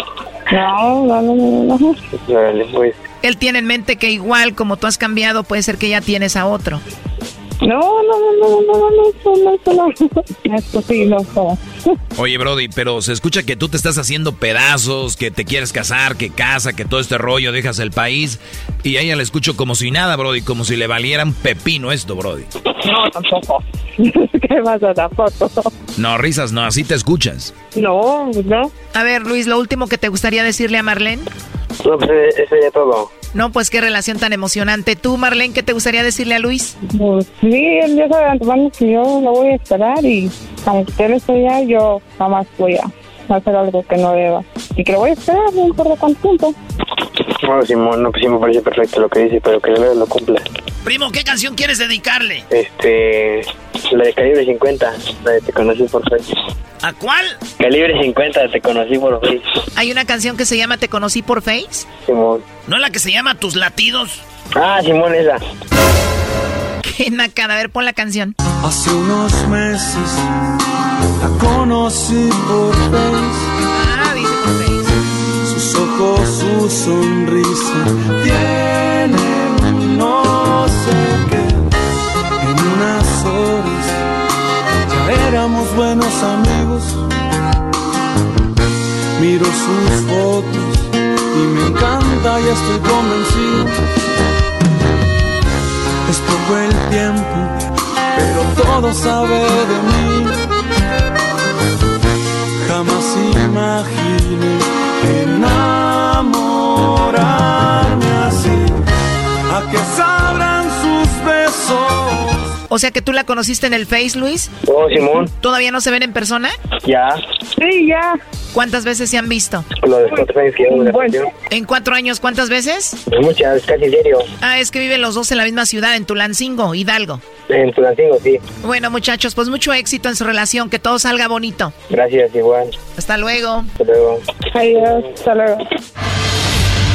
No, no, no, no, no.
Órale, pues.
Él tiene en mente que igual como tú has cambiado, puede ser que ya tienes a otro.
No, no, no, no, no, no, no, no,
Oye, Brody, pero se escucha que tú te estás haciendo pedazos, que te quieres casar, que casa, que todo este rollo, dejas el país. Y a ella la escucho como si nada, Brody, como si le valieran pepino esto, Brody.
No, tampoco. ¿Qué pasa tampoco?
No, risas, no, así te escuchas.
No, no.
A ver, Luis, lo último que te gustaría decirle a Marlene.
No, pues eso ya todo.
No, pues qué relación tan emocionante. ¿Tú, Marlene, qué te gustaría decirle a Luis?
Pues sí, él ya sabe antemano que yo lo voy a esperar y aunque él esté allá, yo jamás voy a hacer algo que no deba. Y que lo voy a esperar, no importa cuánto tiempo.
No, Simón, no, pues sí me parece perfecto lo que dice, pero que de lo cumpla.
Primo, ¿qué canción quieres dedicarle?
Este. La de Calibre 50, la de Te conocí por Facebook.
¿A cuál?
Calibre 50, Te conocí por Facebook.
Hay una canción que se llama Te conocí por Face.
Simón.
¿No es la que se llama Tus latidos?
Ah, Simón, esa.
Qué nacada. A ver, pon la canción.
Hace unos meses la conocí por Face.
Ah, dice por Face.
Sus ojos, su sonrisa tiene un no sé qué. En unas horas ya éramos buenos amigos. Miro sus fotos y me encanta y estoy convencido. El tiempo, pero todo sabe de mí. Jamás imaginé enamorarme así. A que sabrán sus besos.
O sea que tú la conociste en el Face, Luis.
Oh, Simón.
¿Todavía no se ven en persona?
Ya.
Sí, ya.
¿Cuántas veces se han visto?
Lo de cuatro años que relación.
¿En cuatro años cuántas veces?
Muchas, casi diario.
Ah, es que viven los dos en la misma ciudad, en Tulancingo, Hidalgo.
En Tulancingo, sí.
Bueno, muchachos, pues mucho éxito en su relación, que todo salga bonito.
Gracias, igual.
Hasta luego.
Hasta luego.
Adiós, hasta luego.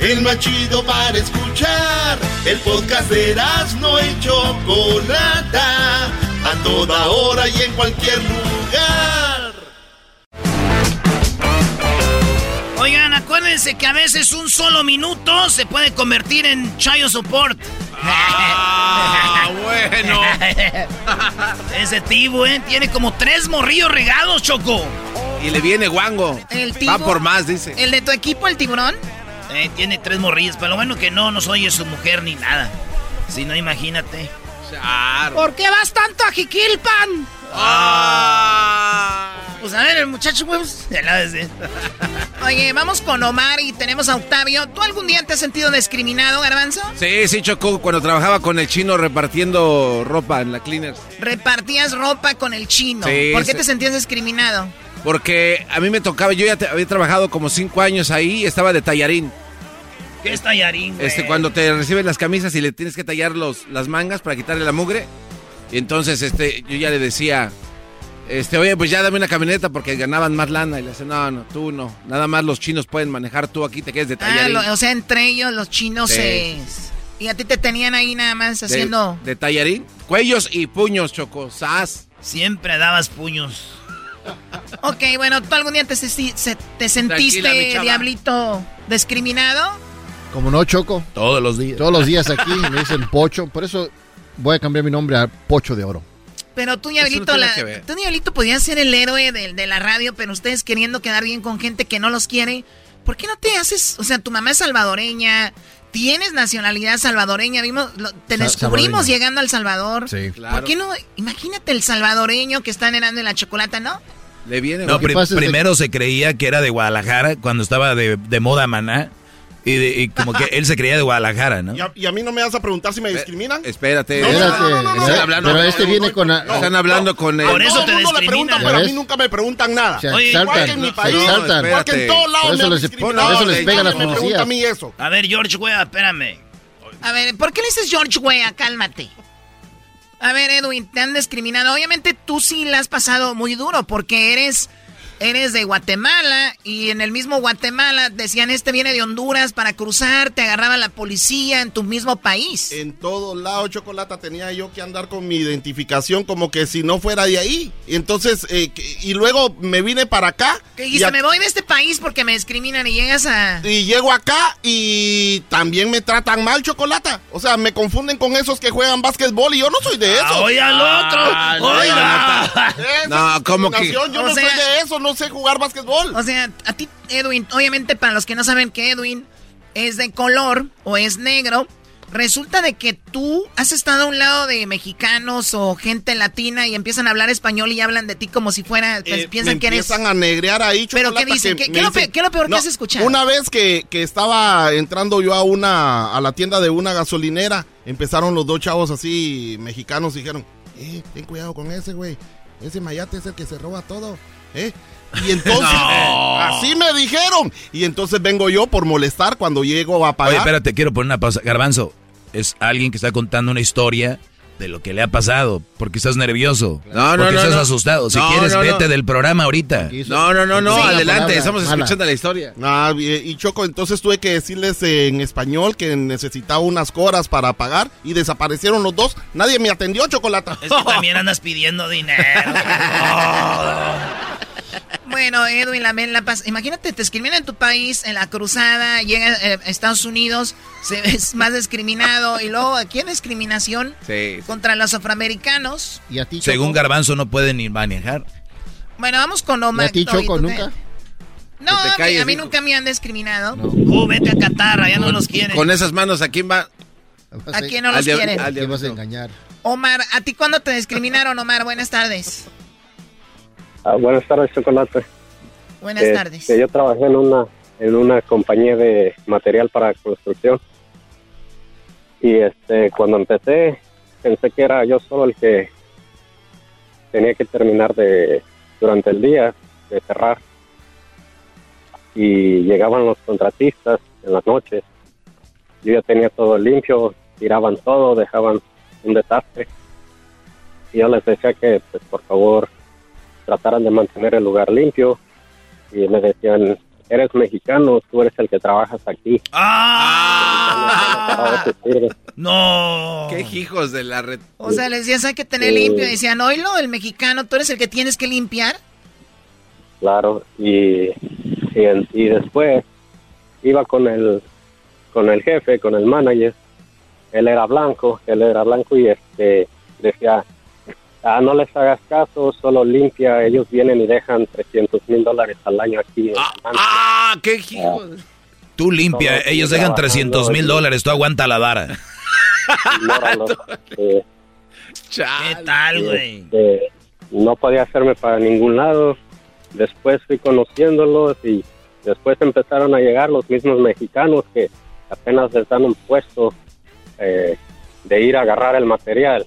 El más chido para escuchar. El podcast de Erasmo y Chocolata. A toda hora y en cualquier lugar.
Oigan, acuérdense que a veces un solo minuto se puede convertir en chayo support.
Ah, bueno.
Ese tibu, ¿eh? Tiene como tres morrillos regados, Choco.
Y le viene guango.
El
Va por más, dice.
¿El de tu equipo, el tiburón?
Eh, tiene tres morrillos, pero lo bueno que no nos oye su mujer ni nada. Si no, imagínate.
¿Por qué vas tanto a Jiquilpan?
Ah.
Pues a ver, el muchacho, pues, ya la ves, eh.
Oye, vamos con Omar y tenemos a Octavio. ¿Tú algún día te has sentido discriminado, Garbanzo?
Sí, sí, Choco, cuando trabajaba con el chino repartiendo ropa en la Cleaners.
Repartías ropa con el chino.
Sí,
¿Por qué
sí.
te sentías discriminado?
Porque a mí me tocaba, yo ya te- había trabajado como cinco años ahí, estaba de tallarín.
¿Qué es tallarín, güey?
Este, cuando te reciben las camisas y le tienes que tallar los, las mangas para quitarle la mugre. Y entonces, este, yo ya le decía, este, oye, pues ya dame una camioneta porque ganaban más lana. Y le decía, no, no, tú no. Nada más los chinos pueden manejar, tú aquí te quedes de
Ah,
tallarín.
lo- o sea, entre ellos los chinos
Sí.
se... Y a ti te tenían ahí nada más
De-
haciendo...
De, tallarín. Cuellos y puños, Choco. Sas.
Siempre dabas puños.
Ok, bueno, ¿tú algún día te, senti- se- te sentiste, diablito, discriminado?
Como no, Choco.
Todos los días.
Todos los días aquí me dicen Pocho. Por eso voy a cambiar mi nombre a Pocho de Oro.
Pero tú,
no
Diablito,
ver.
tú, Diablito, podías ser el héroe de, de la radio, pero ustedes queriendo quedar bien con gente que no los quiere. ¿Por qué no te haces? O sea, tu mamá es salvadoreña, tienes nacionalidad salvadoreña, vimos, lo- te
Sa-
descubrimos
salvadoreña.
llegando al Salvador.
Sí.
¿Por qué no? Imagínate el salvadoreño que está en la chocolata, ¿no?
Le viene.
No, pri- primero se creía que era de Guadalajara cuando estaba de, de moda Maná. Y, de- y como que él se creía de Guadalajara, ¿no?
Y a, y a mí no me vas a preguntar si me discriminan.
Espérate.
No, no, no,
Espérate,
no, no, no,
pero- este
no,
viene
no,
con...
Están hablando con
todo el mundo le preguntan,
¿Ya
pero a mí nunca me preguntan nada. Igual
saltan,
que en mi país,
saltan.
porque en todos lados
Por
me
eso les, por eso
pregunta a mí eso.
A ver, George, güey, espérame.
A ver, ¿por qué le dices George Wea? Cálmate. A ver, Edwin, te han discriminado. Obviamente tú sí la has pasado muy duro porque eres, eres de Guatemala y en el mismo Guatemala decían este viene de Honduras para cruzar, te agarraba la policía en tu mismo país.
En todos lados, Chocolata, tenía yo que andar con mi identificación como que si no fuera de ahí. Y entonces, eh, y luego me vine para acá.
Que
y a-
me voy de este país porque me discriminan y llegas a...
Y llego acá y también me tratan mal, Chocolata. O sea, me confunden con esos que juegan básquetbol y yo no soy de eso.
Ah, oye al otro, oiga.
No, ¿cómo que?
Yo
O
no
sea-
soy de eso, no sé jugar básquetbol.
O sea, a ti, Edwin, obviamente para los que no saben que Edwin es de color o es negro, resulta de que tú has estado a un lado de mexicanos o gente latina y empiezan a hablar español y hablan de ti como si fuera, pues,
Eh,
piensan
me
que eres...
empiezan a negrear ahí,
¿Pero qué dicen?
que
¿Qué- lo
dicen-
pe- qué es lo peor que
No,
has escuchado?
Una vez que, que estaba entrando yo a una a la tienda de una gasolinera, empezaron los dos chavos así mexicanos y dijeron, eh, ten cuidado con ese, güey. Ese mayate es el que se roba todo, ¿eh? Y entonces,
No.
así me dijeron. Y entonces vengo yo por molestar cuando llego a pagar.
Oye, espérate, quiero poner una pausa. Garbanzo, es alguien que está contando una historia de lo que le ha pasado. Porque estás nervioso.
No, no,
porque
no,
estás
no.
asustado. Si
No,
quieres,
no, no.
vete del programa ahorita.
No, no, no, no,
Sí,
adelante, estamos escuchando la historia.
Ah, y, y Choco, entonces tuve que decirles en español que necesitaba unas coras para pagar y desaparecieron los dos. Nadie me atendió, Chocolata.
Es que también andas pidiendo dinero.
Bueno, Edwin, la, la paz. Imagínate, te discriminan en tu país, en la cruzada, llega eh, a Estados Unidos, se es más discriminado y luego aquí en discriminación
Sí.
contra los afroamericanos.
¿Y a ti,
Según
Choco?
Garbanzo no puede ni manejar.
Bueno, vamos con
¿Y
Omar.
a ti, Choco, nunca?
No, a mí-
calles,
a mí
hijo.
nunca me han discriminado.
Uh, vete a Qatar, ya no los quieren.
Con esas manos, ¿a quién va?
¿A quién no los quieren?
al
¿Qué vas a engañar?
Omar, ¿a ti cuándo te discriminaron, Omar? Buenas tardes.
Ah, buenas tardes, Chocolate.
Buenas
Eh,
tardes.
yo trabajé en una en una compañía de material para construcción y este cuando empecé pensé que era yo solo el que tenía que terminar de durante el día de cerrar y llegaban los contratistas en las noches yo ya tenía todo limpio tiraban todo dejaban un desastre y yo les decía que pues por favor trataran de mantener el lugar limpio y me decían, eres mexicano, tú eres el que trabajas aquí.
¡Ah!
Para te sirve".
No.
Qué hijos de la red.
O sea, les decías, hay que tener
Sí.
limpio. Y decían, oílo, el mexicano, tú eres el que tienes que limpiar.
Claro, y, y, y después iba con el, con el jefe, con el manager,
él era blanco, él era blanco y este decía, ah, no les hagas caso, solo limpia, ellos vienen y dejan 300 mil dólares al año aquí. en Atlanta".
¡Ah, qué hijo! de-
Tú limpia, ellos dejan
trabajando
300 mil dólares, tú aguanta la vara.
Ignóralo. Eh,
¿Qué tal, güey?
este, no podía hacerme para ningún lado. Después fui conociéndolos y después empezaron a llegar los mismos mexicanos que apenas les dan un puesto eh, de ir a agarrar el material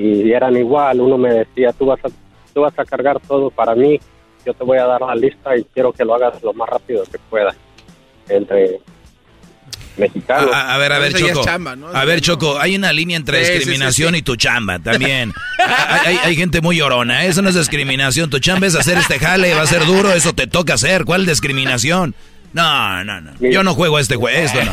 y eran igual. Uno me decía, tú vas a, tú vas a cargar todo para mí, yo te voy a dar la lista y quiero que lo hagas lo más rápido que puedas. Entre mexicanos.
A, a ver, a ver,
Eso
Choco.
chamba, ¿no?
A ver, Choco, hay una línea entre
Sí,
discriminación
sí, sí.
y tu chamba también. hay, hay- hay gente muy llorona, ¿eh? eso no es discriminación. Tu chamba es hacer este jale, va a ser duro, eso te toca hacer. ¿Cuál discriminación? No, no, no. Yo no juego a este juego, esto no.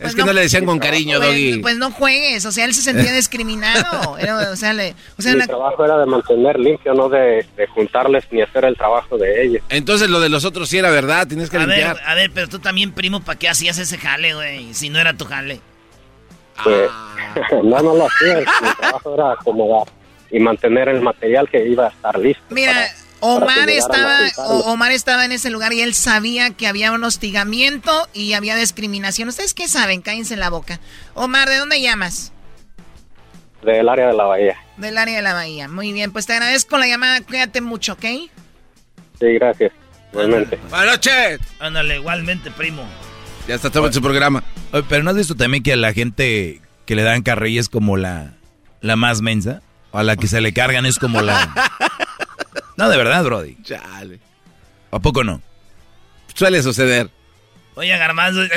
Es que no le decían con cariño,
Pues,
Doggy.
pues no juegues, o sea, él se sentía discriminado. Era- o sea, le- o sea,
Mi
una-
trabajo era de mantener limpio, no de, de juntarles ni hacer el trabajo de ellos.
Entonces lo de los otros sí era verdad, tienes que
A ver, a ver, pero tú también, primo, ¿para qué hacías ese jale, güey? Si no era tu jale.
Pues,
Ah.
no, no lo hacía. Mi trabajo era acomodar y mantener el material que iba a estar listo.
Mira,
para
Omar estaba, Omar estaba en ese lugar y él sabía que había un hostigamiento y había discriminación. ¿Ustedes qué saben? Cállense la boca. Omar, ¿de dónde llamas?
Del área de la bahía.
Del área de la bahía. Muy bien, pues te agradezco la llamada. Cuídate mucho, ¿ok?
Sí, gracias. Igualmente.
Buenas noches.
Ándale, igualmente, primo.
Ya está todo en su programa.
Oye, Pero ¿no has visto también que a la gente que le dan carrilla es como la, la más mensa? O a la que se le cargan es como la... No, de verdad, Brody.
Chale.
¿A poco no?
Suele suceder.
Oye, Garbanzo.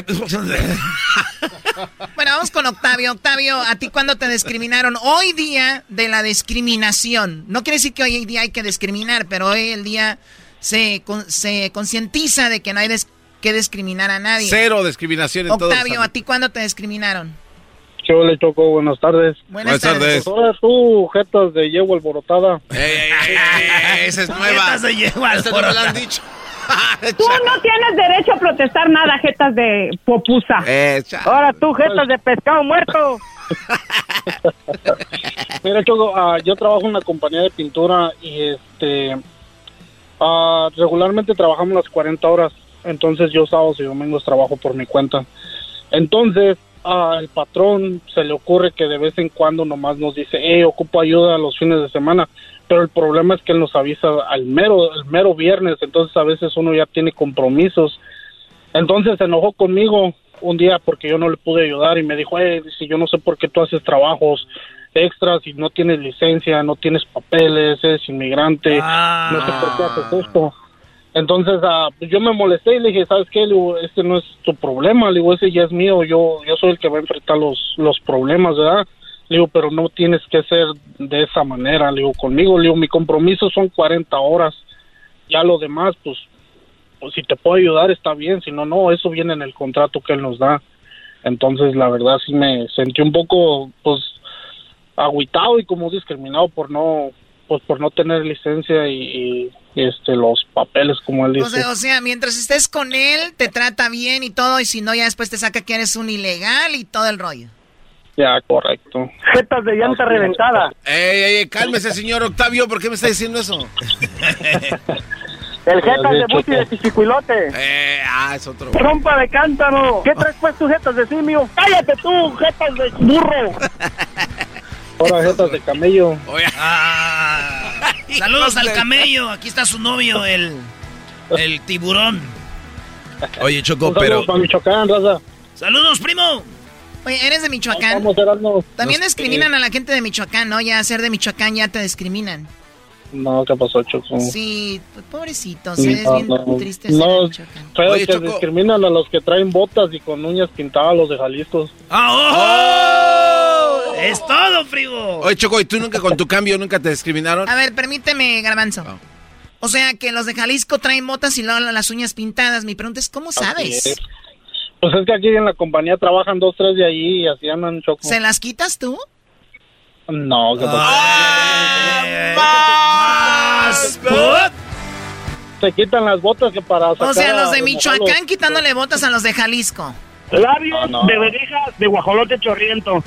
Bueno, vamos con Octavio. Octavio, ¿a ti cuándo te discriminaron? Hoy día de la discriminación. No quiere decir que hoy día hay que discriminar, pero hoy el día se, con- se concientiza de que no hay des- que discriminar a nadie.
Cero discriminación en todos
Octavio, ¿a ti cuándo te discriminaron?
Yo le choco, buenas tardes.
Buenas Buenas tardes.
Ahora tú, jetas de yegua alborotada.
esa es nueva.
Se lleva
Esta no la han dicho.
Tú no tienes derecho a protestar nada, jetas de popusa.
Eh,
Ahora tú, jetas de pescado muerto.
Mira, Choco, ah, yo trabajo en una compañía de pintura y este ah, regularmente trabajamos las 40 horas. Entonces yo sábados y domingos trabajo por mi cuenta. Entonces ah, el patrón se le ocurre que de vez en cuando nomás nos dice, hey, ocupo ayuda los fines de semana. Pero el problema es que él nos avisa al mero, el mero viernes. Entonces a veces uno ya tiene compromisos. Entonces se enojó conmigo un día porque yo no le pude ayudar y me dijo, eh, si yo no sé por qué tú haces trabajos extras y no tienes licencia, no tienes papeles, eres inmigrante, no sé por qué haces esto. Entonces pues yo me molesté y le dije, ¿sabes qué? Le digo, este no es tu problema, le digo, ese ya es mío, yo, yo soy el que va a enfrentar los, los problemas, ¿verdad? Le digo, pero no tienes que ser de esa manera, le digo, conmigo, le digo, mi compromiso son 40 horas, ya lo demás, pues pues, si te puedo ayudar está bien, si no, no, eso viene en el contrato que él nos da. Entonces, la verdad sí me sentí un poco, pues, agüitado y como discriminado por no, pues, por no tener licencia y, este, los papeles, como él
O
dice.
sea, o sea, mientras estés con él, te trata bien y todo, y si no, ya después te saca que eres un ilegal y todo el rollo.
Ya, correcto.
Jetas de llanta reventada.
Ey, ey, ey, cálmese, señor Octavio, ¿por qué me está diciendo eso?
El jetas de buti de chichicuilote.
Eh, ah, es otro.
Trompa de cántaro. ¿Qué traes pues tus jetas de simio? Cállate tú, jetas de burro.
Ahora jetas de camello.
Ah, saludos al camello. Aquí está su novio, el, el tiburón.
Oye, Choco, pero...
para Michoacán, raza.
Saludos, primo.
Oye, ¿eres de Michoacán?
Vamos.
También discriminan a la gente de Michoacán, ¿no? Ya ser de Michoacán ya te discriminan.
No, ¿qué pasó, Choco?
Sí, pobrecitos, eres
No,
bien
no,
triste. ser
no,
Oye,
que
Choco.
discriminan a los que traen botas y con uñas pintadas, los de Jalisco.
¡Ah, oh! Es todo, primo.
Oye, Choco, ¿y tú nunca con tu cambio nunca te discriminaron?
A ver, permíteme, Garbanzo. O sea, que los de Jalisco traen botas y luego las uñas pintadas. Mi pregunta es, ¿cómo sabes?
es. Pues es que aquí en la compañía trabajan dos, tres de allí y así andan, Choco.
¿Se las quitas tú?
No, ¿qué pasó?
Más.
Se quitan las botas que para sacar
O sea, los de Michoacán
los-
quitándole botas a los de Jalisco.
Labios
No, no.
de verijas de guajolote chorriento.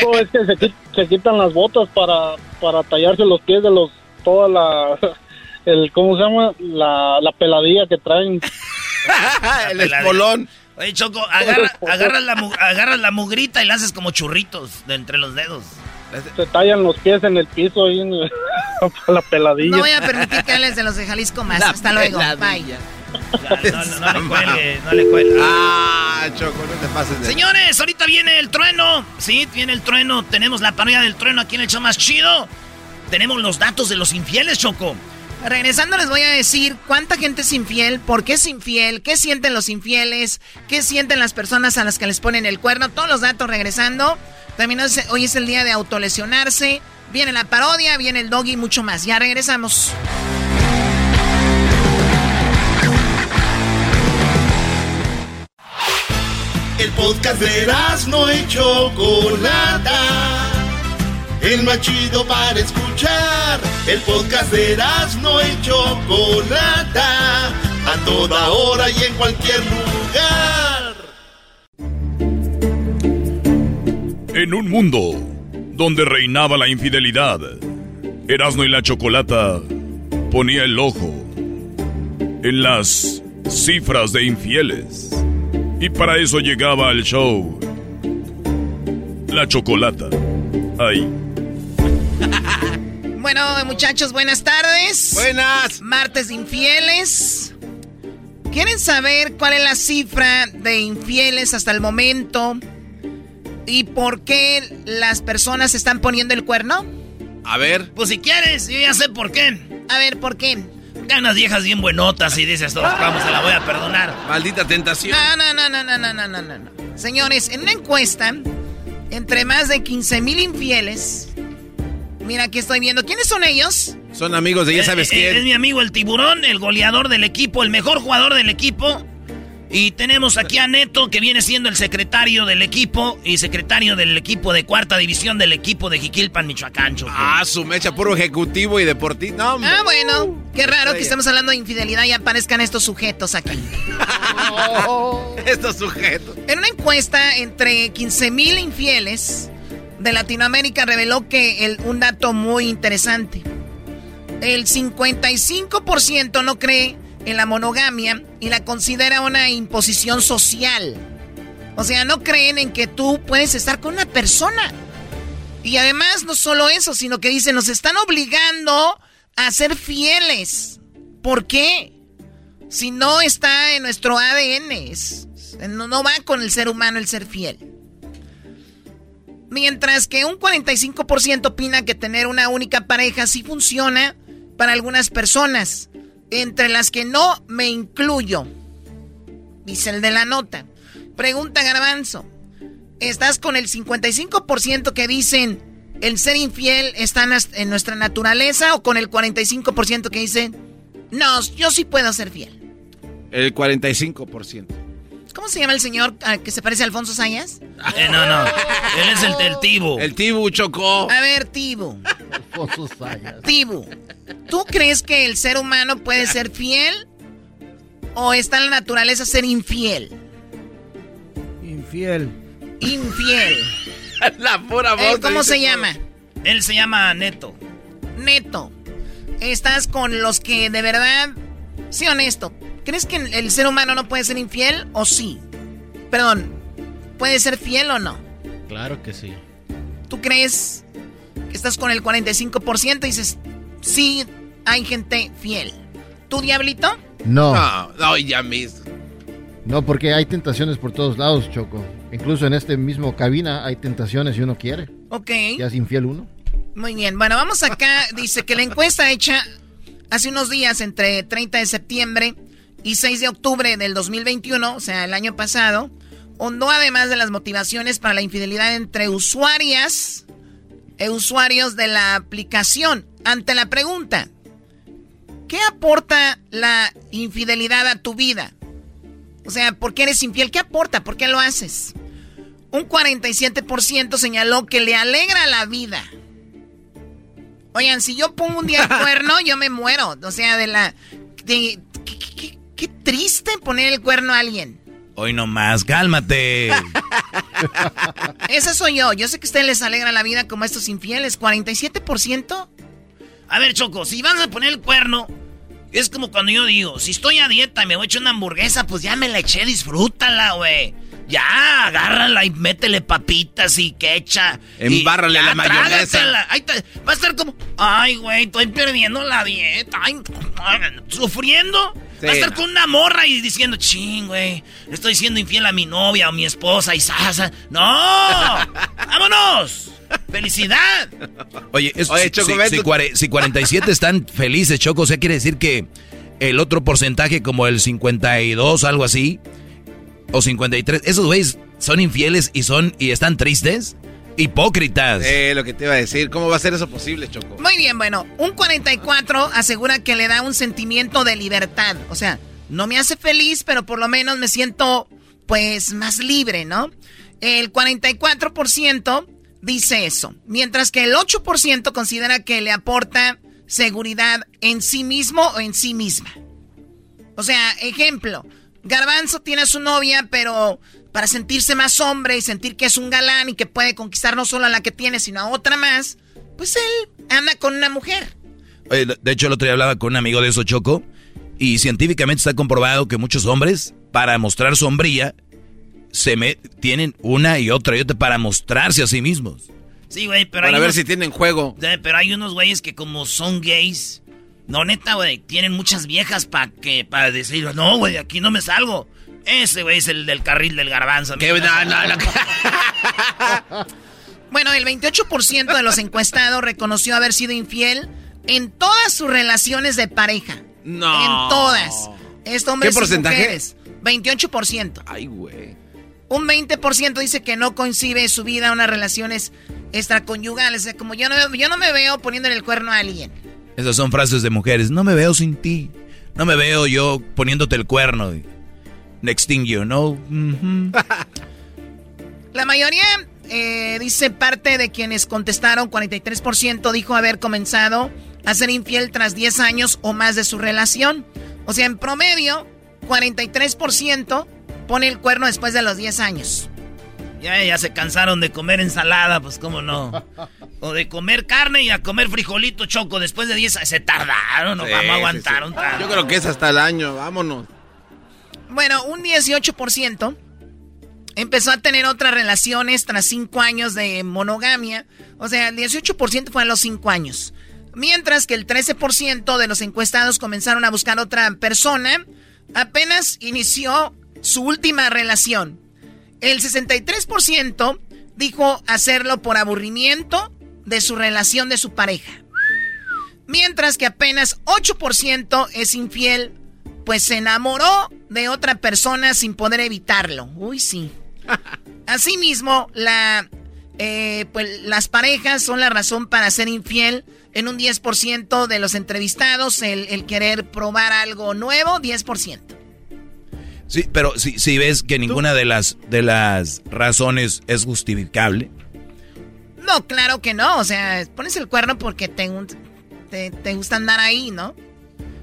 Choco, es que se, qui- se quitan las botas para, para tallarse los pies de los, toda la, el, ¿cómo se llama? La, la peladilla que traen.
el espolón.
Oye, Choco, agarra, agarras, la, mu- agarras la mugrita y la haces como churritos de entre los dedos.
Se tallan los pies en el piso ahí en el- la peladilla.
No voy a permitir que hables de los de Jalisco más.
La
Hasta luego. Bye.
No, no, no le cuelgue, no le cuelgue.
Ah, Choco, no te pases de...
Señores, ahorita viene el trueno. Sí, viene el trueno. Tenemos la parodia del trueno aquí en el show más chido. Tenemos los datos de los infieles, Choco.
Regresando les voy a decir cuánta gente es infiel, por qué es infiel, qué sienten los infieles, qué sienten las personas a las que les ponen el cuerno, todos los datos regresando. También hoy es el día de autolesionarse, viene la parodia, viene el doggy y mucho más. Ya regresamos.
El podcast de no y Chocolata. El más chido para escuchar. El podcast de no y Chocolata. A toda hora y en cualquier lugar.
En un mundo donde reinaba la infidelidad, Erasmo y la Chocolata ponía el ojo en las cifras de infieles. Y para eso llegaba al show La Chocolata. Ahí.
Bueno, muchachos, buenas tardes.
Buenas.
Martes infieles. ¿Quieren saber cuál es la cifra de infieles hasta el momento? ¿Y por qué las personas están poniendo el cuerno?
A ver.
Pues si quieres, yo ya sé por qué.
A ver, ¿por qué?
Ganas viejas bien buenotas y dices, vamos, se la voy a perdonar.
Maldita tentación.
No, no, no, no, no, no, no, no. Señores, en una encuesta, entre más de 15 mil infieles, mira, aquí estoy viendo. ¿Quiénes son ellos?
Son amigos de ya sabes
Eh, eh,
quién.
Es mi amigo el tiburón, el goleador del equipo, el mejor jugador del equipo. Y tenemos aquí a Neto, que viene siendo el secretario del equipo y secretario del equipo de cuarta división del equipo de Jiquilpan, Michoacán. Choco.
Ah, su mecha, puro ejecutivo y deportivo. No.
Ah, bueno, qué raro que estemos hablando de infidelidad y aparezcan estos sujetos aquí.
Estos sujetos.
En una encuesta entre 15 mil infieles de Latinoamérica reveló que el- un dato muy interesante. El 55% no cree en la monogamia y la considera una imposición social. O sea, no creen en que tú puedes estar con una persona. Y además, no solo eso, sino que dicen, nos están obligando a ser fieles. ¿Por qué? Si no está en nuestro ADN, es- no, no va con el ser humano el ser fiel. Mientras que un 45% opina que tener una única pareja sí funciona para algunas personas, entre las que no me incluyo. Dice el de la nota. Pregunta Garbanzo. ¿Estás con el 55% que dicen el ser infiel está en nuestra naturaleza o con el 45% que dicen no, yo sí puedo ser fiel?
El 45%.
¿Cómo se llama el señor al que se parece a Alfonso Sayas?
Eh, no, no. Él es el del Tibu.
El Tibu chocó.
A ver, Tibu. Tibu, ¿tú crees que el ser humano puede ser fiel o está en la naturaleza ser infiel?
Infiel.
Infiel.
la pura voz.
¿Cómo se
todo.
llama?
Él se llama Neto.
Neto. ¿Estás con los que de verdad... Sí, honesto. ¿Crees que el ser humano no puede ser infiel o sí? Perdón, ¿puede ser fiel o no?
Claro que sí.
¿Tú crees que estás con el 45% y dices, sí, hay gente fiel? ¿Tú, Diablito?
No.
No, no, ya mismo.
No, porque hay tentaciones por todos lados, Choco. Incluso en este mismo cabina hay tentaciones y uno quiere.
Ok.
Ya es infiel uno.
Muy bien, bueno, vamos acá. Dice que la encuesta hecha hace unos días, entre 30 de septiembre y 6 de octubre del 2021, o sea, el año pasado, hondó además de las motivaciones para la infidelidad entre usuarias e usuarios de la aplicación. Ante la pregunta, ¿qué aporta la infidelidad a tu vida? O sea, ¿por qué eres infiel? ¿Qué aporta? ¿Por qué lo haces? Un 47% señaló que le alegra la vida. Oigan, si yo pongo un día el cuerno, yo me muero. O sea, de la. de- ¿qué, qué- qué- Qué triste poner el cuerno a alguien.
Hoy nomás, cálmate.
Ese soy yo. Yo sé que a ustedes les alegra la vida como estos infieles. ¿47%?
A ver, Choco, si vas a poner el cuerno, es como cuando yo digo, si estoy a dieta y me voy a echar una hamburguesa, pues ya me la eché, disfrútala, güey. Ya, agárrala y métele papitas y quecha.
Embárrale
y ya,
la mayonesa.
trágatela. Ahí te- va a estar como, ay, güey, estoy perdiendo la dieta. Ay, sufriendo.
Sí,
va a estar
no.
con una morra y diciendo, ching, güey, le estoy siendo infiel a mi novia o mi esposa y sasa. ¡No! ¡Vámonos! ¡Felicidad!
Oye, es-
Oye,
si,
Choco,
si- si cuare- si 47 están felices, Choco, o sea, quiere decir que el otro porcentaje, como el 52, algo así, o 53, esos güeyes son infieles y son y están tristes, hipócritas.
Eh, lo que te iba a decir. ¿Cómo va a ser eso posible, Choco?
Muy bien, bueno, un 44 asegura que le da un sentimiento de libertad. O sea, no me hace feliz, pero por lo menos me siento, pues, más libre, ¿no? El 44% dice eso, mientras que el 8% considera que le aporta seguridad en sí mismo o en sí misma. O sea, ejemplo, Garbanzo tiene a su novia, pero para sentirse más hombre y sentir que es un galán y que puede conquistar no solo a la que tiene, sino a otra más, pues él anda con una mujer.
Oye, de hecho, el otro día hablaba con un amigo de eso, Choco, y científicamente está comprobado que muchos hombres, para mostrar sombría, se me tienen una y otra y otra para mostrarse a sí mismos.
Sí, güey, pero
Para
hay
ver
unos-
si tienen juego.
Eh, Pero hay unos güeyes que como son gays, no neta, güey, tienen muchas viejas para que para decir, no, güey, aquí no me salgo. Ese güey es el del carril del garbanzo.
¿Qué? No, no, no.
Bueno, el 28% de los encuestados reconoció haber sido infiel en todas sus relaciones de pareja.
No.
En todas. Esto hombres
¿Qué porcentaje?
y mujeres. 28%.
Ay, güey.
Un 20% dice que no coincide su vida a unas relaciones extraconyugales. O sea, como yo no, yo no me veo poniéndole el cuerno a alguien.
Esas son frases de mujeres. No me veo sin ti. No me veo yo poniéndote el cuerno. Next thing you know.
La mayoría, eh, dice parte de quienes contestaron, 43% dijo haber comenzado a ser infiel tras 10 años o más de su relación. O sea, en promedio, 43% pone el cuerno después de los 10 años.
Ya, ya se cansaron de comer ensalada, pues cómo no. O de comer carne y a comer frijolito choco después de 10 años. Se tardaron, no
Sí,
vamos a
sí. Yo creo que es hasta el año. Vámonos.
Bueno, un 18% empezó a tener otras relaciones tras 5 años de monogamia. O sea, el 18% fue a los 5 años. Mientras que el 13% de los encuestados comenzaron a buscar otra persona, apenas inició su última relación. El 63% dijo hacerlo por aburrimiento de su relación de su pareja. Mientras que apenas 8% es infiel, pues se enamoró de otra persona sin poder evitarlo. Uy, sí. Asimismo, la, eh, pues, las parejas son la razón para ser infiel. En un 10% de los entrevistados, el, el querer probar algo nuevo, 10%.
Sí, pero si, si ves que ninguna de las, de las razones es justificable.
No, claro que no. O sea, pones el cuerno porque te, te, te gusta andar ahí, ¿no?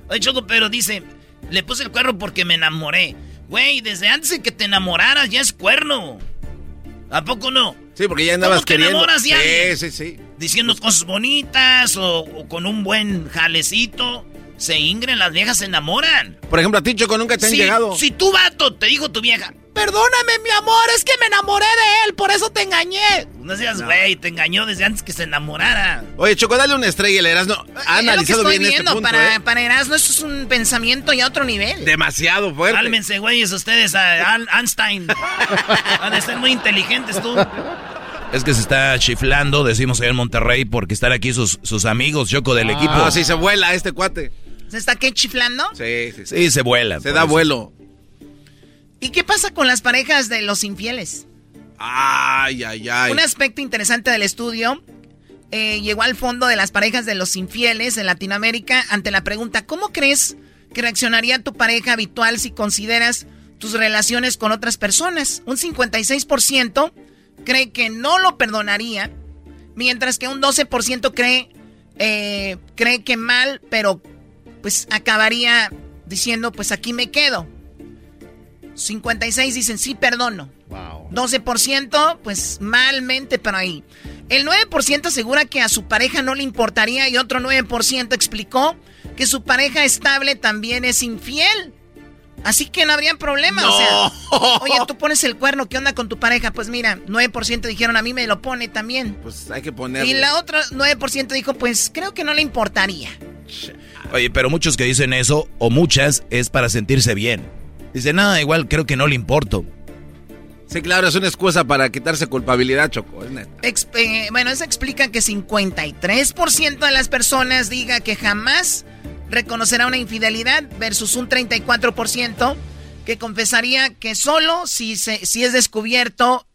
Oye, Choco, pero dice, le puse el cuerno porque me enamoré. Güey, desde antes de que te enamoraras ya es cuerno. ¿A poco no?
Sí, porque ya andabas
¿Cómo te
queriendo.
enamoras de
sí, sí, sí.
Diciendo cosas bonitas o, o con un buen jalecito. Se ingren, las viejas se enamoran.
Por ejemplo, a ti, Choco, nunca te han
si,
llegado.
Si tu vato te dijo tu vieja,
Perdóname, mi amor, es que me enamoré de él, por eso te engañé.
no seas güey, te engañó desde antes que se enamorara.
Oye, Choco, dale una estrella, el Erasmo. Ha
Es lo que
analizado
estoy
bien este
viendo.
punto,
para,
¿eh?
para Erasmo eso es un pensamiento ya a otro nivel.
Demasiado fuerte.
Cálmense, güeyes, ustedes, a Al- Einstein. Han de ser muy inteligentes tú.
Es que se está chiflando, decimos allá en Monterrey, porque están aquí sus, sus amigos, Choco, del equipo.
Ah, sí, se vuela este cuate.
¿Se está qué chiflando?
Sí, sí, sí.
Sí, se vuela.
Se da
eso.
vuelo.
¿Y qué pasa con las parejas de los infieles?
Ay, ay, ay.
Un aspecto interesante del estudio eh, llegó al fondo de las parejas de los infieles en Latinoamérica ante la pregunta, ¿cómo crees que reaccionaría tu pareja habitual si consideras tus relaciones con otras personas? Un 56% cree que no lo perdonaría, mientras que un 12% cree, eh, cree que mal, pero pues acabaría diciendo, pues aquí me quedo. 56 dicen, sí, perdono. Wow. 12%, pues malmente, pero ahí. El 9% asegura que a su pareja no le importaría y otro 9% explicó que su pareja estable también es infiel. Así que no habría problema. O sea, oye, tú pones el cuerno, ¿qué onda con tu pareja? Pues mira, 9% dijeron a mí me lo pone también.
Pues hay que ponerlo.
Y la otra 9% dijo, pues creo que no le importaría.
Oye, pero muchos que dicen eso, o muchas, es para sentirse bien. Dicen, nada, igual creo que no le importo.
Sí, claro, es una excusa para quitarse culpabilidad, Choco.
Eh, bueno, eso explica que 53% de las personas diga que jamás reconocerá una infidelidad versus un 34% que confesaría que solo si, se, si es descubierto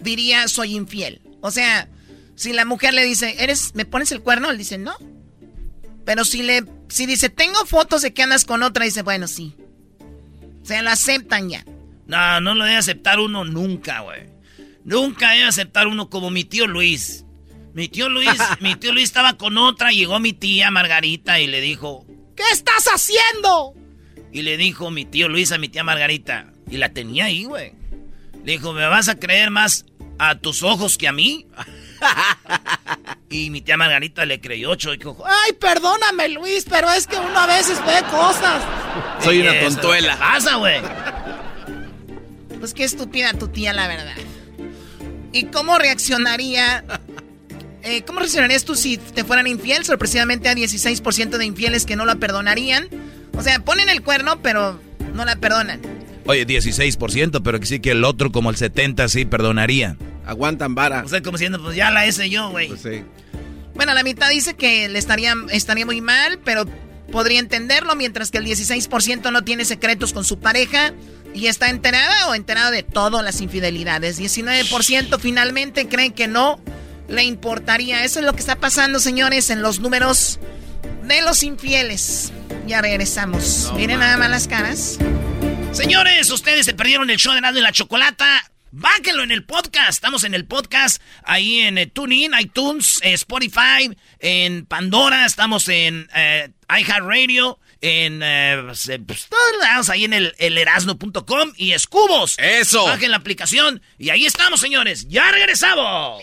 diría soy infiel. O sea, si la mujer le dice, "¿Eres me pones el cuerno?", él dice, "No." Pero si le si dice, "Tengo fotos de que andas con otra", dice, "Bueno, sí." O sea, lo aceptan ya.
No, no lo debe aceptar uno nunca, güey. Nunca debe aceptar uno como mi tío Luis. Mi tío Luis, mi tío Luis estaba con otra, llegó mi tía Margarita y le dijo,
¿Qué estás haciendo?
Y le dijo mi tío Luis a mi tía Margarita. Y la tenía ahí, güey. Le dijo, ¿me vas a creer más a tus ojos que a mí? y mi tía Margarita le creyó, ocho y dijo,
ay, perdóname, Luis, pero es que uno a veces ve cosas.
Soy una tontuela.
¿Qué pasa, güey?
Pues qué estúpida tu tía, la verdad. ¿Y cómo reaccionaría eh, ¿Cómo reaccionarías tú si te fueran infiel? Sorpresivamente a 16% de infieles que no la perdonarían. O sea, ponen el cuerno, pero no la perdonan.
Oye, 16%, pero que sí que el otro, como el 70%, sí perdonaría.
Aguantan vara.
O sea, como diciendo, pues ya la hice yo, güey. Pues sí.
Bueno, la mitad dice que le estaría, estaría muy mal, pero podría entenderlo, mientras que el 16% no tiene secretos con su pareja y está enterada o enterado de todas las infidelidades. 19% finalmente creen que no le importaría. Eso es lo que está pasando, señores, en los números de los infieles. Ya regresamos. Miren nada más las caras.
Señores, ustedes se perdieron el show de Nando y la Chocolata. Báquenlo en el podcast. Estamos en el podcast ahí en eh, TuneIn, iTunes, eh, Spotify, en Pandora. Estamos en eh, iHeartRadio en eh, pues, pues, ahí en el, erasno.com y escubos.
Eso.
Bajen la aplicación y ahí estamos, señores. Ya regresamos.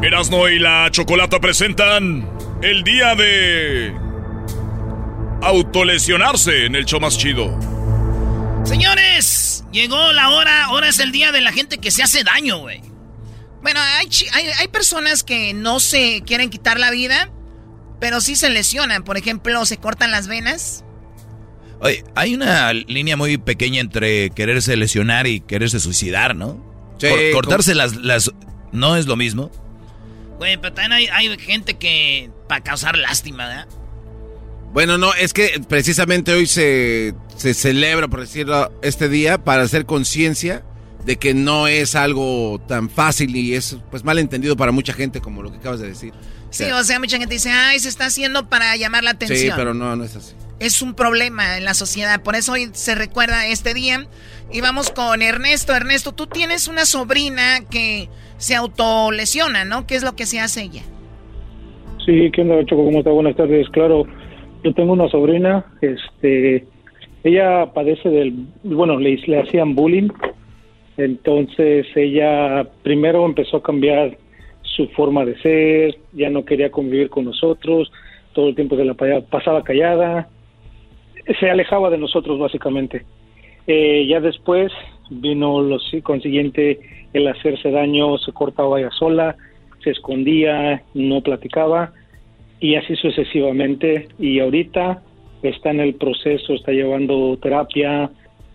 Erasno y la Chocolata presentan el día de autolesionarse en el show más chido.
Señores, llegó la hora, ahora es el día de la gente que se hace daño, güey.
Bueno, hay, hay, personas que no se quieren quitar la vida, pero sí se lesionan. Por ejemplo, se cortan las venas.
Oye, hay una línea muy pequeña entre quererse lesionar y quererse suicidar, ¿no? cortarse las, las... ¿No es lo mismo?
Güey, pero también hay, gente que. para causar lástima, ¿verdad?
Bueno, no, es que precisamente hoy se, se celebra, por decirlo, este día para hacer conciencia de que no es algo tan fácil y es pues mal entendido para mucha gente como lo que acabas de decir.
Sí, o sea, mucha gente dice, ay, se está haciendo para llamar la atención.
Sí, pero no, no es así.
Es un problema en la sociedad, por eso hoy se recuerda este día. Y vamos con Ernesto. Ernesto, tú tienes una sobrina que se autolesiona, ¿no? ¿Qué es lo que se hace ella?
Sí, ¿qué onda, Choco? ¿Cómo está? Buenas tardes. Claro, yo tengo una sobrina, este, ella padece del, bueno, le, hacían bullying, entonces ella primero empezó a cambiar su forma de ser, ya no quería convivir con nosotros, todo el tiempo se la pasaba callada, se alejaba de nosotros básicamente. Eh, ya después vino lo consiguiente el hacerse daño, se cortaba ella sola, se escondía, no platicaba
y así sucesivamente. Y ahorita está en el proceso, está llevando terapia,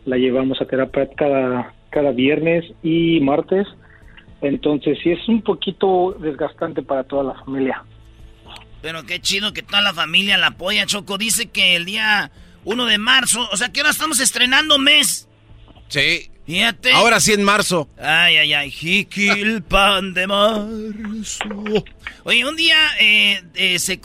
la llevamos a terapia cada, cada viernes y martes. Entonces sí es un poquito desgastante para toda la familia.
Pero qué chido que toda la familia la apoya, Choco. Dice que el día 1 de marzo, o sea que ahora estamos estrenando mes.
Sí.
Fíjate.
Ahora sí en marzo.
Ay, ay, ay, jiquil pan de marzo. Oye, un día eh, eh, se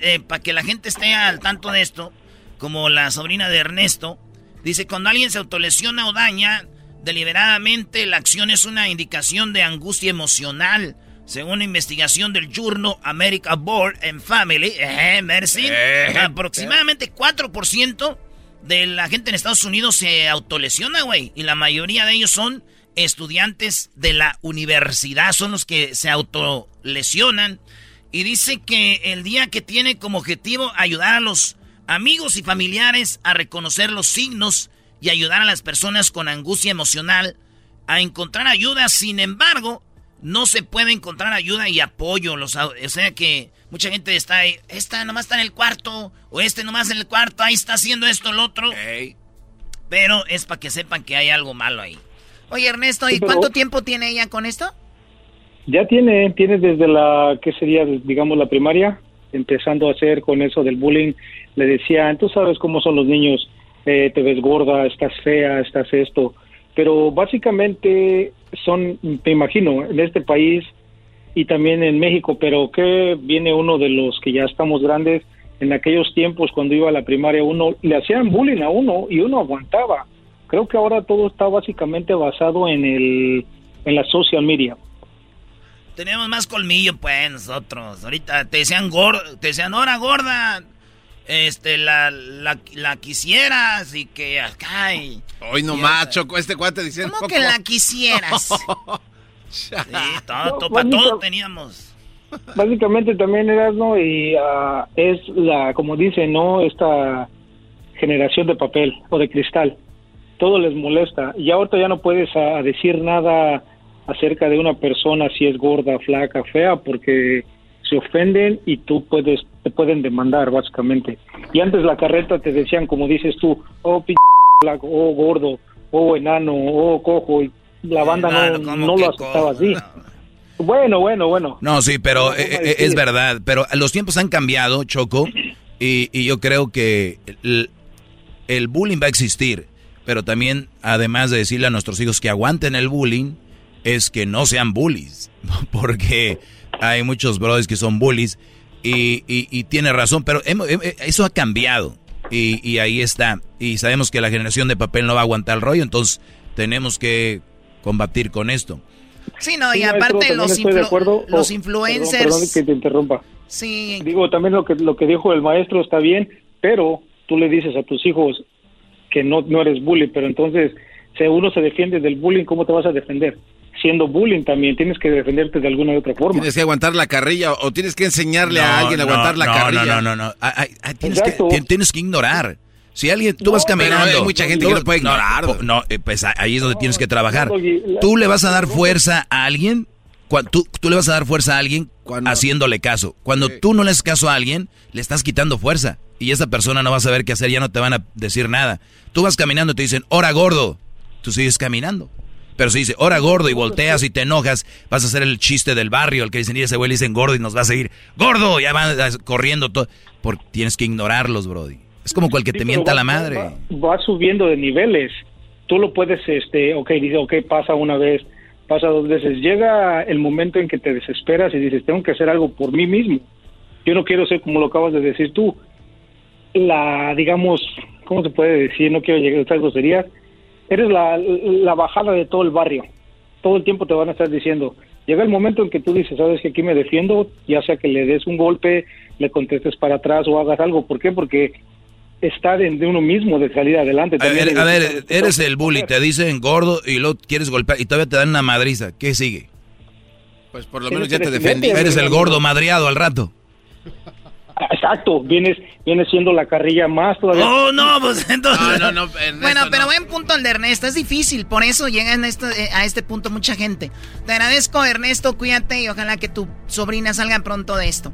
eh, para que la gente esté al tanto de esto, como la sobrina de Ernesto, dice, cuando alguien se autolesiona o daña deliberadamente, la acción es una indicación de angustia emocional. Según la investigación del Journal America Board and Family, eh, Mercy, aproximadamente 4% de la gente en Estados Unidos se autolesiona, güey. Y la mayoría de ellos son estudiantes de la universidad, son los que se autolesionan. Y dice que el día que tiene como objetivo ayudar a los amigos y familiares a reconocer los signos y ayudar a las personas con angustia emocional a encontrar ayuda. Sin embargo, no se puede encontrar ayuda y apoyo. Los, o sea que mucha gente está ahí, esta nomás está en el cuarto, o este nomás en el cuarto, ahí está haciendo esto, el otro. Pero es para que sepan que hay algo malo ahí. Oye, Ernesto, ¿y cuánto tiempo tiene ella con esto?
Ya tiene, tiene desde la, ¿qué sería? Digamos la primaria, empezando a hacer con eso del bullying. Le decía, tú sabes cómo son los niños, eh, te ves gorda, estás fea, estás esto. Pero básicamente son, me imagino, en este país y también en México, pero que viene uno de los que ya estamos grandes, en aquellos tiempos cuando iba a la primaria uno le hacían bullying a uno y uno aguantaba. Creo que ahora todo está básicamente basado en el en la social media.
Tenemos más colmillo pues nosotros. Ahorita te decían gorda, te decían hora gorda, este, la, la, la quisieras y que acá y...
Hoy no macho, este cuate diciendo...
¿Cómo que la quisieras? sí, todo, para todo teníamos.
Básicamente también eras, ¿no? Y ah, es la, como dice, ¿no? Esta generación de papel o de cristal. Todo les molesta. Y ahorita ya no puedes ah, decir nada acerca de una persona si es gorda, flaca, fea, porque se ofenden y tú puedes te pueden demandar básicamente. Y antes la carreta te decían como dices tú, oh p flaco, oh gordo, oh enano, oh cojo, y la banda no, no, lo aceptaba así. Bueno, bueno, bueno.
No, sí, pero eh, eh, es verdad, pero los tiempos han cambiado, Choco, y, y yo creo que el, el bullying va a existir, pero también, además de decirle a nuestros hijos que aguanten el bullying, es que no sean bullies, porque hay muchos brothers que son bullies y, y, tiene razón, pero eso ha cambiado y, ahí está. Y sabemos que la generación de papel no va a aguantar el rollo, entonces tenemos que combatir con esto.
Sí, no, y aparte los, los influencers...
Perdón, que te interrumpa.
Sí.
Digo, también lo que, lo que dijo el maestro está bien, pero tú le dices a tus hijos que no, no eres bully, pero entonces, si uno se defiende del bullying, ¿cómo te vas a defender? siendo bullying también, tienes que defenderte de alguna u otra forma.
Tienes que aguantar la carrilla o tienes que enseñarle a alguien a aguantar la carrilla.
No, no, no, no. tienes, que, tienes que ignorar. Si alguien, tú vas caminando.
Hay mucha gente que no puede ignorar.
No, eh, pues ahí es donde tienes que trabajar. ¿Tú le vas a dar fuerza a alguien? Tú, tú le vas a dar fuerza a alguien haciéndole caso. Cuando tú no le haces caso a alguien, le estás quitando fuerza. Y esa persona no va a saber qué hacer, ya no te van a decir nada. Tú vas caminando y te dicen, hora gordo. Tú sigues caminando. Pero si dice, hora gordo y volteas y te enojas, vas a hacer el chiste del barrio, el que dicen, y ese güey le dicen gordo y nos va a seguir, gordo, ya van corriendo todo. Porque tienes que ignorarlos, Brody. Es como cual que te mienta la madre.
Va, subiendo de niveles. Tú lo puedes, este, ok, dice, ok, pasa una vez, pasa dos veces. Llega el momento en que te desesperas y dices, tengo que hacer algo por mí mismo. Yo no quiero ser como lo acabas de decir tú. La, digamos, ¿cómo se puede decir? No quiero llegar a estas groserías eres la, bajada de todo el barrio. Todo el tiempo te van a estar diciendo, llega el momento en que tú dices, sabes que aquí me defiendo, ya sea que le des un golpe, le contestes para atrás o hagas algo. ¿Por qué? Porque está de, uno mismo de salir adelante.
A ver, a ver eres el bully, te dicen gordo y luego quieres golpear y todavía te dan una madriza. ¿Qué sigue?
Pues por lo menos ya te defendí.
Eres el gordo madriado al rato.
Exacto, vienes, viene siendo la carrilla más todavía.
Oh, no, pues entonces. No, no, bueno, pero buen punto el de Ernesto, es difícil, por eso llega eh, a este punto mucha gente. Te agradezco, Ernesto, cuídate y ojalá que tu sobrina salga pronto de esto.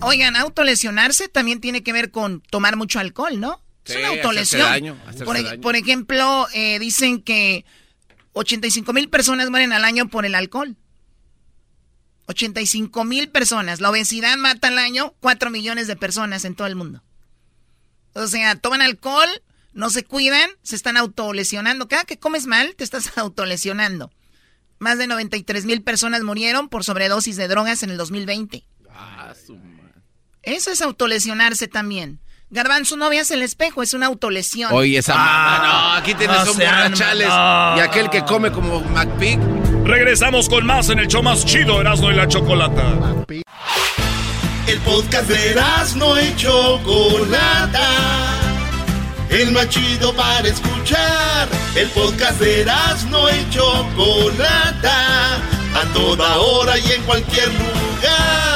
Oigan, autolesionarse también tiene que ver con tomar mucho alcohol, ¿no? es una autolesión. por, ejemplo, eh, dicen que 85 mil personas mueren al año por el alcohol. 85 mil personas. La obesidad mata al año 4 millones de personas en todo el mundo. O sea, toman alcohol, no se cuidan, se están autolesionando. Cada que comes mal, te estás autolesionando. Más de 93 mil personas murieron por sobredosis de drogas en el 2020. Eso es autolesionarse también. Garbanzo, no veas el espejo, es una autolesión.
Oye, esa ah, no, aquí tienes un borrachales y aquel que come como McPig.
Regresamos con más en el show más chido, Erasmo y la Chocolata.
El podcast de Erasmo y Chocolata. El más chido para escuchar. El podcast de Erasmo y Chocolata. A toda hora y en cualquier lugar.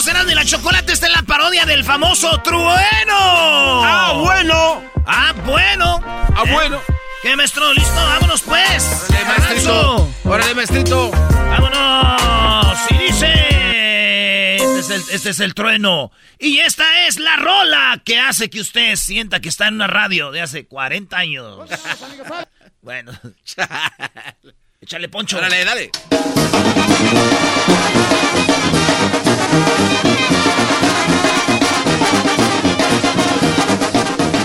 Somos Erasmo y la Chocolate. Esta es la parodia del famoso Trueno.
¡Ah, bueno!
¡Ah, bueno!
¡Ah, bueno!
¿Qué, maestro? ¿Listo? ¡Vámonos, pues!
¡Órale, maestrito! ¡Órale, maestrito!
¡Vámonos! Y dice... Este es, el, este es el trueno. Y esta es la rola que hace que usted sienta que está en una radio de hace 40 años. bueno. Échale poncho.
Dale, dale.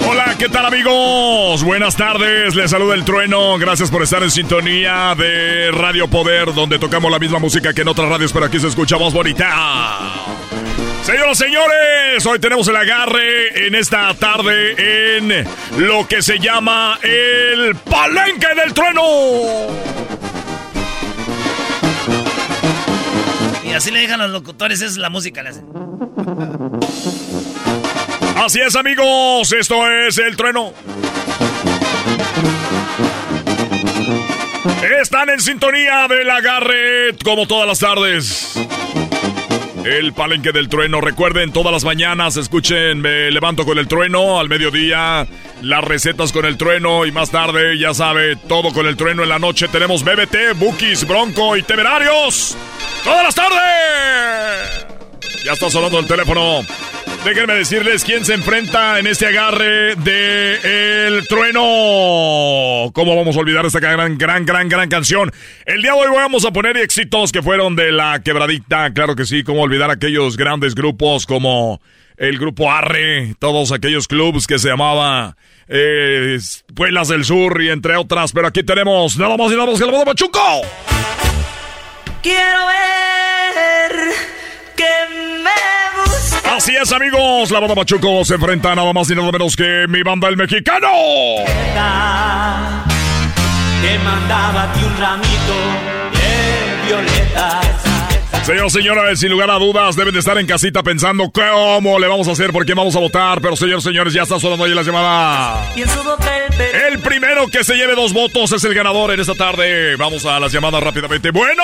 Hola, ¿qué tal amigos? Buenas tardes, les saluda el trueno. Gracias por estar en sintonía de Radio Poder, donde tocamos la misma música que en otras radios, pero aquí se escucha más bonita. Señoras y señores, hoy tenemos el agarre en esta tarde en lo que se llama el Palenque del Trueno.
Así le dejan los locutores, es la música. Le hacen.
Así es, amigos. Esto es el trueno. Están en sintonía del agarre como todas las tardes. El palenque del trueno. Recuerden, todas las mañanas escuchen Me levanto con el trueno. Al mediodía, las recetas con el trueno. Y más tarde, ya sabe, todo con el trueno. En la noche tenemos BBT, Bookies, Bronco y Temerarios. ¡Todas las tardes! Ya está sonando el teléfono. Déjenme decirles quién se enfrenta en este agarre de El Trueno. ¿Cómo vamos a olvidar esta gran, gran, gran, gran canción? El día de hoy vamos a poner éxitos que fueron de la quebradita. Claro que sí, cómo olvidar aquellos grandes grupos como el grupo Arre, todos aquellos clubs que se llamaba eh, del Sur y entre otras. Pero aquí tenemos nada más y nada más que la moda Pachuco.
Quiero ver que me
Así es, amigos. La banda Machuco se enfrenta nada más y nada menos que mi banda El Mexicano.
Que mandaba un ramito de violetas.
Señor, señores, sin lugar a dudas, deben de estar en casita pensando cómo le vamos a hacer, por qué vamos a votar. Pero, señor, señores, ya está sonando ahí la llamada. El primero que se lleve dos votos es el ganador en esta tarde. Vamos a las llamadas rápidamente. Bueno.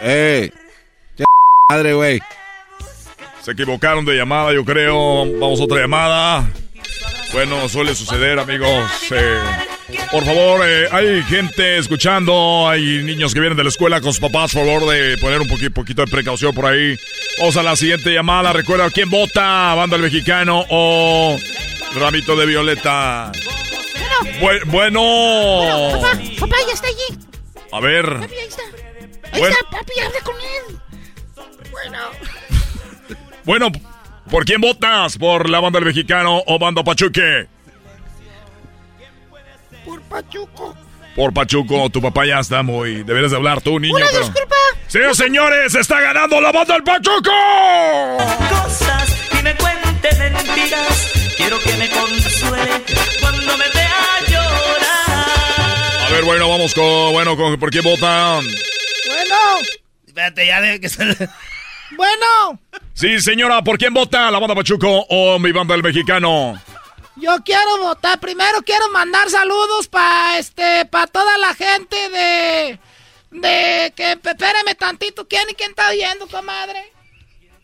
¡Ey! madre, güey!
Se equivocaron de llamada, yo creo. Vamos a otra llamada. Bueno, suele suceder, amigos. Eh, por favor, eh, hay gente escuchando, hay niños que vienen de la escuela con sus papás. Por favor, de poner un poquito de precaución por ahí. Vamos a la siguiente llamada. Recuerda quién vota: Banda el Mexicano o Ramito de Violeta. bueno.
bueno papá, papá, ya está allí.
A ver.
Papi, ahí está. Ahí está, papi, habla con él. Bueno.
Bueno, ¿por quién votas? ¿Por la banda del mexicano o banda Pachuque?
Por Pachuco.
Por Pachuco, tu papá ya está muy. Deberías de hablar tú, niño.
Una disculpa.
Señores, señores, está ganando la banda del Pachuco.
Cosas y me cuente mentiras. Quiero que me consuele cuando me vea llorar.
A ver, bueno, vamos con. Bueno, con, ¿por quién votan?
Bueno.
Espérate, ya de que se.
Bueno.
Sí, señora, ¿por quién vota? ¿La banda Pachuco o mi banda el mexicano?
Yo quiero votar. Primero quiero mandar saludos para este, para toda la gente de, de que espéreme tantito. ¿Quién y quién está oyendo, comadre?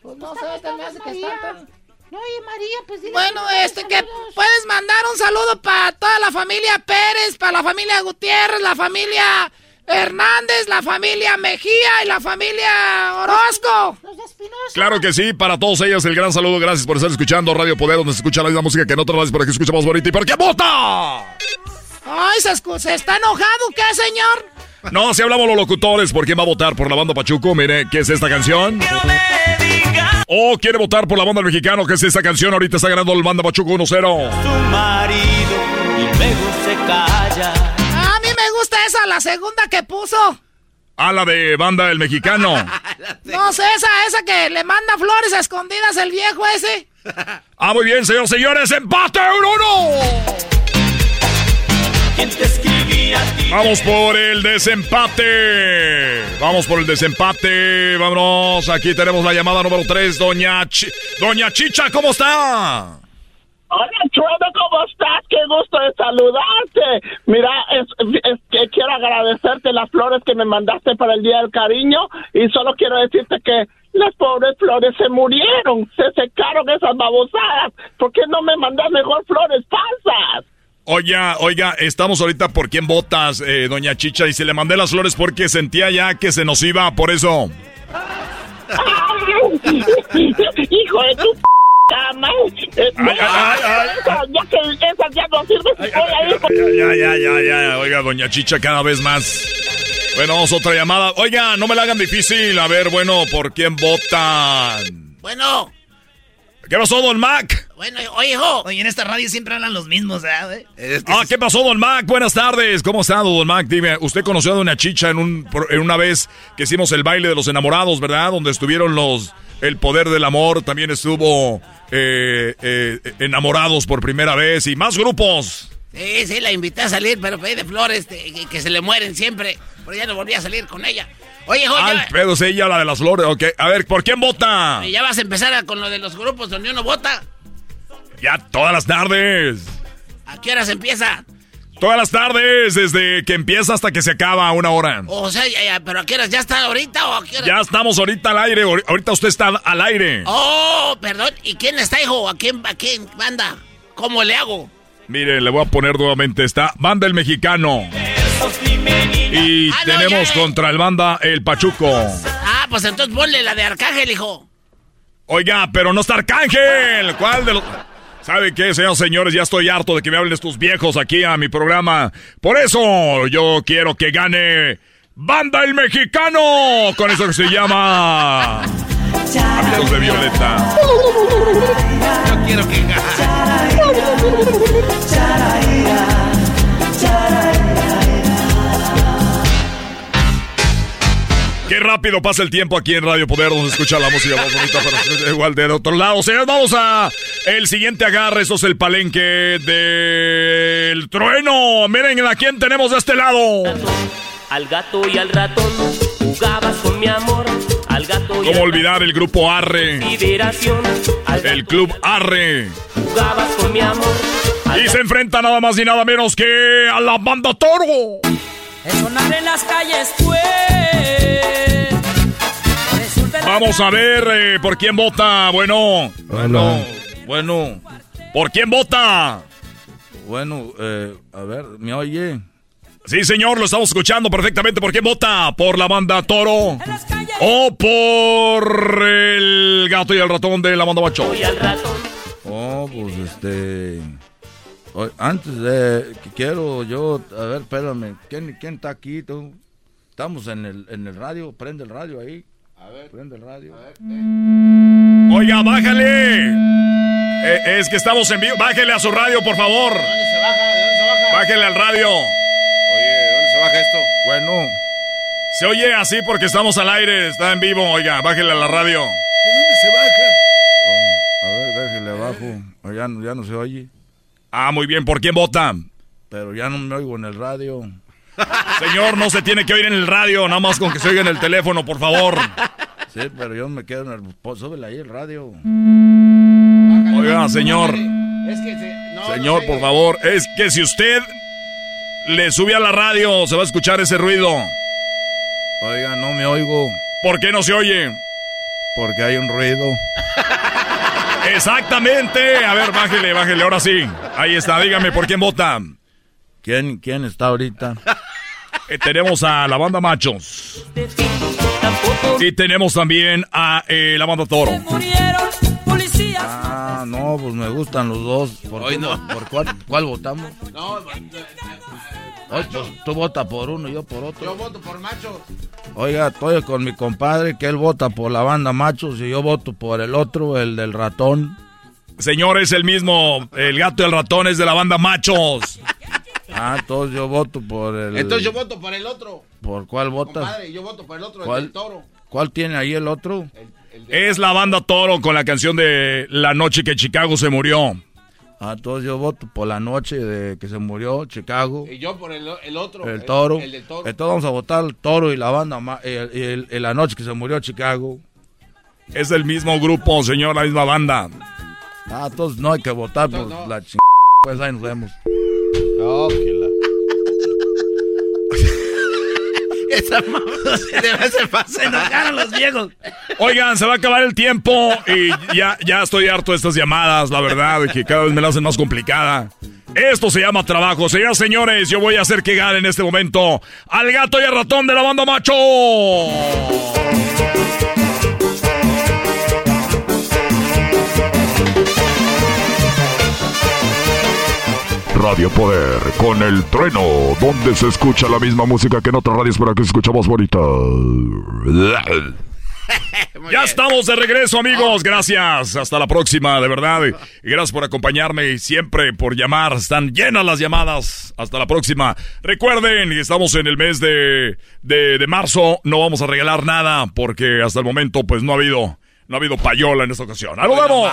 Pues no sé, te me hace que están Oye, María, pues Bueno, este, que puedes mandar un saludo para toda la familia Pérez, para la familia Gutiérrez, la familia Hernández, la familia Mejía y la familia Orozco.
Claro que sí, para todos ellos el gran saludo. Gracias por estar escuchando Radio Poder, donde se escucha la misma música que en otras radios, por aquí escucha más bonito. ¿Y por qué vota?
Ay, se, escu- ¿se está enojado, ¿qué, señor?
No, si hablamos los locutores, ¿por quién va a votar? ¿Por la banda Pachuco? Mire, ¿qué es esta canción? ¿O quiere votar por la banda del mexicano? ¿Qué es esta canción? Ahorita está ganando el banda Pachuco 1-0.
tu marido y luego se calla.
Esa, la segunda que puso.
A la de banda del mexicano.
No sé, esa, esa que le manda flores a escondidas el viejo ese.
Ah, muy bien, señores, señores, empate 1-1.
¿Quién te escribía a ti?
Vamos por el desempate. Vamos por el desempate. Vámonos. Aquí tenemos la llamada número 3, doña, doña Chicha, ¿cómo está?
Hola, Chuedo, ¿cómo estás? Qué gusto de saludarte. Mira, es, es que quiero agradecerte las flores que me mandaste para el Día del Cariño y solo quiero decirte que las pobres flores se murieron, se secaron esas babosadas. ¿Por qué no me mandas mejor flores falsas?
Oiga, oiga, estamos ahorita por quién votas, eh, doña Chicha, y se le mandé las flores porque sentía ya que se nos iba, por eso.
Hijo de tu p Ya, ya,
ya, ya, oiga, doña Chicha, cada vez más. Bueno, vamos a otra llamada. Oiga, no me la hagan difícil. A ver, bueno, ¿por quién votan?
Bueno,
¿Qué pasó, don Mac?
bueno, oye, hijo. Oye, en esta radio siempre hablan los mismos, ¿verdad? güey?
Ah, ¿qué pasó, don Mac? Buenas tardes. ¿Cómo está, don Mac? Dime, usted conoció a doña Chicha en, un, en una vez que hicimos el baile de los enamorados, ¿verdad? Donde estuvieron los... El poder del amor, también estuvo eh, eh, enamorados por primera vez y más grupos.
Sí, sí, la invité a salir, pero pedí de flores de- que, que se le mueren siempre. Pero ya no volví a salir con ella. Oye, hijo,
Al
ya,
pedo, sí, ella la de las flores. Ok, a ver, ¿por quién vota?
ya vas a empezar a- con lo de los grupos donde uno vota.
Ya todas las tardes.
¿A qué horas empieza?
Todas las tardes, desde que empieza hasta que se acaba, una hora.
O sea, ya, ya, pero ¿a qué horas? ¿Ya está ahorita o a qué horas?
Ya estamos ahorita al aire. ahor- Ahorita usted está al aire.
Oh, perdón. ¿Y quién está, hijo? ¿A quién, a quién banda? ¿Cómo le hago?
Mire, le voy a poner nuevamente. Está Banda El Mexicano. Y
Ah, no,
tenemos
ya.
contra el Banda El Pachuco.
Ah, pues entonces ponle la de Arcángel, hijo.
Oiga, pero no está Arcángel. ¿Cuál de los...? ¿Sabe qué, señores señores? Ya estoy harto de que me hablen estos viejos aquí a mi programa. Por eso yo quiero que gane Banda El Mexicano. Con eso que se llama... Amigos de Violeta.
Yo quiero que
Qué rápido pasa el tiempo aquí en Radio Poder, donde escucha la música más bonita, pero igual del otro lado. Señores, vamos a el siguiente agarre. Eso es el palenque del trueno. Miren a quién tenemos de este lado.
Al gato y al ratón jugabas con mi amor. Al gato y
¿Cómo olvidar el grupo Arre? El club Arre.
jugabas con mi amor.
Y se enfrenta nada más ni nada menos que a la banda Toro.
El sonar en las calles fue.
Vamos a ver eh, por quién vota. Bueno, bueno, bueno. ¿Por quién vota?
Bueno, eh, a ver, ¿me oye?
Sí, señor, lo estamos escuchando perfectamente. ¿Por quién vota? ¿Por la banda Toro? ¿O por el gato y el ratón de la banda Bacho?
Oh, pues este... Antes de que quiero yo, a ver, espérame, ¿quién, quién está aquí? tú? Estamos en el, en el radio, prende el radio ahí. A ver. Prende el radio.
Oiga, bájale. Eh, es que estamos en vivo. Bájale a su radio, por favor. Bájale al radio.
Oye, ¿dónde se baja esto?
Bueno. Se oye así porque estamos al aire, está en vivo. Oiga, bájale a la radio.
¿De dónde se baja? Oh, a ver, déjele abajo. Oh, Ya, no- ya no se oye.
Ah, muy bien. ¿Por quién vota?
Pero ya no me oigo en el radio.
Señor, no se tiene que oír en el radio, nada más con que se oiga en el teléfono, por favor.
Sí, pero yo me quedo en el... po- Súbele ahí el radio.
Oiga, señor.
Es que se- no,
Señor,
no
por favor, es que si usted le sube a la radio, se va a escuchar ese ruido.
Oiga, no me oigo.
¿Por qué no se oye?
Porque hay un ruido.
Exactamente. A ver, bájele, bájele. Ahora sí. Ahí está. Dígame, ¿por quién vota?
¿Quién, quién está ahorita?
Eh, tenemos a la banda Machos. Y tenemos también a eh, la banda Toro.
Ah, no, pues me gustan los dos. ¿Por, qué no. ¿Por cuál, cuál votamos?
No,
Oye, pues, tú votas por uno y yo por otro.
yo voto por machos.
Oiga, estoy con mi compadre que él vota por la banda Machos y yo voto por el otro, el del ratón.
Señor, es el mismo. El gato y el ratón es de la banda Machos.
Ah, entonces yo voto por el...
Entonces yo voto por el otro.
¿Por cuál votas?
Compadre, yo voto por el otro, el
¿Cuál?
del toro.
¿Cuál tiene ahí el otro?
Es la banda Toro con la canción de La noche que Chicago se murió.
Ah, entonces yo voto por la noche de que se murió Chicago.
Y yo por el, el otro.
El toro.
El, del toro.
Entonces vamos a votar el toro y la banda, el- el- el- la noche que se murió Chicago.
Es el mismo grupo, señor, la misma banda.
Ah, entonces no hay que votar por
no.
la ching... Pues ahí nos vemos.
Oh,
Esa mamá se pasa. Se enojaron los viejos.
Oigan, se va a acabar el tiempo y ya, ya estoy harto de estas llamadas, la verdad, que cada vez me la hacen más complicada. Esto se llama trabajo. Señoras y señores, yo voy a hacer que gane en este momento al gato y al ratón de la banda macho.
Radio Poder con el trueno, donde se escucha la misma música que en otras radios para que se escucha más bonita.
Ya estamos de regreso, amigos. Gracias. Hasta la próxima, de verdad. Y gracias por acompañarme y siempre por llamar. Están llenas las llamadas. Hasta la próxima. Recuerden que estamos en el mes de, de, de marzo. No vamos a regalar nada porque hasta el momento pues no ha habido, no ha habido payola en esta ocasión. ¡Ahí nos vemos!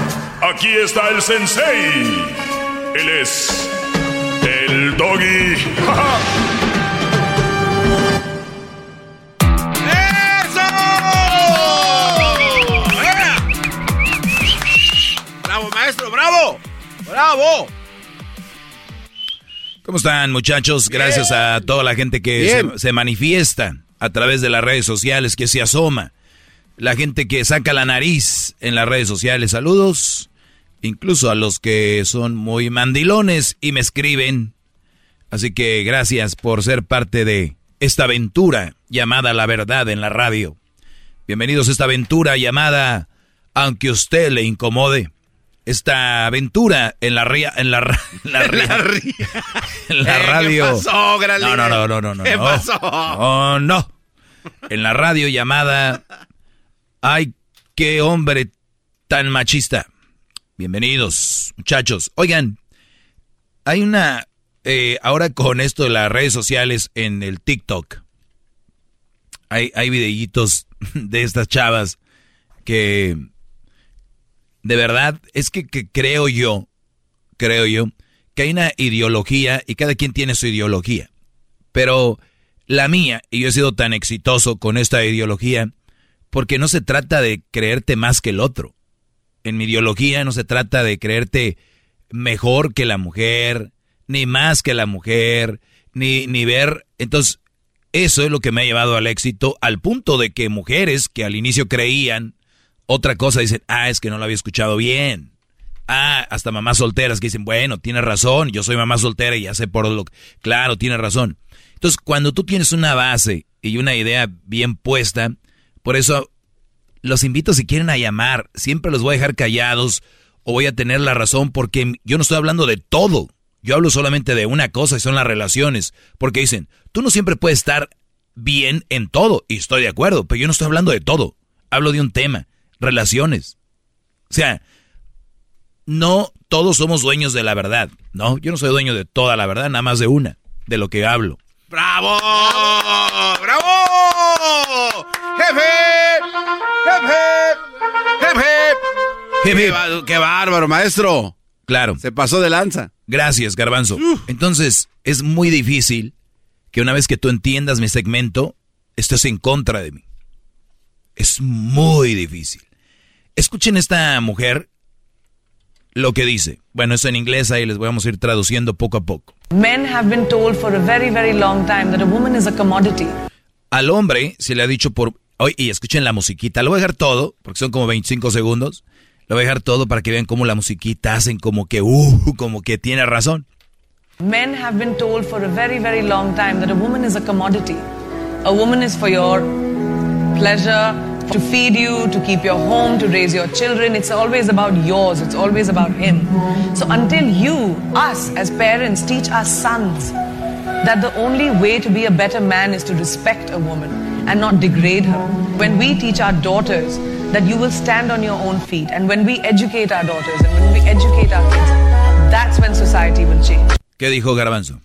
Aquí está el sensei. Él es el doggy.
¡Bravo, maestro! ¡Bravo! ¡Bravo!
¿Cómo están, muchachos? Gracias a toda la gente que se manifiesta a través de las redes sociales, que se asoma. La gente que saca la nariz en las redes sociales. Saludos. Incluso a los que son muy mandilones y me escriben. Así que gracias por ser parte de esta aventura llamada La Verdad en la radio. Bienvenidos a esta aventura llamada Aunque usted le incomode. Esta aventura en la ria- en la, ra- en la ria- en la
Eh, ¿qué
radio.
pasó,
no, no, no, no, no, no.
¿Qué pasó?
No, no. En la radio llamada Ay, qué hombre tan machista. Bienvenidos, muchachos. Oigan, hay una eh, ahora con esto de las redes sociales en el TikTok. Hay, hay videitos de estas chavas que de verdad es que, que creo yo, creo yo, que hay una ideología y cada quien tiene su ideología. Pero la mía, y yo he sido tan exitoso con esta ideología, porque no se trata de creerte más que el otro. En mi ideología no se trata de creerte mejor que la mujer, ni más que la mujer, ni, ni ver. Entonces, eso es lo que me ha llevado al éxito, al punto de que mujeres que al inicio creían otra cosa dicen, ah, es que no lo había escuchado bien. Ah, hasta mamás solteras que dicen, bueno, tienes razón, yo soy mamá soltera y ya sé por lo que... Claro, tienes razón. Entonces, cuando tú tienes una base y una idea bien puesta, por eso los invito si quieren a llamar, siempre los voy a dejar callados o voy a tener la razón porque yo no estoy hablando de todo. Yo hablo solamente de una cosa y son las relaciones. Porque dicen, tú no siempre puedes estar bien en todo. Y estoy de acuerdo, pero yo no estoy hablando de todo. Hablo de un tema, relaciones. O sea, no todos somos dueños de la verdad. No, yo no soy dueño de toda la verdad, nada más de una, de lo que hablo.
¡Bravo! ¡Bravo! ¡Jefe! ¡Jefe! ¡Jefe! Qué, ba- qué bárbaro, maestro.
Claro.
Se pasó de lanza.
Gracias, Garbanzo. Entonces, es muy difícil que una vez que tú entiendas mi segmento, estés en contra de mí. Es muy difícil. Escuchen esta mujer lo que dice. Bueno, eso en inglés ahí les vamos a ir traduciendo poco a poco.
Men have been told for a very, very long time that a woman is a commodity.
Al hombre se le ha dicho por... Oye, y escuchen la musiquita. Lo voy a dejar todo, porque son como 25 segundos. Lo voy a dejar todo para que vean cómo la musiquita hacen como que... Uh, como que tiene razón.
Men have been told for a very, very long time that a woman is a commodity. A woman is for your pleasure, to feed you, to keep your home, to raise your children. It's always about yours, it's always about him. So until you, us as parents, teach our sons that the only way to be a better man is to respect a woman and not degrade her. When we teach our daughters that you will stand on your own feet, and when we educate our daughters and when we educate our kids, that's when society will change.
¿Qué dijo Garbanzo?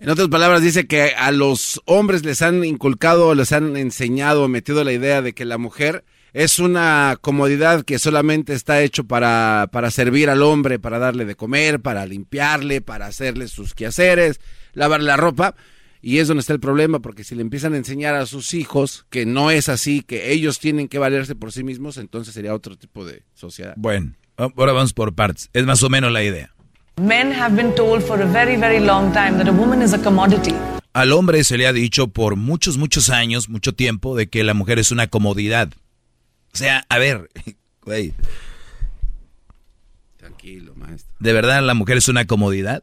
En otras palabras, dice que a los hombres les han inculcado, les han enseñado, metido la idea de que la mujer es una comodidad que solamente está hecho para, para servir al hombre, para darle de comer, para limpiarle, para hacerle sus quehaceres, lavarle la ropa. Y es donde está el problema, porque si le empiezan a enseñar a sus hijos que no es así, que ellos tienen que valerse por sí mismos, entonces sería otro tipo de sociedad.
Bueno, ahora vamos por partes. Es más o menos la idea.
Men have been told for a very, very long time that a woman is a commodity.
Al hombre se le ha dicho por muchos, muchos años, mucho tiempo, de que la mujer es una comodidad. O sea, a ver, güey,
Tranquilo, maestro.
¿de verdad la mujer es una comodidad?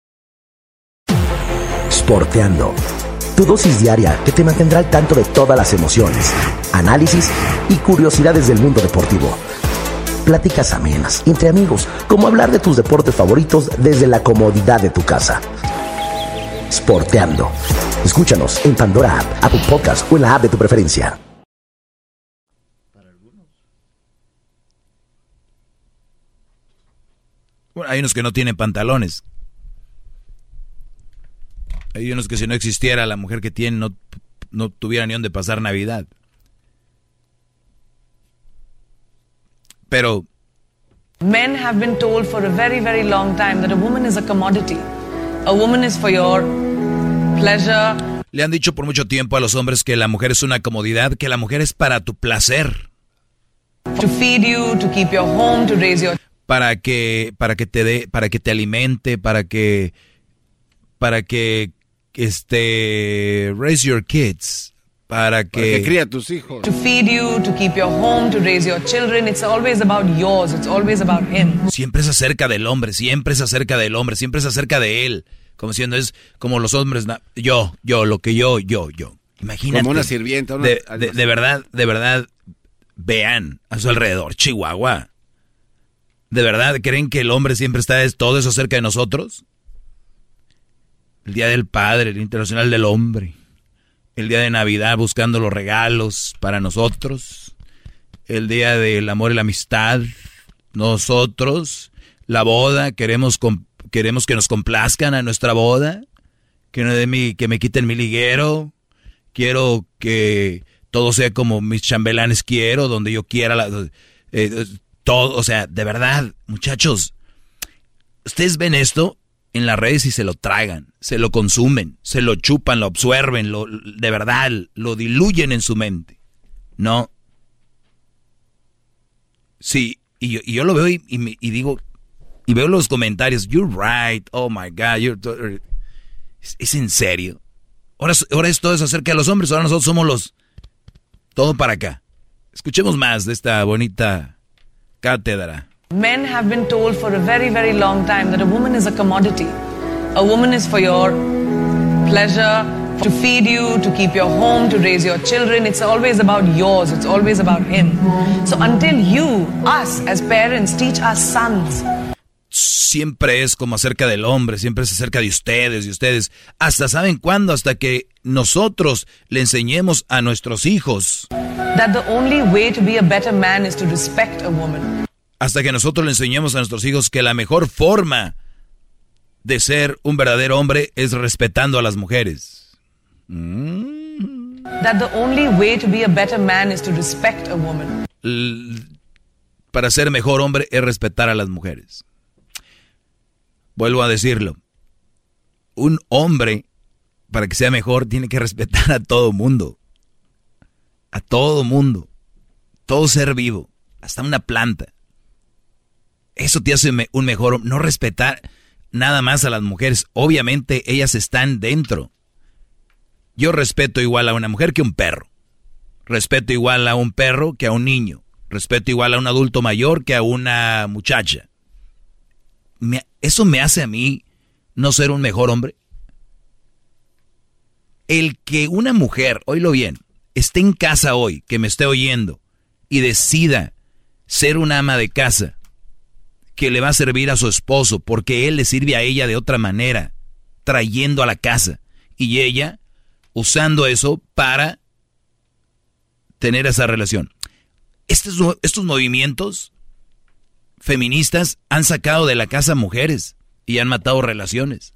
Sporteando. Tu dosis diaria que te mantendrá al tanto de todas las emociones, análisis y curiosidades del mundo deportivo. Pláticas amenas entre amigos, como hablar de tus deportes favoritos desde la comodidad de tu casa. Sporteando. Escúchanos en Pandora App, Apple Podcast o en la app de tu preferencia.
Bueno, hay unos que no tienen pantalones. Hay unos que si no existiera la mujer que tienen no, no tuviera ni dónde pasar Navidad. Pero
Men have been told for a very, very long time that a woman is a commodity. A woman is for your pleasure.
le han dicho por mucho tiempo a los hombres que la mujer es una comodidad, que la mujer es para tu placer,
To feed you, to keep your home, to raise your
para que para que te dé, para que te alimente, para que para que este raise your kids, para que,
que cría a tus hijos.
to feed you, to keep your home, to raise your children. It's always about yours. It's always about him.
siempre es acerca del hombre, siempre es acerca del hombre, siempre es acerca de él. Como siendo es como los hombres, yo, yo, lo que yo, yo, yo. Imagínate.
Como una sirvienta, una-
de, de verdad, de verdad, vean a su alrededor, Chihuahua. ¿De verdad creen que el hombre siempre está es todo eso cerca de nosotros? El Día del Padre, el Internacional del Hombre. El Día de Navidad buscando los regalos para nosotros. El Día del Amor y la Amistad. Nosotros. La boda, queremos, queremos que nos complazcan a nuestra boda. Que, no de que me quiten mi liguero. Quiero que todo sea como mis chambelanes quiero, donde yo quiera. la- eh, todo, o sea, de verdad, muchachos, ustedes ven esto en las redes y se lo tragan, se lo consumen, se lo chupan, lo absorben, lo, de verdad, lo diluyen en su mente. No. Sí, y yo, lo veo y, digo, y veo los comentarios, you're right, oh my God, you're... ¿Es, en serio? Ahora, ahora es acerca de los hombres, ahora nosotros somos los... Todo para acá. Escuchemos más de esta bonita cátedra.
Men have been told for a very, very long time that a woman is a commodity. A woman is for your pleasure, to feed you, to keep your home, to raise your children. It's always about yours. It's always about him. So until you, us as parents, teach our sons
siempre es como acerca del hombre, siempre es acerca de ustedes y ustedes. Hasta saben cuándo, hasta que nosotros le enseñemos a nuestros hijos.
that the only way to be a better man is to respect a woman.
Hasta que nosotros le enseñemos a nuestros hijos que la mejor forma de ser un verdadero hombre es respetando a las mujeres.
That the only way to be a better man is to respect a woman.
Para ser mejor hombre es respetar a las mujeres. Vuelvo a decirlo. Un hombre, para que sea mejor, tiene que respetar a todo mundo. A todo mundo. Todo ser vivo. Hasta una planta. Eso te hace un mejor. No respetar nada más a las mujeres. Obviamente ellas están dentro. Yo respeto igual a una mujer que a un perro. Respeto igual a un perro que a un niño. Respeto igual a un adulto mayor que a una muchacha. ¿Eso me hace a mí no ser un mejor hombre? El que una mujer, oílo bien, esté en casa hoy, que me esté oyendo, y decida ser una ama de casa, que le va a servir a su esposo, porque él le sirve a ella de otra manera, trayendo a la casa, y ella usando eso para tener esa relación. Estos, estos movimientos feministas han sacado de la casa mujeres y han matado relaciones.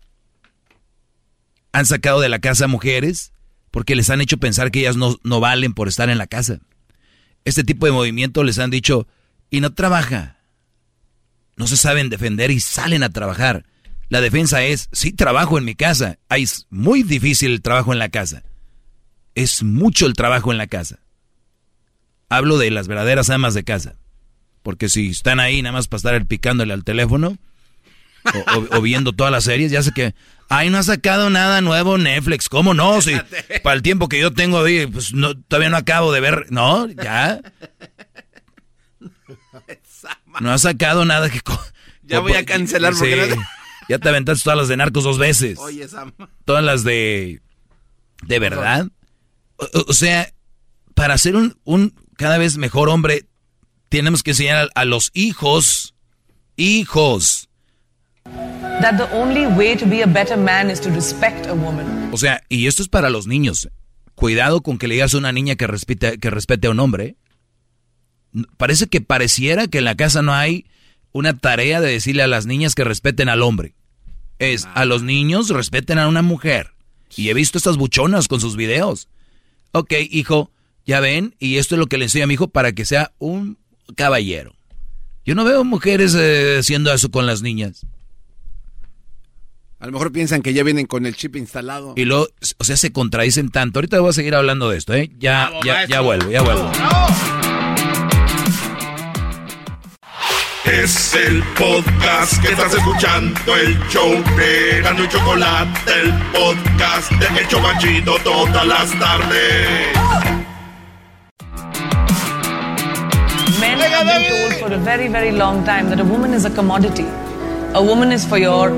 Han sacado de la casa mujeres porque les han hecho pensar que ellas no, no valen por estar en la casa. Este tipo de movimientos les han dicho, y no trabaja. No se saben defender y salen a trabajar. La defensa es, sí trabajo en mi casa. Es muy difícil el trabajo en la casa. Es mucho el trabajo en la casa. Hablo de las verdaderas amas de casa. Porque si están ahí nada más para estar picándole al teléfono o, o- o viendo todas las series, ya sé que, ay, no ha sacado nada nuevo Netflix. ¿Cómo no? Si para el tiempo que yo tengo ahí, pues no, todavía no acabo de ver. No, ya. No ha sacado nada que...
Ya voy a cancelar porque
Sí.
no-
Ya te aventaste todas las de narcos dos veces.
Oye, Sam.
Todas las de... ¿De verdad? O, o- o sea, para ser un, un cada vez mejor hombre, tenemos que enseñar a, a los hijos, hijos.
That the only way to be a better man is to respect a woman.
O sea, y esto es para los niños. Cuidado con que le digas a una niña que respete, que respete a un hombre. Parece que pareciera que en la casa no hay una tarea de decirle a las niñas que respeten al hombre. Es, a los niños respeten a una mujer. Y he visto estas buchonas con sus videos. Ok, hijo, ya ven, y esto es lo que le enseño a mi hijo para que sea un caballero. Yo no veo mujeres eh, haciendo eso con las niñas.
A lo mejor piensan que ya vienen con el chip instalado.
Y luego, o sea, se contradicen tanto. Ahorita voy a seguir hablando de esto, ¿eh? Ya,
Bravo,
ya,
maestro.
ya vuelvo, ya vuelvo.
Es el podcast que estás escuchando, el show de Gano y Chocolate, el podcast de El Chobachito todas las tardes.
Men have been told for a very, very long time that a woman is a commodity. A woman is for your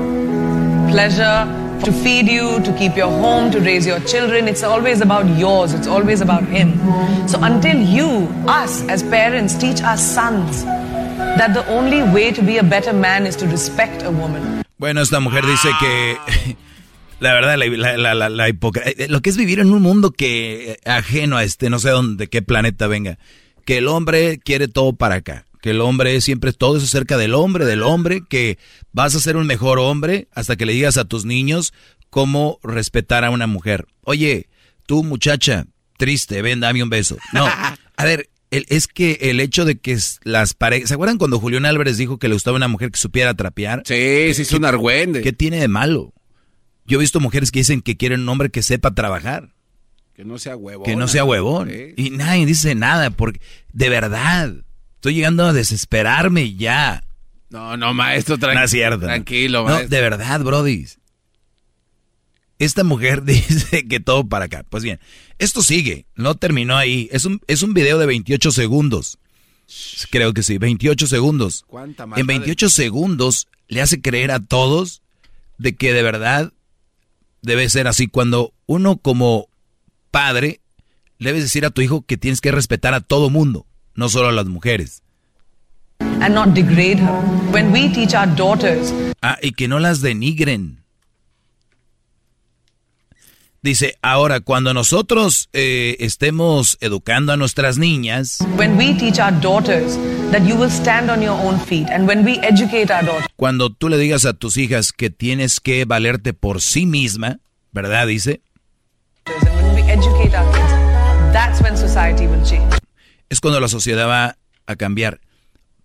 pleasure, to feed you, to keep your home, to raise your children. It's always about yours, it's always about him. So until you, us as parents, teach our sons that the only way to be a better man is to respect a woman.
Bueno, esta mujer dice que la verdad, la, la, la, la- la hipocr- eh, lo que es vivir en un mundo que eh, ajeno a este, no sé dónde, qué planeta venga, que el hombre quiere todo para acá, que el hombre siempre todo es acerca del hombre, del hombre, que vas a ser un mejor hombre hasta que le digas a tus niños cómo respetar a una mujer. Oye, tú muchacha, triste, ven, dame un beso. No, a ver, el- es que el hecho de que las parejas... ¿Se acuerdan cuando Julián Álvarez dijo que le gustaba una mujer que supiera trapear?
Sí, sí, es un argüende.
¿Qué tiene de malo? Yo he visto mujeres que dicen que quieren un hombre que sepa trabajar,
Que no sea huevo.
que no sea huevón. Y nadie dice nada, porque de verdad, estoy llegando a desesperarme ya.
No, no, maestro, tran-
No es cierto.
tranquilo,
No,
maestro.
de verdad, Brody. Esta mujer dice que todo para acá. Pues bien, esto sigue, no terminó ahí. Es un, es un video de 28 segundos. Creo que sí, 28 segundos.
¿Cuánta
En
maldad
28 segundos le hace creer a todos de que de verdad debe ser así. Cuando uno como padre, le debes decir a tu hijo que tienes que respetar a todo mundo, no solo a las mujeres.
and not degrade her. When we teach our daughters
Ah, y que no las denigren. Dice, ahora, cuando nosotros eh, estemos educando a nuestras niñas, cuando tú le digas a tus hijas que tienes que valerte por sí misma, ¿verdad? Dice, es cuando la sociedad va a cambiar.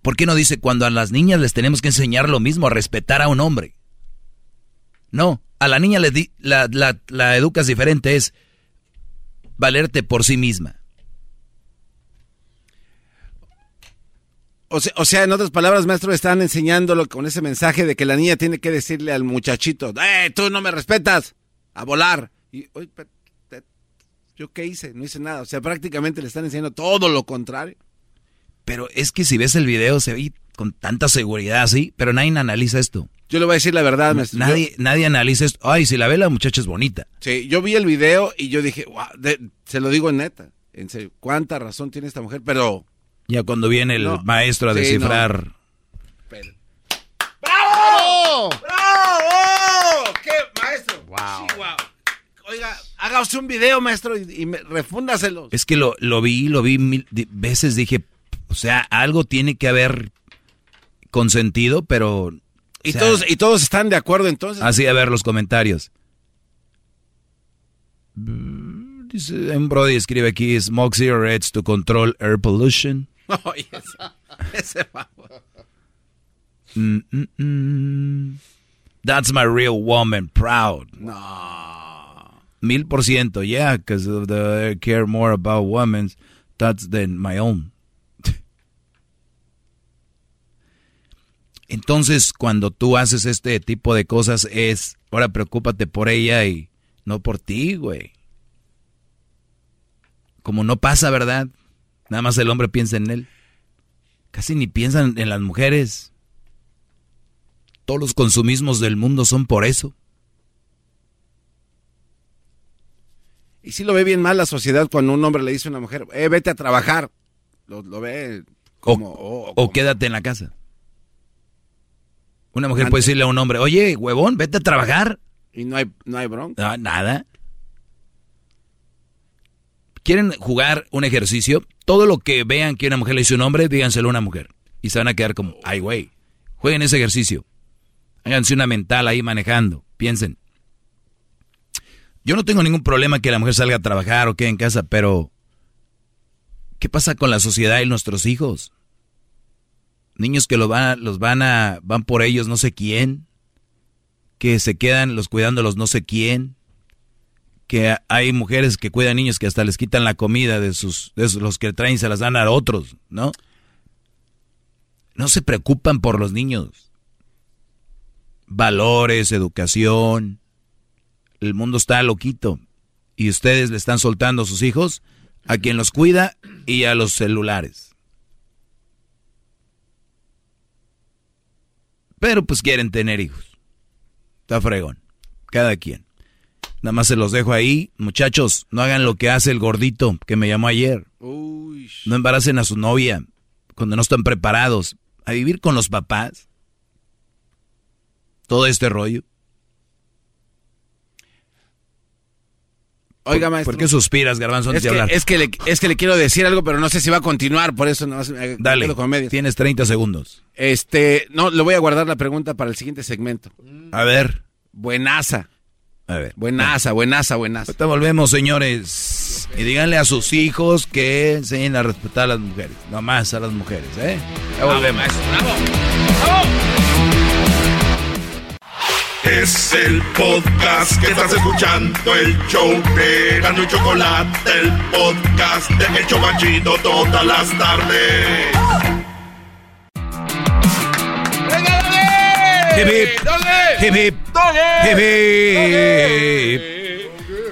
¿Por qué no dice cuando a las niñas les tenemos que enseñar lo mismo, a respetar a un hombre? No, a la niña le di- la, la- la educas diferente, es valerte por sí misma.
O sea, o sea, en otras palabras, maestro, están enseñándolo con ese mensaje de que la niña tiene que decirle al muchachito, ¡eh, tú no me respetas! A volar. Y, oye, ¿yo qué hice? No hice nada. O sea, prácticamente le están enseñando todo lo contrario.
Pero es que si ves el video se ve con tanta seguridad así, pero nadie analiza esto.
Yo le voy a decir la verdad, maestro.
Nadie, nadie analiza esto. Ay, si la ve la muchacha es bonita.
Sí, yo vi el video y yo dije, se lo digo en neta, en serio, cuánta razón tiene esta mujer, pero...
Ya cuando viene el
No.
maestro a
Sí,
descifrar.
¡Bravo! ¡Bravo! ¡Qué maestro! Wow. Oiga, haga usted un video, maestro, y, y me, refúndaselo.
Es que lo, lo vi, lo vi mil veces, dije, o sea, algo tiene que haber consentido, pero... o
Y,
sea,
todos, y todos están de acuerdo entonces.
Así a ver los comentarios. Dice, un Brody escribe aquí, smoke cigarettes to control air pollution.
Oye, ese- ese.
Mm, mm, mm. That's my real woman, proud.
No.
Mil por ciento, yeah, because I care more about women's thoughts than my own. Entonces, cuando tú haces este tipo de cosas, es, ahora preocúpate por ella y no por ti, güey. Como no pasa, ¿verdad? Nada más el hombre piensa en él. Casi ni piensan en las mujeres. Todos los consumismos del mundo son por eso.
Y sí lo ve bien mal la sociedad cuando un hombre le dice a una mujer, eh, vete a trabajar. Lo, lo ve como... oh,
O quédate en la casa. Una mujer
Antes-
puede decirle a un hombre, oye, huevón, vete a trabajar.
y no hay, no hay bronca.
No, nada. ¿Quieren jugar un ejercicio? Todo lo que vean que una mujer le dice a un hombre, díganselo a una mujer. Y se van a quedar como, ay, güey. Jueguen ese ejercicio. Háganse una mental ahí manejando. Piensen. Yo no tengo ningún problema que la mujer salga a trabajar o quede en casa, pero ¿qué pasa con la sociedad y nuestros hijos? Niños que lo van, los van a, van por ellos no sé quién, que se quedan los cuidando los no sé quién, que hay mujeres que cuidan niños que hasta les quitan la comida de sus, de los que traen y se las dan a otros, ¿no? No se preocupan por los niños. Valores, educación. El mundo está loquito. Y ustedes le están soltando a sus hijos a quien los cuida y a los celulares. Pero pues quieren tener hijos. Está fregón. Cada quien. Nada más se los dejo ahí. Muchachos, no hagan lo que hace el gordito que me llamó ayer. No embaracen a su novia cuando no están preparados. A vivir con los papás. Todo este rollo.
Oiga,
¿Por-
maestro.
¿Por qué suspiras, Garbanzo, antes
Es
de
que,
hablar?
es, que le, es que le quiero decir algo, pero no sé si va a continuar, por eso no
Dale,
con
tienes 30 segundos.
Este, no, le voy a guardar la pregunta para el siguiente segmento.
A ver.
Buenaza.
A ver.
Buenaza, buenaza, buenaza.
Ahorita volvemos, señores. Y díganle a sus hijos que enseñen a respetar a las mujeres. No más a las mujeres, ¿eh? Ya volvemos.
Es el podcast que estás escuchando, el show de Gano y Chocolate, el podcast de El Chocachito todas las tardes.
Hip, hip. Hip, hip. Hip, hip.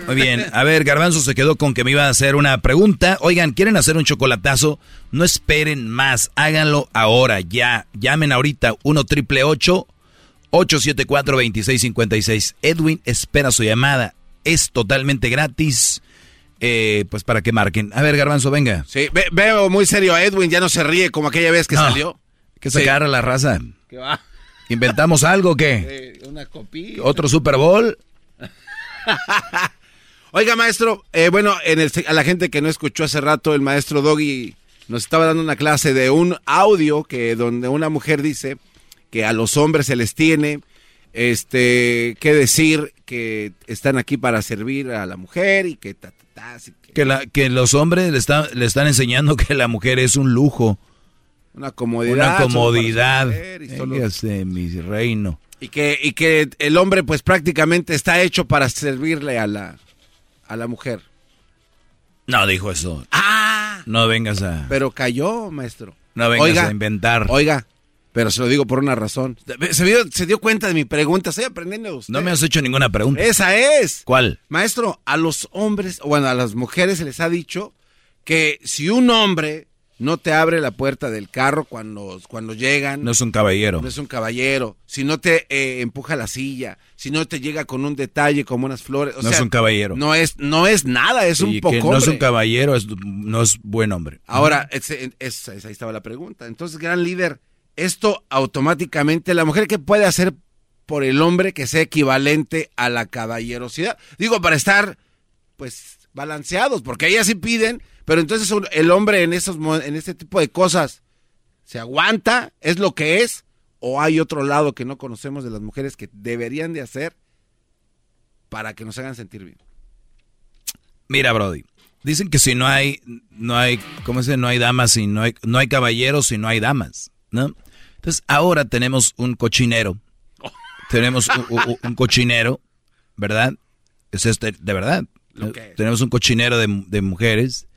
Muy bien, a ver, Garbanzo se quedó con que me iba a hacer una pregunta. Oigan, ¿quieren hacer un chocolatazo? No esperen más, háganlo ahora, ya. Llamen ahorita 1 triple 874-2656. Edwin espera su llamada. Es totalmente gratis. Eh, pues para que marquen. A ver, Garbanzo, venga.
Sí, ve- veo muy serio a Edwin, ya no se ríe como aquella vez que
No,
salió.
Que sacar a la raza.
¿Qué va?
¿Inventamos algo o qué?
Eh, una copia.
¿Otro Super Bowl?
Oiga, maestro, eh, bueno, en el, a la gente que no escuchó hace rato, el maestro Doggy nos estaba dando una clase de un audio que donde una mujer dice que a los hombres se les tiene este que decir que están aquí para servir a la mujer y que ta, ta, ta, así que
Que, la, que los hombres le, están le están enseñando que la mujer es un lujo.
una comodidad.
Una comodidad.
mujer y, solo-
mi reino.
y que y que el hombre pues prácticamente está hecho para servirle a la a la mujer.
No dijo eso.
Ah,
No vengas a...
pero cayó, maestro.
No vengas
Oiga,
a inventar.
Oiga, pero se lo digo por una razón. Se dio, se dio cuenta de mi pregunta, estoy aprendiendo de usted.
No me has hecho ninguna pregunta.
Esa es.
¿Cuál?
Maestro, a los hombres, bueno, a las mujeres se les ha dicho que si un hombre no te abre la puerta del carro cuando, cuando llegan,
No es un caballero.
no es un caballero, si no te eh, empuja la silla, si no te llega con un detalle como unas flores, o
No
sea,
es un caballero.
No es, no es nada, es un
que
poco
no es un caballero, es- no es buen hombre.
Ahora, es- ahí estaba la pregunta. Entonces, gran líder, esto automáticamente, la mujer, ¿qué puede hacer por el hombre que sea equivalente a la caballerosidad? Digo, para estar, pues, balanceados, porque ellas sí piden, pero entonces el hombre en, esos, en este tipo de cosas se aguanta, es lo que es, o hay otro lado que no conocemos de las mujeres que deberían de hacer para que nos hagan sentir bien.
Mira, Brody. Dicen que si no hay, no hay, ¿cómo se dice? No hay damas y no hay, no hay caballeros si no hay damas, ¿no? Entonces ahora tenemos un cochinero. Tenemos un, un- un cochinero, ¿verdad? Es este, de verdad. Tenemos un cochinero de, de mujeres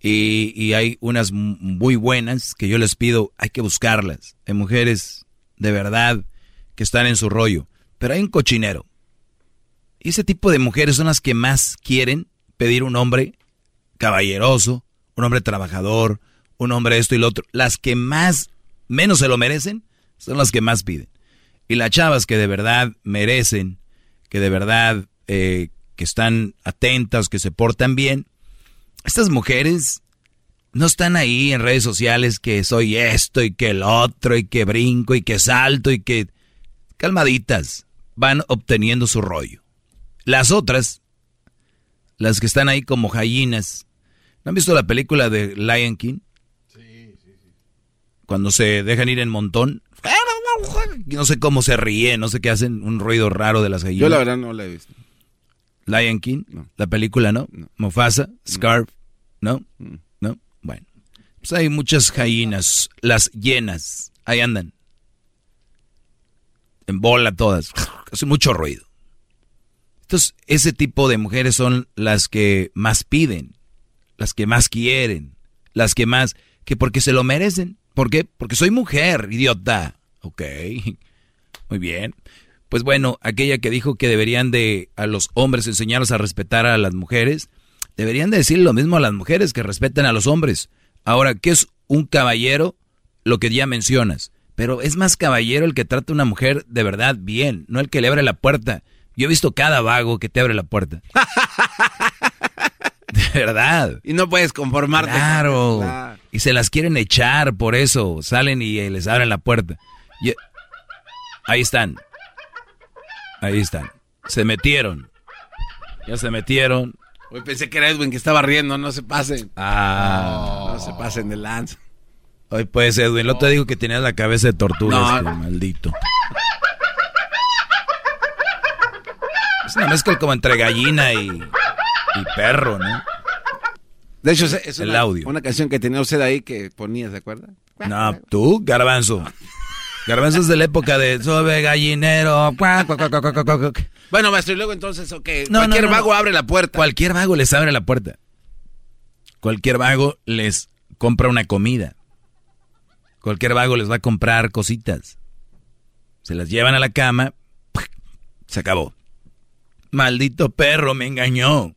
y, y hay unas muy buenas que yo les pido, hay que buscarlas. Hay mujeres de verdad que están en su rollo. Pero hay un cochinero. Y ese tipo de mujeres son las que más quieren pedir un hombre caballeroso, un hombre trabajador, un hombre esto y lo otro. Las que más, menos se lo merecen, son las que más piden. Y las chavas que de verdad merecen, que de verdad eh, que están atentas, que se portan bien, estas mujeres no están ahí en redes sociales que soy esto y que el otro y que brinco y que salto y que calmaditas van obteniendo su rollo. Las otras, las que están ahí como gallinas, ¿no han visto la película de Lion King? Cuando se dejan ir en montón. No sé cómo se ríen, no sé qué hacen, un ruido raro de las gallinas.
Yo la verdad no la he visto.
Lion King, la película, ¿no? Mufasa, Scarf, ¿no? ¿No? Bueno. Pues hay muchas gallinas, las llenas, ahí andan. En bola todas, hace mucho ruido. Entonces, ese tipo de mujeres son las que más piden, las que más quieren, las que más, que porque se lo merecen. ¿Por qué? Porque soy mujer, idiota. Ok, muy bien. Pues bueno, aquella que dijo que deberían de a los hombres enseñarlos a respetar a las mujeres, deberían de decir lo mismo a las mujeres que respeten a los hombres. Ahora, ¿qué es un caballero? Lo que ya mencionas. Pero es más caballero el que trata a una mujer de verdad bien, no el que le abre la puerta. Yo he visto cada vago que te abre la puerta. De verdad.
Y no puedes conformarte. con
Claro.
claro.
Y se las quieren echar por eso. Salen y eh, les abren la puerta. Y- ahí están. Ahí están. Se metieron. Ya se metieron.
Hoy pensé que era Edwin que estaba riendo, no se pasen.
Ah.
No se pasen de lanza.
Hoy pues, Edwin, lo te digo que tenías la cabeza de tortuga,
No.
este maldito. Es una mezcla como entre gallina y, y perro, ¿no?
De hecho, es,
El
una,
audio.
una canción que tenía usted ahí que ponía, ¿se acuerda?
No, tú, garbanzo. Garbanzo es de la época de sobe gallinero. cuac, cuac, cuac, cuac, cuac, cuac, cuac.
Bueno, maestro, y luego entonces, ok,
no,
cualquier
no, no.
vago abre la puerta.
Cualquier vago les abre la puerta. Cualquier vago les compra una comida. Cualquier vago les va a comprar cositas. Se las llevan a la cama. Se acabó. Maldito perro, me engañó.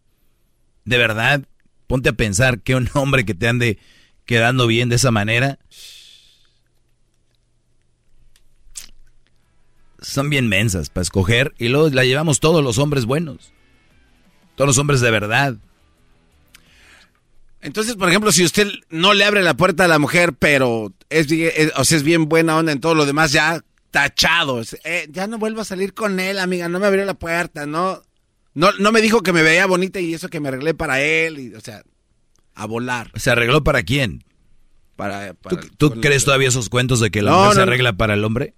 De verdad, ponte a pensar que un hombre que te ande quedando bien de esa manera. son bien mensas para escoger y luego la llevamos todos los hombres buenos. Todos los hombres de verdad.
Entonces, por ejemplo, si usted no le abre la puerta a la mujer, pero es, es- o es bien buena onda en todo lo demás, ya tachado. Es, eh, ya no vuelvo a salir con él, amiga, no me abrió la puerta, no, no, no me dijo que me veía bonita y eso que me arreglé para él, y, o sea, a volar.
¿Se arregló para quién?
Para,
¿Tú,
para-
tú crees todavía esos cuentos de que la
No,
mujer se arregla para el hombre?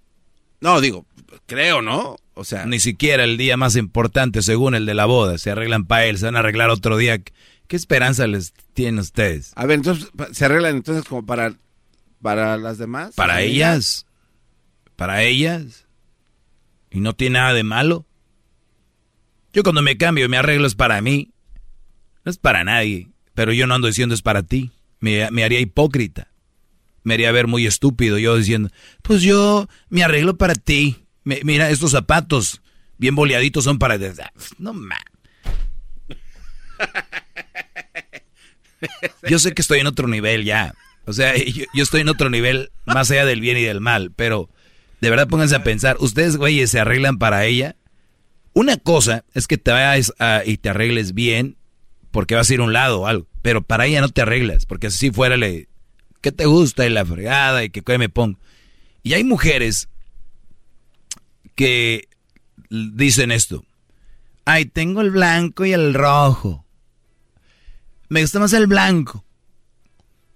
No, digo, creo, ¿no? O sea,
Ni siquiera el día más importante, según el de la boda, se arreglan para él, se van a arreglar otro día. ¿Qué esperanza les tienen ustedes?
a ver, entonces, ¿se arreglan entonces como para, para las demás?
Para ellas. Para ellas. Y no tiene nada de malo. Yo cuando me cambio me arreglo es para mí. No es para nadie. Pero yo no ando diciendo es para ti. Me, me haría hipócrita. Me haría ver muy estúpido yo diciendo, pues yo me arreglo para ti. Mira, estos zapatos bien boleaditos son para... No ma. Yo sé que estoy en otro nivel ya. O sea, yo, yo estoy en otro nivel más allá del bien y del mal. Pero de verdad pónganse a pensar, ¿ustedes, güeyes, se arreglan para ella? Una cosa es que te vayas a- y te arregles bien porque vas a ir a un lado o algo. Pero para ella no te arreglas. Porque si fuera le... ¿Qué te gusta? Y la fregada y que me pongo. Y hay mujeres que dicen esto. Ay, tengo el blanco y el rojo. Me gusta más el blanco.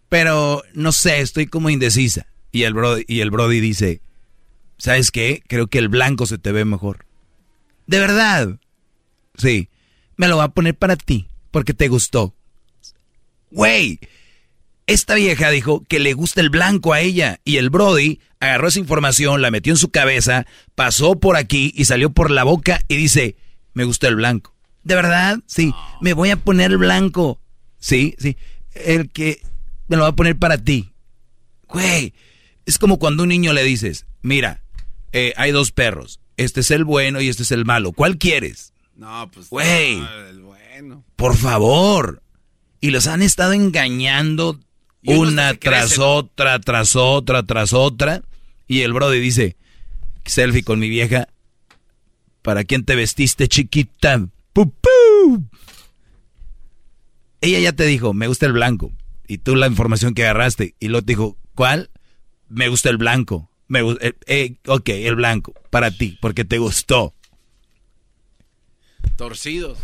Pero no sé, estoy como indecisa. Y el Brody, y el Brody dice, ¿sabes qué? Creo que el blanco se te ve mejor. ¿De verdad? Sí. Me lo voy a poner para ti, porque te gustó. Güey, esta vieja dijo que le gusta el blanco a ella. Y el Brody agarró esa información, la metió en su cabeza, pasó por aquí y salió por la boca y dice, me gusta el blanco. ¿De verdad? Sí. Me voy a poner el blanco. Sí, sí. El que me lo va a poner para ti. Güey, es como cuando un niño le dices, mira, eh, hay dos perros. Este es el bueno y este es el malo. ¿Cuál quieres?
No, pues.
Güey.
no, el bueno.
Por favor. Y los han estado engañando una tras otra, tras otra, tras otra. Y el brother dice, selfie con mi vieja. ¿Para quién te vestiste, chiquita? ¡Pu, pu! Ella ya te dijo, me gusta el blanco. Y tú la información que agarraste. Y luego te dijo, ¿cuál? Me gusta el blanco. Me eh, eh, ok, el blanco. Para ti, porque te gustó.
Torcidos.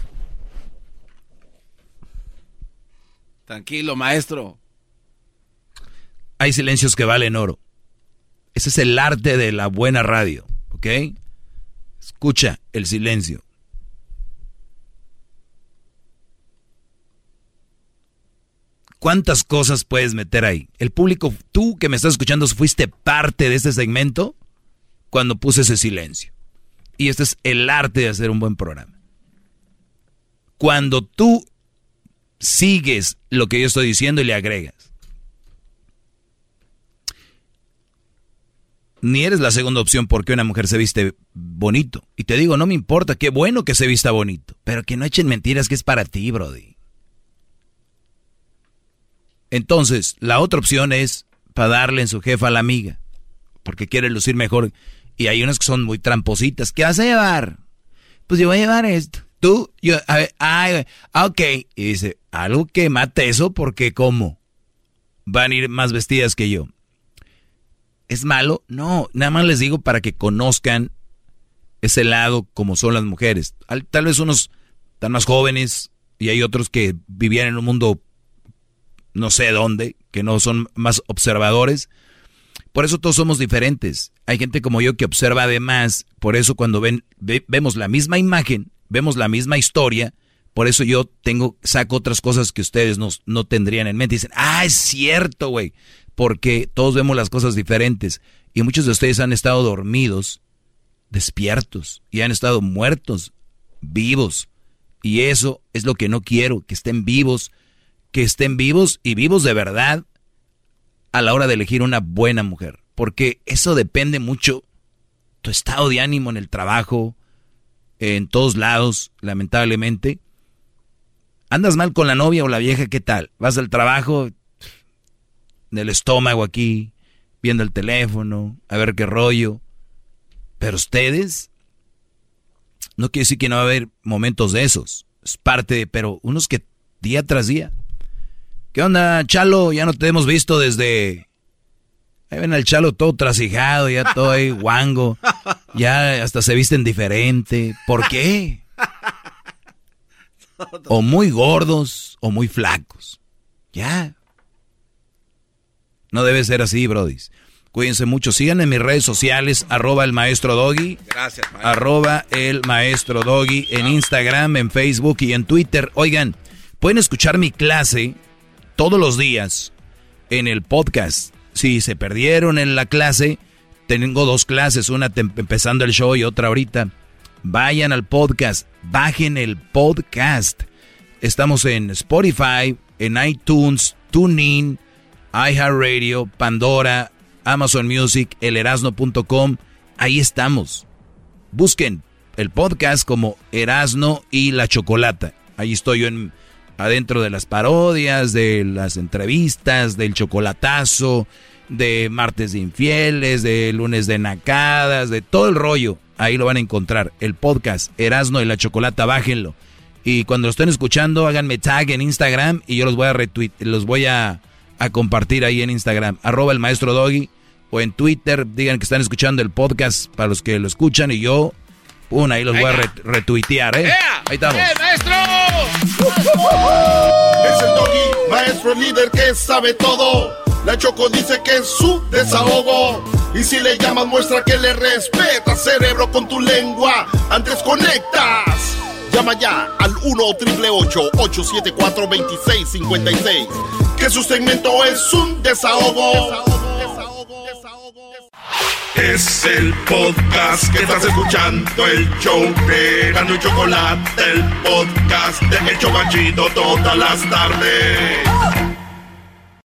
Tranquilo, maestro.
Hay silencios que valen oro. Ese es el arte de la buena radio, ¿ok? Escucha el silencio. ¿Cuántas cosas puedes meter ahí? El público, tú que me estás escuchando, fuiste parte de este segmento cuando puse ese silencio. Y este es el arte de hacer un buen programa. Cuando tú sigues lo que yo estoy diciendo y le agregas. Ni eres la segunda opción porque una mujer se viste bonito. Y te digo, no me importa, qué bueno que se vista bonito. Pero que no echen mentiras que es para ti, Brody. Entonces, la otra opción es para darle en su jefa a la amiga. Porque quiere lucir mejor. Y hay unas que son muy trampositas. ¿Qué vas a llevar? Pues yo voy a llevar esto. Tú, yo, a ver, ay, ah, ok. Y dice, algo que mate eso porque ¿cómo? Van a ir más vestidas que yo. ¿Es malo? No, nada más les digo para que conozcan ese lado como son las mujeres. Al- Tal vez unos están más jóvenes y hay otros que vivían en un mundo no sé dónde, que no son más observadores. Por eso todos somos diferentes. Hay gente como yo que observa además, por eso cuando ven, ve- vemos la misma imagen, vemos la misma historia, por eso yo tengo, saco otras cosas que ustedes no, no tendrían en mente. Dicen, ah, es cierto, güey, porque todos vemos las cosas diferentes. Y muchos de ustedes han estado dormidos, despiertos, y han estado muertos, vivos. Y eso es lo que no quiero, que estén vivos, que estén vivos y vivos de verdad a la hora de elegir una buena mujer. Porque eso depende mucho tu estado de ánimo en el trabajo, en todos lados, lamentablemente. Andas mal con la novia o la vieja, ¿qué tal? Vas al trabajo, del estómago aquí, viendo el teléfono, a ver qué rollo. Pero ustedes, no quiere decir que no va a haber momentos de esos. Es parte, pero unos que día tras día. ¿Qué onda, Chalo? Ya no te hemos visto desde... Ahí ven al Chalo todo trasijado, ya todo ahí guango. Ya hasta se visten diferente. ¿Por qué? O muy gordos o muy flacos. Ya. No debe ser así, brodis. Cuídense mucho. Síganme en mis redes sociales, arroba el maestro Doggy.
Gracias, maestro.
Arroba el maestro Doggy en Instagram, en Facebook y en Twitter. Oigan, pueden escuchar mi clase todos los días en el podcast. Si se perdieron en la clase, tengo dos clases, una empezando el show y otra ahorita. Vayan al podcast, bajen el podcast. Estamos en Spotify, en iTunes, TuneIn, iHeartRadio, Pandora, Amazon Music, elerasno.com. Ahí estamos. Busquen el podcast como Erasno y la Chocolata. Ahí estoy yo en, adentro de las parodias, de las entrevistas, del chocolatazo, de martes de infieles, de lunes de nacadas, de todo el rollo. Ahí lo van a encontrar. El podcast Erasno y la Chocolata, bájenlo. Y cuando lo estén escuchando, háganme tag en Instagram y yo los voy a retweet, los voy a, a compartir ahí en Instagram. Arroba el maestro Doggy o en Twitter. Digan que están escuchando el podcast para los que lo escuchan y yo, una, ahí los voy a re- retuitear, ¿eh? Ahí estamos.
maestro! Es el doggy, maestro líder que sabe todo. La Choco dice que es su desahogo. Y si le llamas, muestra que le respeta, cerebro, con tu lengua. Antes conectas. Llama ya al 1-888-874-2656. Que su segmento es un desahogo. Es el podcast que estás escuchando, el show de Gano y Chocolate, el podcast de El Chocachito todas las tardes.